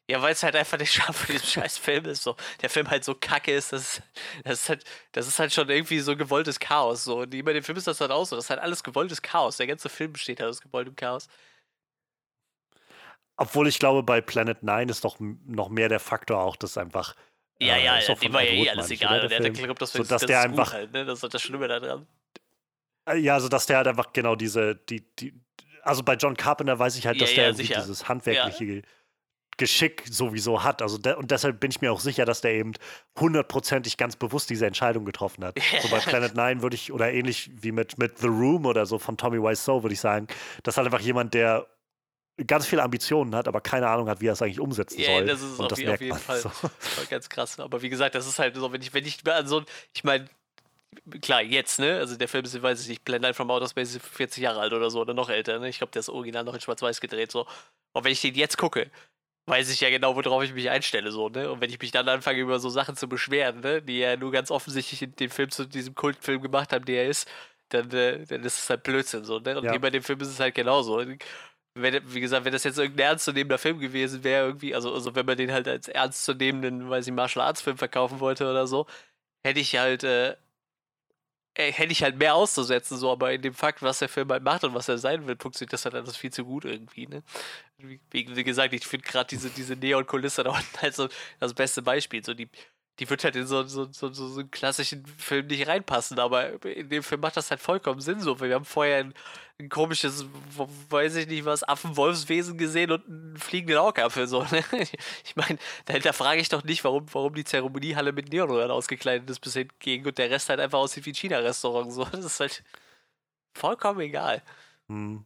Ja, weil es halt einfach der Charme von diesem scheiß Film ist, so. Der Film halt so kacke ist, das, das ist halt, das ist halt schon irgendwie so gewolltes Chaos, so. Und bei dem Film ist das halt auch so, das ist halt alles gewolltes Chaos, der ganze Film besteht halt aus gewolltem Chaos. Obwohl ich glaube, bei Planet Nine ist doch noch mehr der Faktor auch, dass einfach. Ja, äh, ja, ja, doch dem war ja eh alles egal. oder, der hat Film? geglaubt, das, So, das, dass das der einfach- halt, ne? Das ist das Schlimme daran. Äh, Ja, also dass der halt einfach genau diese, die, die, also bei John Carpenter weiß ich halt, Ja, dass der ja, irgendwie sicher. dieses handwerkliche Geschick sowieso hat. Also de und deshalb bin ich mir auch sicher, dass der eben hundertprozentig ganz bewusst diese Entscheidung getroffen hat. So bei [LAUGHS] Planet Nine würde ich, oder ähnlich wie mit, mit The Room oder so von Tommy Wiseau, würde ich sagen, das ist halt einfach jemand, der ganz viele Ambitionen hat, aber keine Ahnung hat, wie er es eigentlich umsetzen Ja, soll. das ist und auf, das merkt auf jeden man. Fall So. [LAUGHS] ganz krass. Aber wie gesagt, das ist halt so, wenn ich, wenn ich an so, ich meine, klar, jetzt, ne? Also der Film ist, weiß ich nicht, Blend Line from Outer Space ist 40 Jahre alt oder so oder noch älter, ne? Ich glaube, der ist original noch in Schwarz-Weiß gedreht, so. Und wenn ich den jetzt gucke, weiß ich ja genau, worauf ich mich einstelle, so, ne? Und wenn ich mich dann anfange, über so Sachen zu beschweren, ne? Die ja nur ganz offensichtlich in den Film zu diesem Kultfilm gemacht haben, der er ist, dann, äh, dann ist es halt Blödsinn, so, ne? Und Ja. bei dem Film ist es halt genauso. Wenn, wie gesagt, wenn das jetzt irgendein ernstzunehmender Film gewesen wäre, irgendwie, also, also wenn man den halt als ernstzunehmenden, weiß ich, Martial Arts Film verkaufen wollte oder so, hätte ich halt, äh, äh, hätte ich halt mehr auszusetzen, so, aber in dem Fakt, was der Film halt macht und was er sein will, funktioniert das halt alles viel zu gut irgendwie, ne? Wie, wie wie gesagt, ich finde gerade diese, diese Neon-Kulisse da unten halt so das beste Beispiel, so die, die wird halt in so, so, so, so, einen klassischen Film nicht reinpassen, aber in dem Film macht das halt vollkommen Sinn so. Wir haben vorher ein, ein komisches, weiß ich nicht was, Affenwolfswesen gesehen und einen fliegenden Augapfel so. Ne? [LAUGHS] Ich meine, dahinter frage ich doch nicht, warum, warum die Zeremoniehalle mit Neonröhren ausgekleidet ist bis hingegen und der Rest halt einfach aussieht wie ein China-Restaurant. So. [LAUGHS] Das ist halt. vollkommen egal. Hm.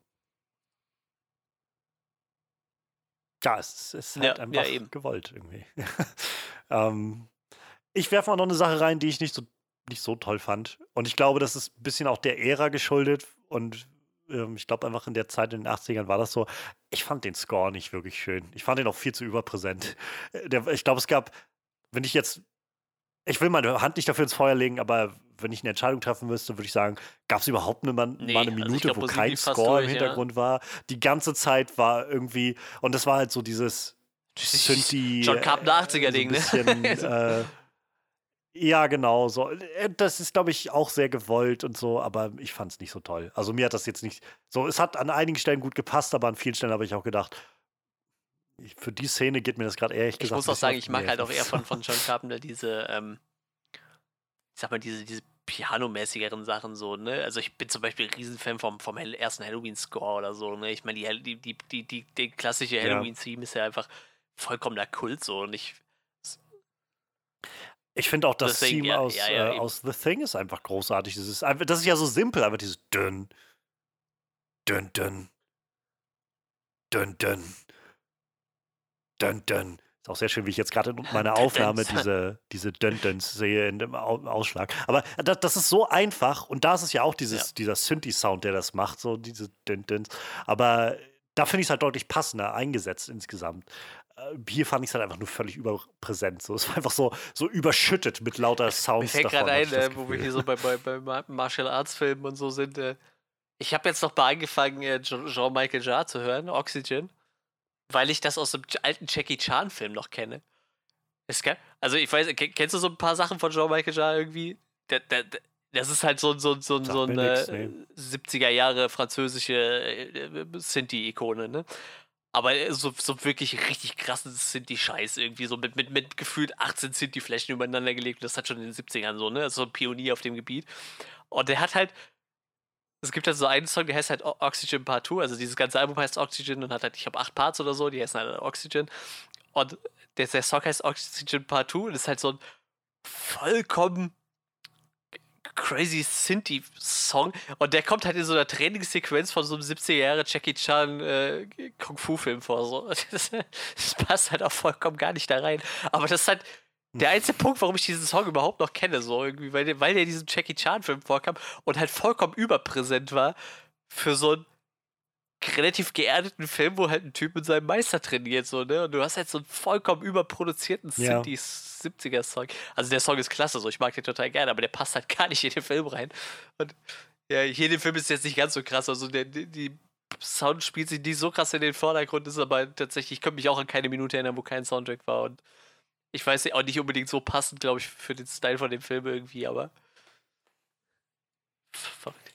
Ja, es ist halt Ja, einfach ja, gewollt irgendwie. [LAUGHS] ähm, ich werfe mal noch eine Sache rein, die ich nicht so, nicht so toll fand. Und ich glaube, das ist ein bisschen auch der Ära geschuldet. Und ähm, ich glaube einfach in der Zeit in den 80ern war das so. Ich fand den Score nicht wirklich schön. Ich fand den auch viel zu überpräsent. Äh, Der, ich glaube, es gab, wenn ich jetzt, ich will meine Hand nicht dafür ins Feuer legen, aber wenn ich eine Entscheidung treffen müsste, würde ich sagen, gab es überhaupt eine, mal, Nee, mal eine also Minute, glaub, wo kein Score im durch, ja. Hintergrund war. Die ganze Zeit war irgendwie, und das war halt so dieses [LAUGHS] Synthi. John Carpenter 80er Ding, äh, so ne? [LAUGHS] ja, genau. So. Äh, Das ist, glaube ich, auch sehr gewollt und so, aber ich fand es nicht so toll. Also mir hat das jetzt nicht. So, es hat an einigen Stellen gut gepasst, aber an vielen Stellen habe ich auch gedacht, ich, für die Szene geht mir das gerade ehrlich Ich gesagt. muss ein auch sagen, ich mag halt auch eher von, von John [LAUGHS] Carpenter diese, ähm, ich sag mal, diese, diese pianomäßigeren Sachen so, ne? Also ich bin zum Beispiel ein Riesenfan vom, vom ersten Halloween-Score oder so, ne? Ich meine, die, die, die, die, die, die klassische Ja. Halloween-Theme ist ja einfach vollkommener Kult so und ich, Ich finde auch das Deswegen, Theme ja, aus, ja, ja, äh, aus The Thing ist einfach großartig. Das ist, einfach, das ist ja so simpel, einfach dieses dünn, dünn, dünn, dünn, dünn, dünn, dünn. Ist auch sehr schön, wie ich jetzt gerade in meiner Aufnahme diese, diese dünn, düns sehe in dem Au Ausschlag. Aber das, das ist so einfach und da ist es ja auch dieses, dieser Synthi-Sound, der das macht, so diese dünn, düns. Aber da finde ich es halt deutlich passender eingesetzt insgesamt. Äh, Hier fand ich es halt einfach nur völlig überpräsent. So. Es war einfach so, so überschüttet mit lauter [LAUGHS] mir Sounds. fällt davon, gerade ein, äh, wo wir hier so bei, bei, bei Ma- Martial Arts Filmen und so sind, äh, ich habe jetzt noch mal angefangen, äh, Jean-Michael Jarre zu hören, Oxygen, weil ich das aus dem alten Jackie Chan-Film noch kenne. Geil. Also ich weiß, ke- kennst du so ein paar Sachen von Jean-Michael Jarre irgendwie? Der, der, der, das ist halt so, so, so, so mir eine nix, nee. 70er Jahre französische äh, Sinti-Ikone, ne? Aber äh, so, so wirklich richtig krassen Sinti-Scheiß irgendwie, so mit, mit, mit gefühlt 18 Sinti-Flächen übereinander gelegt. Und das hat schon in den 70ern so, ne? So ein Pionier auf dem Gebiet. Und der hat halt, es gibt halt so einen Song, der heißt halt Oxygen Part 2, also dieses ganze Album heißt Oxygen und hat halt, ich habe acht Parts oder so, die heißen halt Oxygen. Und der, der Song heißt Oxygen Part 2 und ist halt so ein vollkommen crazy Sinti-Song. Und der kommt halt in so einer Trainingssequenz von so einem 70er Jahre Jackie Chan äh, Kung-Fu-Film vor. So. [LAUGHS] Das, das passt halt auch vollkommen gar nicht da rein. Aber das ist halt der einzige Punkt, warum ich diesen Song überhaupt noch kenne, so irgendwie, weil der, weil der in diesem Jackie Chan-Film vorkam und halt vollkommen überpräsent war für so einen relativ geerdeten Film, wo halt ein Typ mit seinem Meister trainiert, so, ne? Und du hast halt so einen vollkommen überproduzierten Ja. Sinti 70er-Song. Also der Song ist klasse, so, ich mag den total gerne, aber der passt halt gar nicht in den Film rein. Und ja, hier in dem Film ist es jetzt nicht ganz so krass, also der, die, die Sound spielt sich nicht so krass in den Vordergrund, ist aber tatsächlich, ich könnte mich auch an keine Minute erinnern, wo kein Soundtrack war und ich weiß auch nicht unbedingt so passend, glaube ich, für den Style von dem Film irgendwie, aber verrückt.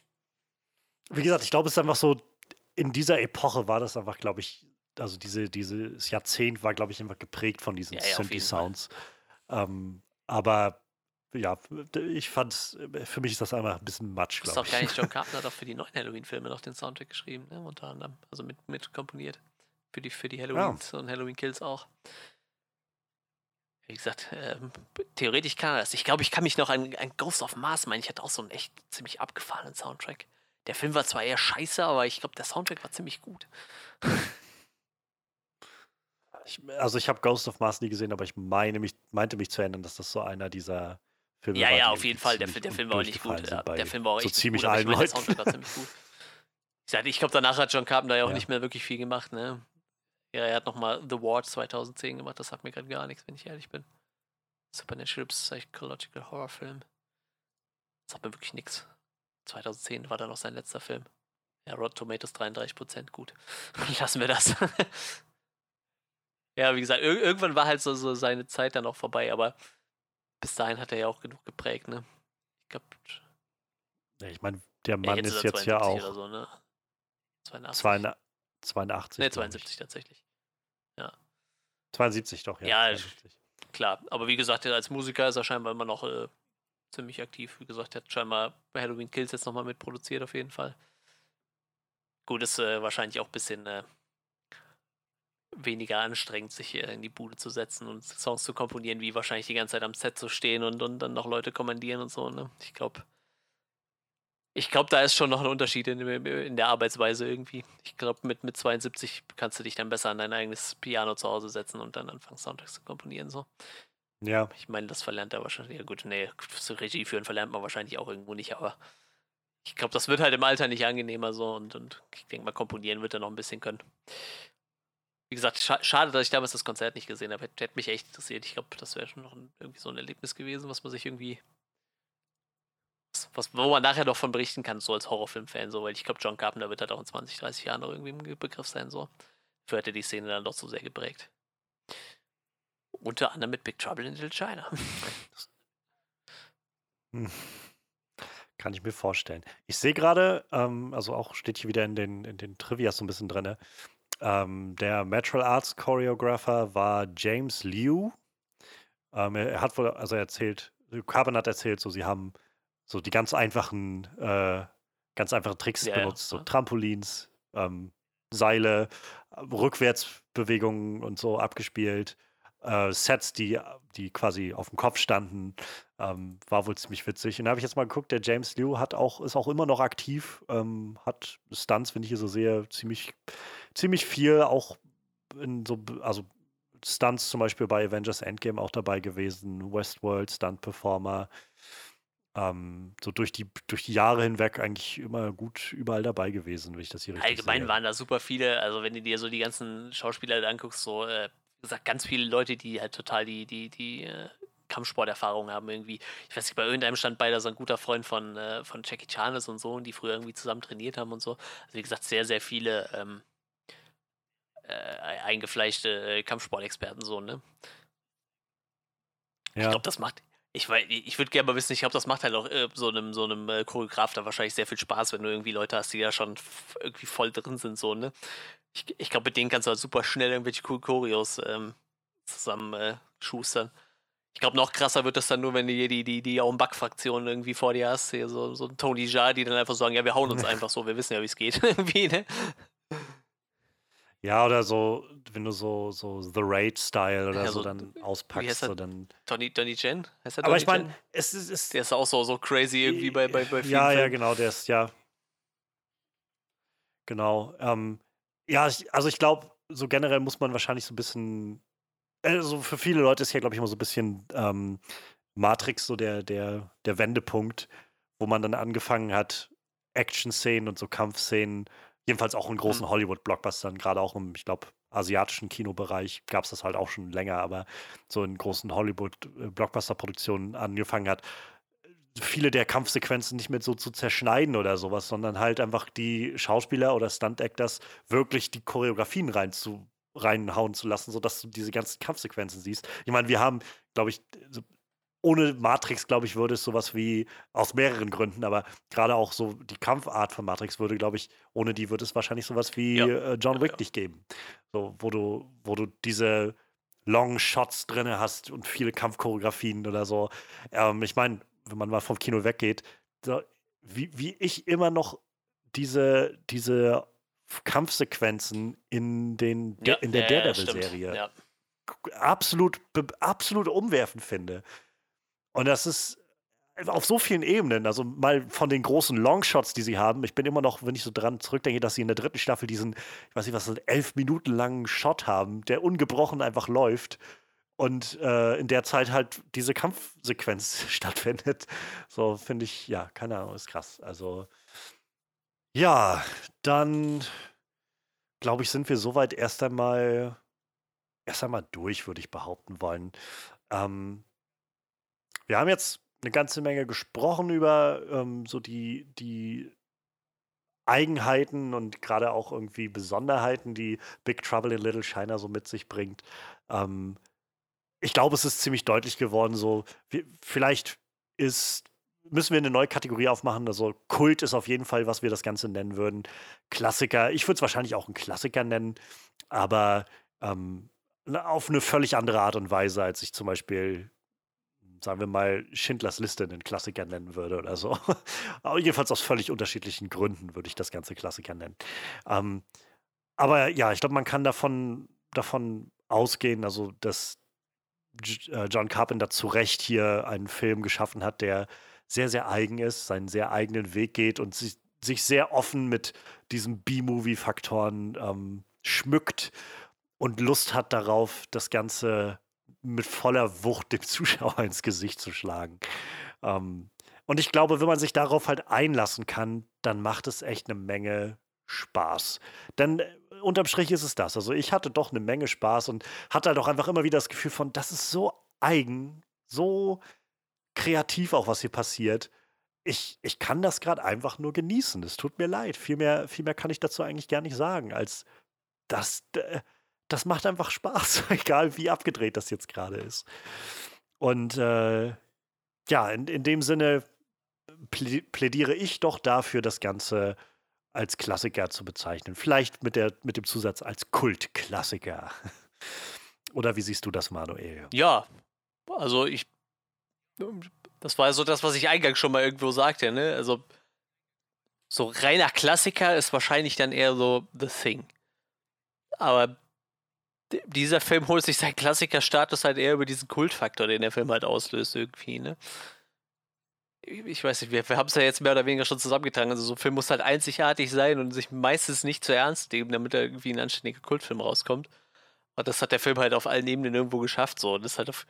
Wie gesagt, ich glaube, es ist einfach so, in dieser Epoche war das einfach, glaube ich, also diese, dieses Jahrzehnt war, glaube ich, einfach geprägt von diesen Ja, ja. Synthi-Sounds. Ähm, aber ja, ich fand für mich ist das einfach ein bisschen Matsch, Das ist glaube auch gar ich. nicht, John [LAUGHS] Carpenter hat auch für die neuen Halloween-Filme noch den Soundtrack geschrieben, ne? unter anderem. Also mit, mit komponiert. Für die, für die Halloweens und Halloween Kills auch. Wie gesagt, ähm, theoretisch kann er das. Ich glaube, ich kann mich noch an, an Ghost of Mars meinen. Ich hatte auch so einen echt ziemlich abgefahrenen Soundtrack. Der Film war zwar eher scheiße, aber ich glaube, der Soundtrack war ziemlich gut. [LAUGHS] Ich, also ich habe Ghost of Mars nie gesehen, aber ich meine mich, meinte mich zu erinnern, dass das so einer dieser Filme Ja, war, ja, die auf jeden Fall. Der, der Film war auch nicht gut. Ja, der Film war auch so ziemlich gut, aber ich allen meine, der. Soundtrack war ziemlich gut. Ich glaube, danach hat John Carpenter ja auch Ja. nicht mehr wirklich viel gemacht. Ne? Ja, er hat nochmal The Ward 2010 gemacht. Das sagt mir gerade gar nichts, wenn ich ehrlich bin. Supernatural Psychological Horror Film. Das sagt mir wirklich nichts. 2010 war dann noch sein letzter Film. Ja, Rotten Tomatoes 33%, gut. [LAUGHS] Lassen wir das. [LAUGHS] ja, wie gesagt, ir irgendwann war halt so, so seine Zeit dann auch vorbei, aber bis dahin hat er ja auch genug geprägt, ne? Ich glaube, Ja, ich meine, der ja, Mann jetzt ist jetzt ja 72 auch oder so, ne? 82. 82. 82 Ne, glaub ich. 72 tatsächlich. 72 doch, ja. Ja, 72. Klar, aber wie gesagt, als Musiker ist er scheinbar immer noch äh, ziemlich aktiv. Wie gesagt, er hat scheinbar bei Halloween Kills jetzt nochmal mitproduziert, auf jeden Fall. Gut, ist äh, wahrscheinlich auch ein bisschen äh, weniger anstrengend, sich hier in die Bude zu setzen und Songs zu komponieren, wie wahrscheinlich die ganze Zeit am Set zu stehen und, und dann noch Leute kommandieren und so. Ne? Ich glaube, Ich glaube, da ist schon noch ein Unterschied in, in der Arbeitsweise irgendwie. Ich glaube, mit, mit 72 kannst du dich dann besser an dein eigenes Piano zu Hause setzen und dann anfangen, Soundtracks zu komponieren. So. Ja. Ich meine, das verlernt er wahrscheinlich. Ja, gut, nee, Regie führen verlernt man wahrscheinlich auch irgendwo nicht, aber ich glaube, das wird halt im Alter nicht angenehmer so und, und ich denke mal, komponieren wird er noch ein bisschen können. Wie gesagt, scha schade, dass ich damals das Konzert nicht gesehen habe. Hätte, mich echt interessiert. Ich glaube, das wäre schon noch ein, irgendwie so ein Erlebnis gewesen, was man sich irgendwie. Was, wo man nachher noch von berichten kann, so als Horrorfilm-Fan, so, weil ich glaube, John Carpenter wird halt auch in 20, 30 Jahren noch irgendwie im Begriff sein, so. Für hätte die Szene dann doch so sehr geprägt. Unter anderem mit Big Trouble in Little China. Hm. [LAUGHS] Kann ich mir vorstellen. Ich sehe gerade, ähm, also auch steht hier wieder in den, in den Trivias so ein bisschen drin, ähm, der Martial Arts Choreographer war James Liu. Ähm, er, er, hat wohl, also er erzählt, Carbon hat erzählt, so sie haben so die ganz einfachen, äh, ganz einfachen Tricks ja, benutzt, ja. so Trampolins, ähm, Seile, Rückwärtsbewegungen und so abgespielt äh, Sets, die, die quasi auf dem Kopf standen. Ähm, war wohl ziemlich witzig. Und da habe ich jetzt mal geguckt, der James Liu hat auch, ist auch immer noch aktiv, ähm, hat Stunts, wenn ich hier so sehe, ziemlich, ziemlich viel, auch in so, also Stunts zum Beispiel bei Avengers Endgame auch dabei gewesen, Westworld, Stunt-Performer. Ähm, so durch die, durch die Jahre hinweg eigentlich immer gut überall dabei gewesen, wenn ich das hier richtig Allgemein sehe. waren da super viele, also wenn du dir so die ganzen Schauspieler anguckst, so äh, gesagt, ganz viele Leute, die halt total die, die, die äh, Kampfsporterfahrung haben irgendwie. Ich weiß nicht, bei irgendeinem stand bei, dass ein guter Freund von, äh, von Jackie Chan ist und so und die früher irgendwie zusammen trainiert haben und so. Also wie gesagt, sehr, sehr viele ähm, äh, eingefleischte äh, Kampfsportexperten so, ne? Ja. Ich glaube, das macht. Ich, ich würde gerne mal wissen, ich glaube, das macht halt auch äh, so einem, so einem äh, Choreograf da wahrscheinlich sehr viel Spaß, wenn du irgendwie Leute hast, die da schon irgendwie voll drin sind, so, ne? Ich, ich glaube, mit denen kannst du halt super schnell irgendwelche cool Choreos ähm, zusammen äh, schustern. Ich glaube, noch krasser wird das dann nur, wenn du hier die, die, die Back-Fraktion irgendwie vor dir hast. Hier so, so ein Tony Jaa, die dann einfach sagen, ja, wir hauen uns [LAUGHS] einfach so, wir wissen ja, wie es geht. [LAUGHS] irgendwie, ne? Ja, oder so, wenn du so, so The Raid-Style oder ja, so, so, dann auspackst, so dann. Tony, Tony Chen? Heißt er Aber ich meine, es ist, es Der ist auch so, so crazy irgendwie bei, bei, bei vielen Ja, Filmen. ja, genau, der ist, ja. Genau. Ähm, ja, ich, also ich glaube, so generell muss man wahrscheinlich so ein bisschen, also für viele Leute ist ja, glaube ich, immer so ein bisschen ähm, Matrix so der, der, der Wendepunkt, wo man dann angefangen hat, Action-Szenen und so Kampfszenen, jedenfalls auch in großen mhm. Hollywood-Blockbustern, gerade auch im, ich glaube, asiatischen Kinobereich gab es das halt auch schon länger, aber so in großen Hollywood-Blockbuster-Produktionen angefangen hat, viele der Kampfsequenzen nicht mehr so zu zerschneiden oder sowas, sondern halt einfach die Schauspieler oder Stunt-Actors wirklich die Choreografien rein zu, reinhauen zu lassen, sodass du diese ganzen Kampfsequenzen siehst. Ich meine, wir haben, glaube ich, ohne Matrix, glaube ich, würde es sowas wie, aus mehreren Gründen, aber gerade auch so die Kampfart von Matrix würde, glaube ich, ohne die würde es wahrscheinlich sowas wie ja. äh, John Wick ja, ja. nicht geben. So, wo du, wo du diese Long Shots drin hast und viele Kampfchoreografien oder so. Ähm, ich meine, wenn man mal vom Kino weggeht, so, wie, wie ich immer noch diese, diese Kampfsequenzen in, den, ja, in der ja, Daredevil-Serie ja. absolut, absolut umwerfend finde. Und das ist auf so vielen Ebenen, also mal von den großen Longshots, die sie haben. Ich bin immer noch, wenn ich so dran zurückdenke, dass sie in der dritten Staffel diesen, ich weiß nicht, was, elf Minuten langen Shot haben, der ungebrochen einfach läuft und äh, in der Zeit halt diese Kampfsequenz [LAUGHS] stattfindet. So finde ich, ja, keine Ahnung, ist krass. Also, ja, dann glaube ich, sind wir soweit erst einmal, erst einmal durch, würde ich behaupten wollen. Ähm, wir haben jetzt eine ganze Menge gesprochen über ähm, so die, die Eigenheiten und gerade auch irgendwie Besonderheiten, die Big Trouble in Little China so mit sich bringt. Ähm, ich glaube, es ist ziemlich deutlich geworden, so, wie, vielleicht ist, müssen wir eine neue Kategorie aufmachen. Also Kult ist auf jeden Fall, was wir das Ganze nennen würden. Klassiker, ich würde es wahrscheinlich auch einen Klassiker nennen, aber ähm, auf eine völlig andere Art und Weise, als ich zum Beispiel, sagen wir mal, Schindlers Liste einen Klassiker nennen würde oder so. [LAUGHS] aber jedenfalls aus völlig unterschiedlichen Gründen würde ich das Ganze Klassiker nennen. Ähm, aber ja, ich glaube, man kann davon, davon ausgehen, also dass John Carpenter zu Recht hier einen Film geschaffen hat, der sehr, sehr eigen ist, seinen sehr eigenen Weg geht und sich, sich sehr offen mit diesen B-Movie-Faktoren ähm, schmückt und Lust hat darauf, das Ganze mit voller Wucht dem Zuschauer [LAUGHS] ins Gesicht zu schlagen. Ähm, und ich glaube, wenn man sich darauf halt einlassen kann, dann macht es echt eine Menge Spaß. Denn äh, unterm Strich ist es das. Also ich hatte doch eine Menge Spaß und hatte halt auch einfach immer wieder das Gefühl von, das ist so eigen, so kreativ auch, was hier passiert. Ich, ich kann das gerade einfach nur genießen. Es tut mir leid. Viel mehr, viel mehr kann ich dazu eigentlich gar nicht sagen, als das, das macht einfach Spaß, [LAUGHS] egal wie abgedreht das jetzt gerade ist. Und äh, ja, in, in dem Sinne plädiere ich doch dafür, das Ganze als Klassiker zu bezeichnen. Vielleicht mit, der, mit dem Zusatz als Kultklassiker. [LAUGHS] Oder wie siehst du das, Manuel? Ja, also ich. Das war so das, was ich eingangs schon mal irgendwo sagte, ne? Also, so reiner Klassiker ist wahrscheinlich dann eher so The Thing. Aber dieser Film holt sich seinen Klassikerstatus halt eher über diesen Kultfaktor, den der Film halt auslöst, irgendwie, ne? Ich weiß nicht, wir, wir haben es ja jetzt mehr oder weniger schon zusammengetragen. Also so ein Film muss halt einzigartig sein und sich meistens nicht zu ernst nehmen, damit er irgendwie ein anständiger Kultfilm rauskommt. Und das hat der Film halt auf allen Ebenen irgendwo geschafft. So. Und das halt auf,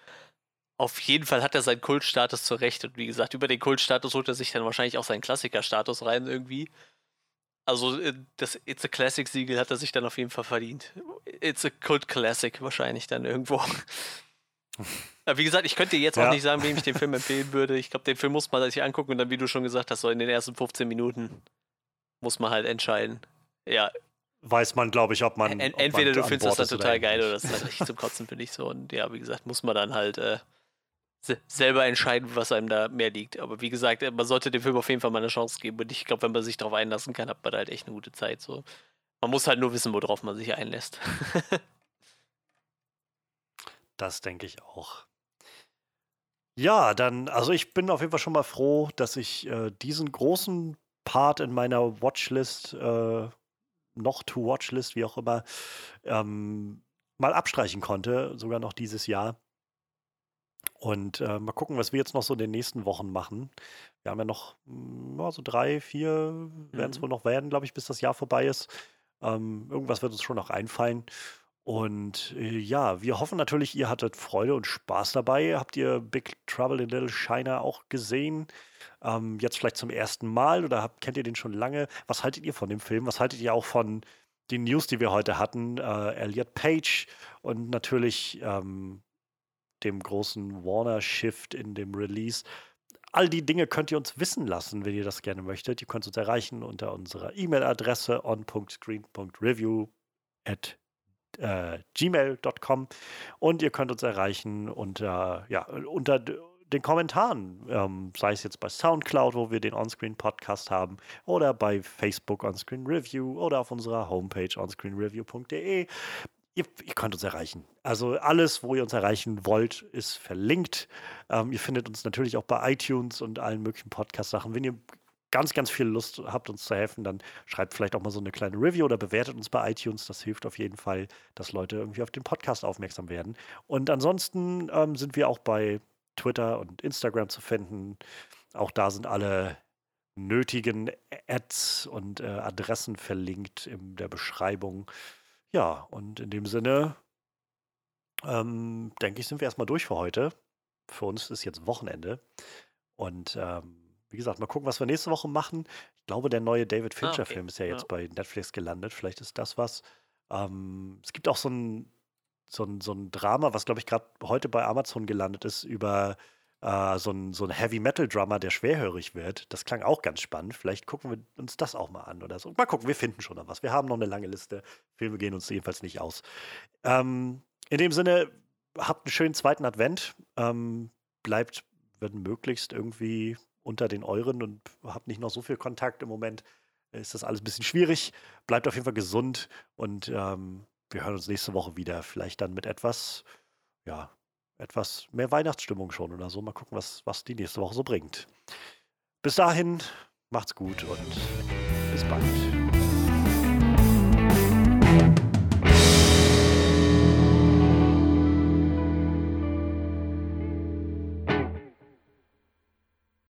auf jeden Fall hat er seinen Kultstatus zurecht. Und wie gesagt, über den Kultstatus holt er sich dann wahrscheinlich auch seinen Klassikerstatus rein irgendwie. Also äh, das It's a Classic Siegel hat er sich dann auf jeden Fall verdient. It's a Cult Classic wahrscheinlich dann irgendwo. Wie gesagt, ich könnte jetzt ja. auch nicht sagen, wem ich den Film empfehlen würde. Ich glaube, den Film muss man sich angucken und dann, wie du schon gesagt hast, so in den ersten 15 Minuten muss man halt entscheiden. Ja. Weiß man, glaube ich, ob man. En entweder man du findest das dann total geil oder das ist halt richtig zum Kotzen, finde ich so. Und ja, wie gesagt, muss man dann halt äh, selber entscheiden, was einem da mehr liegt. Aber wie gesagt, man sollte dem Film auf jeden Fall mal eine Chance geben. Und ich glaube, wenn man sich darauf einlassen kann, hat man da halt echt eine gute Zeit. So. Man muss halt nur wissen, worauf man sich einlässt. [LAUGHS] Das denke ich auch. Ja, dann, also ich bin auf jeden Fall schon mal froh, dass ich äh, diesen großen Part in meiner Watchlist, äh, noch to Watchlist, wie auch immer, ähm, mal abstreichen konnte, sogar noch dieses Jahr. Und äh, mal gucken, was wir jetzt noch so in den nächsten Wochen machen. Wir haben ja noch hm, ja, so drei, vier werden es mhm. wohl noch werden, glaube ich, bis das Jahr vorbei ist. Ähm, irgendwas wird uns schon noch einfallen. Und äh, ja, wir hoffen natürlich, ihr hattet Freude und Spaß dabei. Habt ihr Big Trouble in Little China auch gesehen? Ähm, jetzt vielleicht zum ersten Mal oder habt, kennt ihr den schon lange? Was haltet ihr von dem Film? Was haltet ihr auch von den News, die wir heute hatten? Äh, Elliot Page und natürlich ähm, dem großen Warner-Shift in dem Release. All die Dinge könnt ihr uns wissen lassen, wenn ihr das gerne möchtet. Ihr könnt uns erreichen unter unserer E-Mail-Adresse on.screen.review äh, gmail.com und ihr könnt uns erreichen unter, ja, unter den Kommentaren, ähm, sei es jetzt bei Soundcloud, wo wir den Onscreen Podcast haben, oder bei Facebook Onscreen Review oder auf unserer Homepage onscreenreview.de. Ihr, ihr, könnt uns erreichen. Also alles, wo ihr uns erreichen wollt, ist verlinkt. Ähm, ihr findet uns natürlich auch bei iTunes und allen möglichen Podcast-Sachen. Wenn ihr ganz, ganz viel Lust habt, uns zu helfen, dann schreibt vielleicht auch mal so eine kleine Review oder bewertet uns bei iTunes. Das hilft auf jeden Fall, dass Leute irgendwie auf den Podcast aufmerksam werden. Und ansonsten ähm, sind wir auch bei Twitter und Instagram zu finden. Auch da sind alle nötigen Ads und äh, Adressen verlinkt in der Beschreibung. Ja, und in dem Sinne, ähm, denke ich, sind wir erstmal durch für heute. Für uns ist jetzt Wochenende. Und ähm, wie gesagt, mal gucken, was wir nächste Woche machen. Ich glaube, der neue David Ah, Fincher-Film ist ja jetzt ja. bei Netflix gelandet. Vielleicht ist das was. Ähm, es gibt auch so ein, so ein, so ein Drama, was, glaube ich, gerade heute bei Amazon gelandet ist, über äh, so ein, so ein Heavy-Metal-Drummer, der schwerhörig wird. Das klang auch ganz spannend. Vielleicht gucken wir uns das auch mal an oder so. Mal gucken, wir finden schon noch was. Wir haben noch eine lange Liste. Filme gehen uns jedenfalls nicht aus. Ähm, in dem Sinne, habt einen schönen zweiten Advent. Ähm, bleibt, wenn möglichst irgendwie unter den euren und habt nicht noch so viel Kontakt im Moment, ist das alles ein bisschen schwierig. Bleibt auf jeden Fall gesund und ähm, wir hören uns nächste Woche wieder. Vielleicht dann mit etwas, ja, etwas mehr Weihnachtsstimmung schon oder so. Mal gucken, was, was die nächste Woche so bringt. Bis dahin, macht's gut und bis bald.